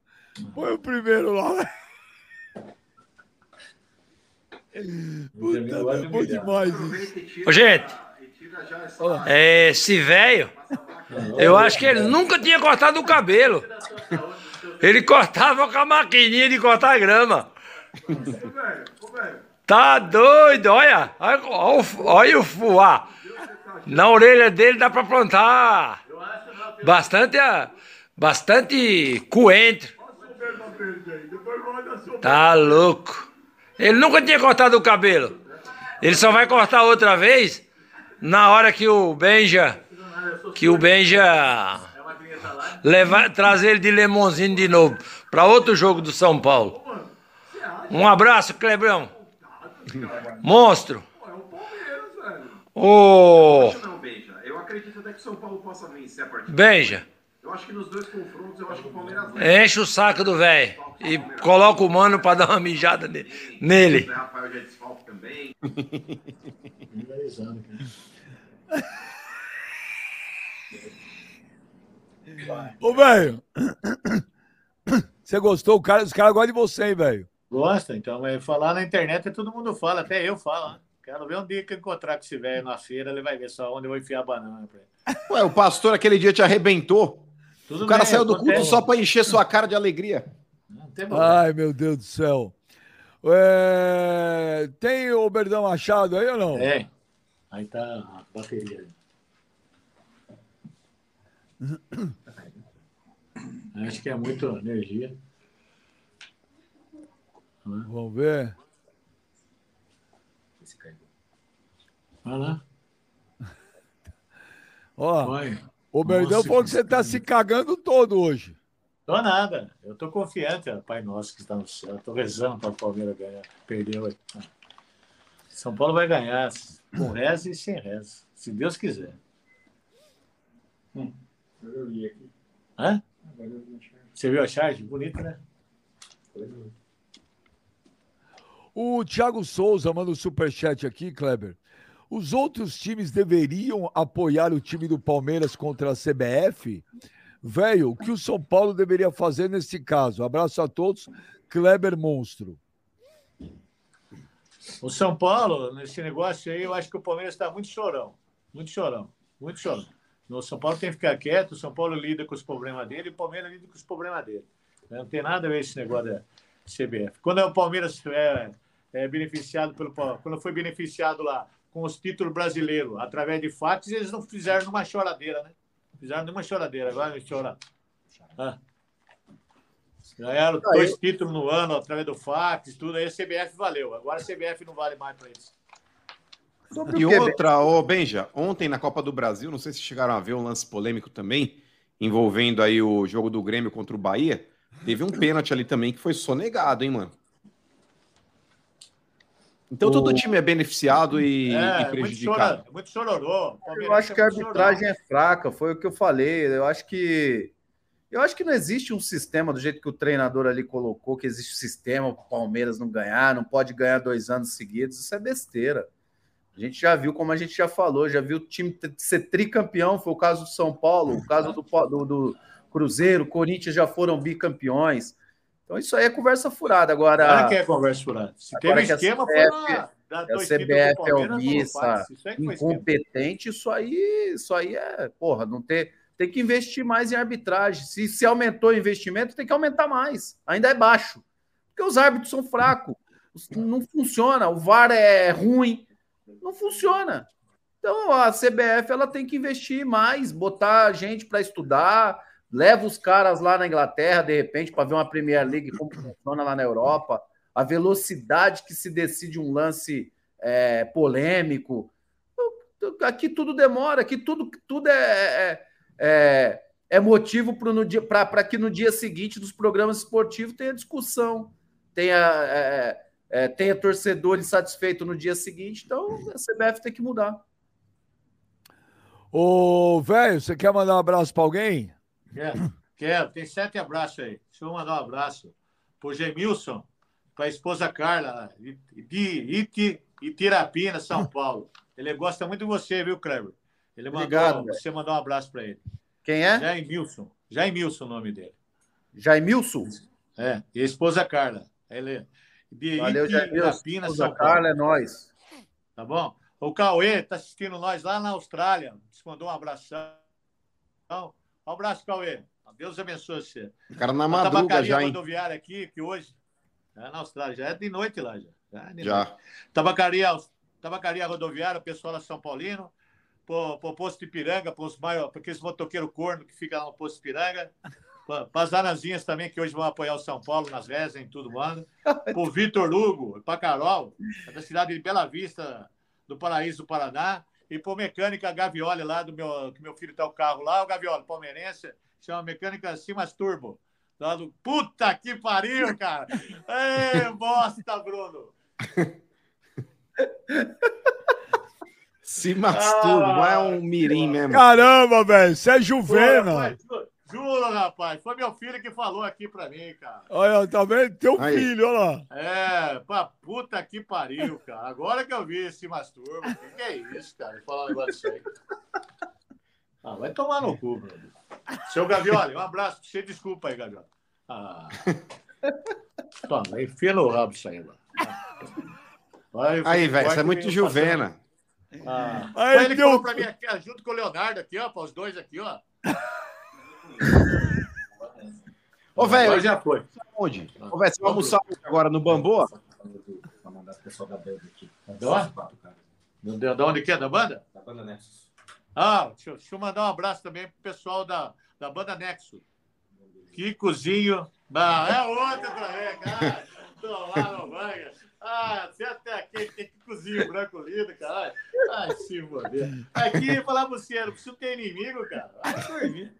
Põe o primeiro lá. Puta, é bom demais isso. Ô, gente, é, esse velho, eu acho que ele nunca tinha cortado o cabelo. Ele cortava com a maquininha de cortar grama. Tá doido, olha. Olha, olha o- fuá. Na orelha dele dá pra plantar bastante, ah, bastante coentro. Tá louco. Ele nunca tinha cortado o cabelo. Ele só vai cortar outra vez na hora que o Benja. Que o Benja. Levar, trazer ele de Lemonzinho de novo. Pra outro jogo do São Paulo. Um abraço, Clebrão. Monstro. Ô. Não, Benja. Eu acredito até que o São Paulo possa vencer a partida. Benja. Eu acho que nos dois confrontos, eu acho que o Palmeiras leva. Enche o saco do velho. E coloca o mano pra dar uma mijada ne- nele. O Rafael já é desfalque também. (laughs) Ô, velho. Você gostou? O cara, os caras gostam de você, hein, velho? Gosta, então, mas falar na internet todo mundo fala, até eu falo. Né? Quero ver um dia que eu encontrar com esse velho na feira, ele vai ver só onde eu vou enfiar a banana pra ele. Ué, o pastor aquele dia te arrebentou. Tudo o cara bem, saiu do culto só pra encher sua cara de alegria. Ai, meu Deus do céu. É, Tem o Berdão Machado aí ou não? É. Aí tá a bateria. Acho que é muita energia. Vamos ver. Vai lá. Ó, Vai. o Berdão Nossa, falou que você tá se cagando todo hoje. Tô nada. Eu tô confiante, ó, Pai Nosso que está no céu. Tô rezando para o Palmeiras ganhar. Perdeu. aí. São Paulo vai ganhar com reza e sem reza. Se Deus quiser. Hum. Eu li aqui. Hã? Agora eu a charge. Você viu a charge? Bonita, né? O Thiago Souza manda um superchat aqui, Kleber. Os outros times deveriam apoiar o time do Palmeiras contra a CBF? Velho, o que o São Paulo deveria fazer nesse caso? Abraço a todos. Kleber Monstro. O São Paulo, nesse negócio aí, eu acho que o Palmeiras está muito chorão. Muito chorão. Muito chorão. O São Paulo tem que ficar quieto, o São Paulo lida com os problemas dele e o Palmeiras lida com os problemas dele. Não tem nada a ver esse negócio da CBF. Quando o Palmeiras é, é beneficiado pelo quando foi beneficiado lá com os títulos brasileiros através de fatos, eles não fizeram numa choradeira, né? Fizeram nenhuma choradeira, agora não chora. Ah. Ganharam Aí. dois títulos no ano através do fax, tudo. Aí a CBF valeu. Agora a CBF não vale mais para eles. E outra, ô Benja, ontem na Copa do Brasil, não sei se chegaram a ver um lance polêmico também, envolvendo aí o jogo do Grêmio contra o Bahia. Teve um pênalti ali também que foi sonegado, hein, mano? Então todo O- time é beneficiado e, e É, muito, prejudicado. muito chororô. Eu acho que a arbitragem é fraca, foi o que eu falei. Eu acho que eu acho que não existe um sistema do jeito que o treinador ali colocou, que existe um sistema o Palmeiras não ganhar, não pode ganhar dois anos seguidos. Isso é besteira. A gente já viu, como a gente já falou, já viu o time ser tricampeão, foi o caso do São Paulo, o caso do, do, do Cruzeiro, Corinthians já foram bicampeões. Então isso aí é conversa furada. Agora, Claro que é conversa furada. Se teve esquema, foi CBF lá. Dar que a dois títulos CBF é omissa, é foi incompetente, isso aí, isso aí é, porra, não ter, tem que investir mais em arbitragem. Se, se aumentou o investimento, tem que aumentar mais. Ainda é baixo. Porque os árbitros são fracos. Os- Não funciona. O VAR é ruim. Não funciona. Então a CBF ela tem que investir mais, botar gente para estudar, leva os caras lá na Inglaterra, de repente, para ver uma Premier League como funciona lá na Europa, a velocidade que se decide um lance é, polêmico. Aqui tudo demora, aqui tudo, tudo é, é, é, é motivo para que no dia seguinte dos programas esportivos tenha discussão, tenha, é, é, tenha torcedor insatisfeito no dia seguinte. Então a CBF tem que mudar. Ô, velho, você quer mandar um abraço pra alguém? Quero, quero. Tem sete abraços aí. Deixa eu mandar um abraço pro Gemilson, pra esposa Carla, de Iti, Itirapina, São Paulo. Ele gosta muito de você, viu, Kleber? Ele mandou Obrigado, velho. você mandar um abraço para ele. Quem é? Jaimilson. Jaimilson, o nome dele. Jaimilson? É, e a esposa Carla. Ele de Valeu, Jaimilson. Esposa São. Carla, é nós. Tá bom? O Cauê tá assistindo nós lá na Austrália. Te mandou um abração. Um abraço, Cauê. Deus abençoe você. O cara na A madruga tabacaria já, hein? rodoviária aqui, que hoje, é na Austrália, já é de noite lá. Já, já, é Já. Tabacaria, tabacaria rodoviária, o pessoal lá São Paulino, pro, pro posto de Piranga, pros maior, porque esse motoqueiro corno que fica lá no posto de Piranga, para as Anazinhas também, que hoje vão apoiar o São Paulo nas rezas, em tudo, mano. (laughs) Pro Vitor Lugo, para Carol, é da cidade de Bela Vista, do Paraíso do Paraná, e pro Mecânica Gavioli lá, do meu, que meu filho tá o carro lá, o Gavioli, palmeirense, chama Mecânica Simas Turbo. Lá do... Puta que pariu, cara! (laughs) Ê, bosta, Bruno! (laughs) Se masturba, não é um mirim mesmo. Caramba, velho, você é Juvena. Juro, rapaz, foi meu filho que falou aqui pra mim, cara. Olha, tá vendo? Teu Aí. filho, olha lá. É, pra puta que pariu, cara. Agora que eu vi esse masturbo, o que, que é isso, cara? Falar um negócio aí. Ah, vai tomar no cu, Bruno. Seu Gavioli, um abraço. Você desculpa aí, Gavioli. Ah. Toma, enfia no rabo isso aí, mano. Vai, Aí, velho, você é muito Juvena. Ah. Aí, ele que teu- falou pra mim aqui, junto com o Leonardo aqui, ó, para os dois aqui, ó. Ô, velho, Agora já foi. Onde? Ô, velho, você vai almoçar agora no Bambu? Da onde? De, de onde que é? Da banda? Da banda Nexus. Ah, deixa, eu- deixa eu mandar um abraço também pro pessoal da, da banda Nexo. Kikozinho. Ah, é outro também, cara. Tô lá no banho. Ah, você até aqui tem Kikozinho branco lindo, caralho. Ai, se foder. Aqui, falar pra você, não preciso ter inimigo, cara. Vai dormir.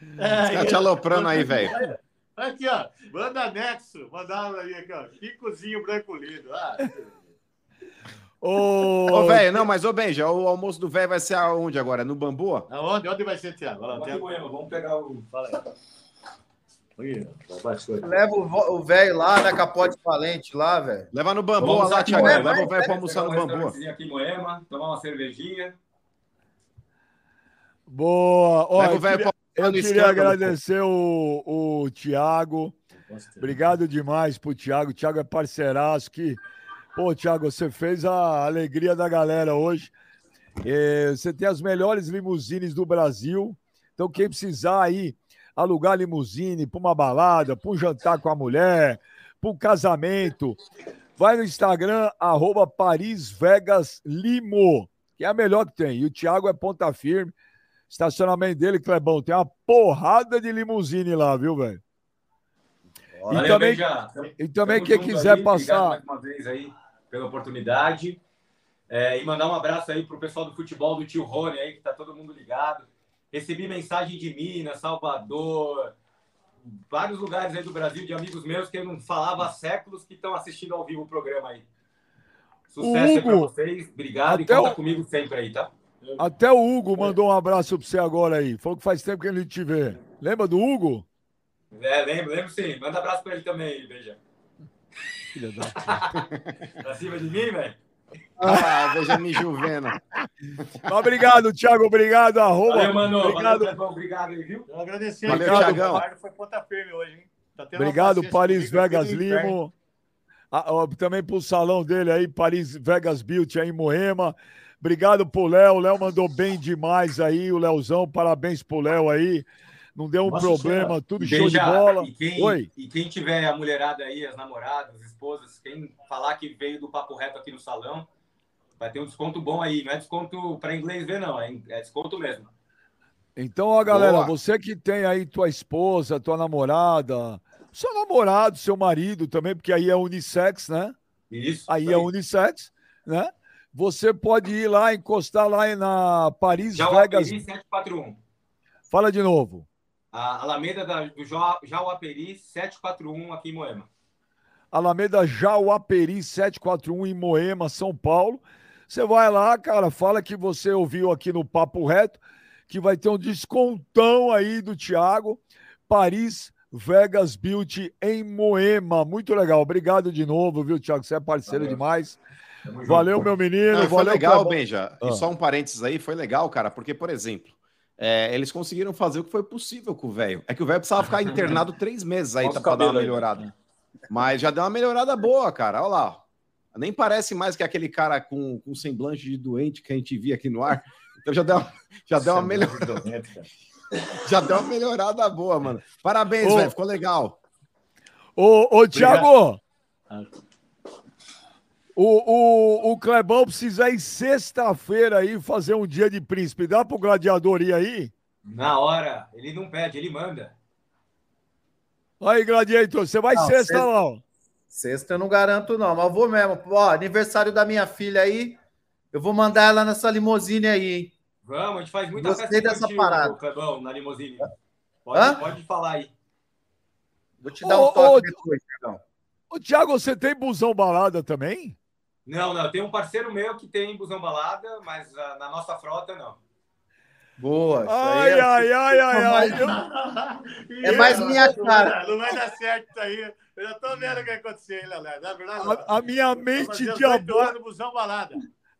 Você tá te aloprando aí, velho. Aqui, ó. Banda Nexo. Mandaram aí, aqui, ó. Kikozinho branco lindo. Ah, Ô, Ô, velho, não, mas ô, Benja, o almoço do velho vai ser aonde agora? No Bambu? aonde, onde vai ser. Moema, vamos pegar o. Fala aí. Ih. Leva o velho lá na Capote Valente lá, velho. Leva no Bambu Vamos lá, Thiago. Leva o velho pra almoçar no um Bambu. aqui em Moema, tomar uma cervejinha. Boa. Ó, Leva o eu velho eu queria agradecer o, o Thiago. Obrigado demais pro Thiago. O Thiago é parceiraço que. Pô, Thiago, você fez a alegria da galera hoje. É, você tem as melhores limusines do Brasil. Então, quem precisar aí alugar limusine para uma balada, para um jantar com a mulher, para um casamento, vai no Instagram, arroba Paris Vegas Limo, que é a melhor que tem. E o Thiago é ponta firme. Estacionamento dele, Clebão, tem uma porrada de limusine lá, viu, velho? E Valeu, também, e também Tamo quem quiser aí, passar. Obrigado mais uma vez aí pela oportunidade. É, e mandar um abraço aí pro pessoal do futebol do tio Rony aí, que tá todo mundo ligado. Recebi mensagem de Minas, Salvador, vários lugares aí do Brasil, de amigos meus que eu não falava há séculos que estão assistindo ao vivo o programa aí. Sucesso aí pra Hugo, vocês. Obrigado e conta o- comigo sempre aí, tá? Até o Hugo mandou um abraço pra você agora aí. Falou que faz tempo que ele te vê. Lembra do Hugo? É, lembro, lembro sim. Manda abraço pra ele também, Beija. Filha da (laughs) Pra cima de mim, velho? Ah, Benjamin Juvena. Mas Obrigado, Thiago. Obrigado, arroba. Valeu, mano. Valeu, Obrigado, Clebão. Obrigado aí, viu? Eu agradecer. Valeu. Thiagão. Foi ponta firme hoje, hein? Tá obrigado Paris Vegas. Limo. Ah, ó, também pro salão dele aí, Paris Vegas Beauty aí em Moema. Obrigado pro Léo. O Léo mandou bem demais aí, o Léozão. Parabéns pro Léo aí. Não deu um Nossa problema, Senhora. tudo E show de Beija, bola. E quem, Oi. e quem tiver a mulherada aí, as namoradas, as esposas, quem falar que veio do Papo Reto aqui no salão, vai ter um desconto bom aí. Não é desconto para inglês ver, não. É, desconto mesmo. Então, ó, galera, Boa. você que tem aí tua esposa, tua namorada, seu namorado, seu marido também, porque aí é unissex, né? Isso. Aí é unissex, né? Você pode ir lá, encostar lá na Paris Vegas. Jauaperi 741. Fala de novo. A Alameda da, do Jauaperi 741 aqui em Moema. Alameda Jauaperi 741 em Moema, São Paulo. Você vai lá, cara, fala que você ouviu aqui no Papo Reto, que vai ter um descontão aí do Thiago. Paris Vegas Beauty em Moema. Muito legal. Obrigado de novo, viu, Thiago? Você é parceiro Valeu. demais. Tamo junto. Valeu, meu menino. Não, foi valeu, legal, Clebão. Benja. Ah. E só um parênteses aí, foi legal, cara, porque, por exemplo, é, eles conseguiram fazer o que foi possível com o velho. É que o velho precisava ficar (laughs) internado três meses aí Nossa, pra dar uma melhorada. Mas já deu uma melhorada boa, cara. Olha lá. Nem parece mais que aquele cara com, com semblante de doente que a gente via aqui no ar. Então já deu, uma- já deu uma melhorada. (laughs) Já deu uma melhorada boa, mano. Parabéns, velho. Ficou legal. Ô, ô Thiago! O, o, o Clebão precisa ir sexta-feira aí fazer um dia de príncipe. Dá pro gladiador ir aí? Na hora, ele não pede, ele manda. Aí, Gladiator, você vai Não, sexta sexta- lá, ó. Sexta eu não garanto, não, mas eu vou mesmo. Ó, aniversário da minha filha aí, eu vou mandar ela nessa limusine aí, hein? Vamos, a gente faz muita Gostei festa dessa parada. Clebão, na limusine. Pode, Hã? pode falar aí. Vou te dar Ô, um toque ô, depois, Thiagão. Ô, Thiago, você tem busão balada também? Não, não, tem um parceiro meu que tem busão balada, mas ah, na nossa frota não. Boa. Ai, é- ai, ai, ai, ai. É mais (laughs) minha Não cara. Não vai dar certo isso aí. Eu já tô vendo o que vai acontecer, hein, Leonardo. Na verdade, A, a minha mente fazer 18 diabólica. no busão.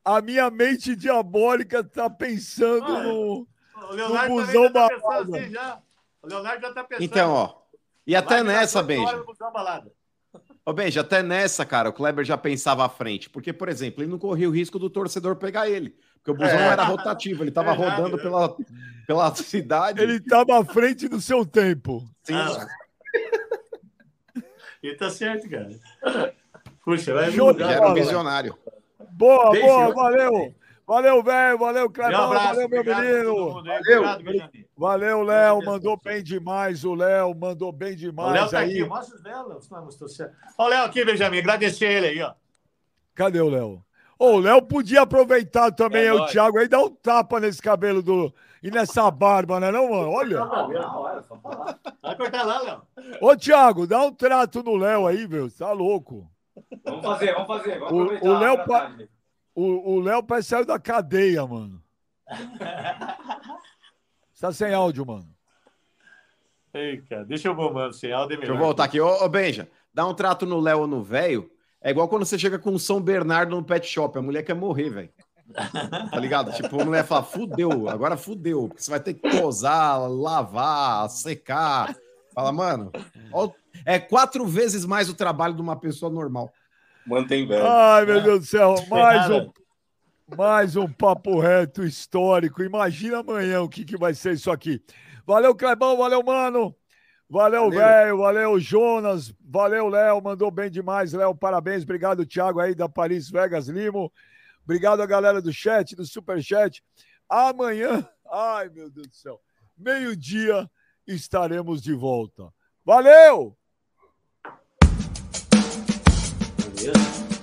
A minha mente diabólica tá pensando no, O no Leonardo busão também já tá pensando balada. assim já. O Leonardo já tá pensando. Então, ó. E até nessa, 18 horas Benja. no busão. Ô, Benja, até nessa, cara, o Kleber já pensava à frente. Porque, por exemplo, ele não corria o risco do torcedor pegar ele. Porque o busão É. não era rotativo, ele tava (laughs) Verdade, rodando né? pela, pela (laughs) cidade. Ele tava à frente do seu tempo. Sim. Ah. E tá certo, cara. (laughs) Puxa, vai mudar. Já era um visionário. Boa, Beijo. boa, valeu. Valeu, velho. Valeu, Um Clebão. abraço, Valeu, meu menino. aí. Obrigado, Benjamin. Valeu, Léo. Mandou bem demais. O Léo mandou bem O demais Léo tá aí. aqui. Mostra o Léo, o aqui, Benjamin. Agradecer ele aí, ó. Cadê o Léo? Ô, o Léo podia aproveitar também, É o nóis. Thiago, aí dar um tapa nesse cabelo do. E nessa barba, né, não, mano? Olha. Vai cortar lá, Léo. Ô, Thiago, dá um trato no Léo aí, meu. Tá louco. Vamos fazer, vamos fazer. Vamos O- Léo pa-. O, o Léo parece saiu da cadeia, mano. Você (laughs) tá sem áudio, mano. Ei, cara, deixa eu bombando sem áudio é Deixa eu melhor. voltar aqui. Ô, ô Benja, dá um trato no Léo ou no velho. É igual quando você chega com um São Bernardo no pet shop. A mulher quer morrer, velho. Tá ligado? Tipo, a mulher fala, fudeu, agora fudeu. Porque você vai ter que tosar, lavar, secar. Fala, mano, ó, é quatro vezes mais o trabalho de uma pessoa normal. Mantém velho. Ai, meu Deus do céu. (laughs) Mais um, mais um papo reto histórico. Imagina amanhã o que, que vai ser isso aqui. Valeu, Clebão. Valeu, mano. Valeu. velho. Valeu, Jonas. Valeu, Léo. Mandou bem demais, Léo. Parabéns. Obrigado, Thiago, aí da Paris Vegas Limo. Obrigado a galera do chat, do Superchat. Amanhã, Ai, meu Deus do céu. Meio-dia estaremos de volta. Valeu! Beleza?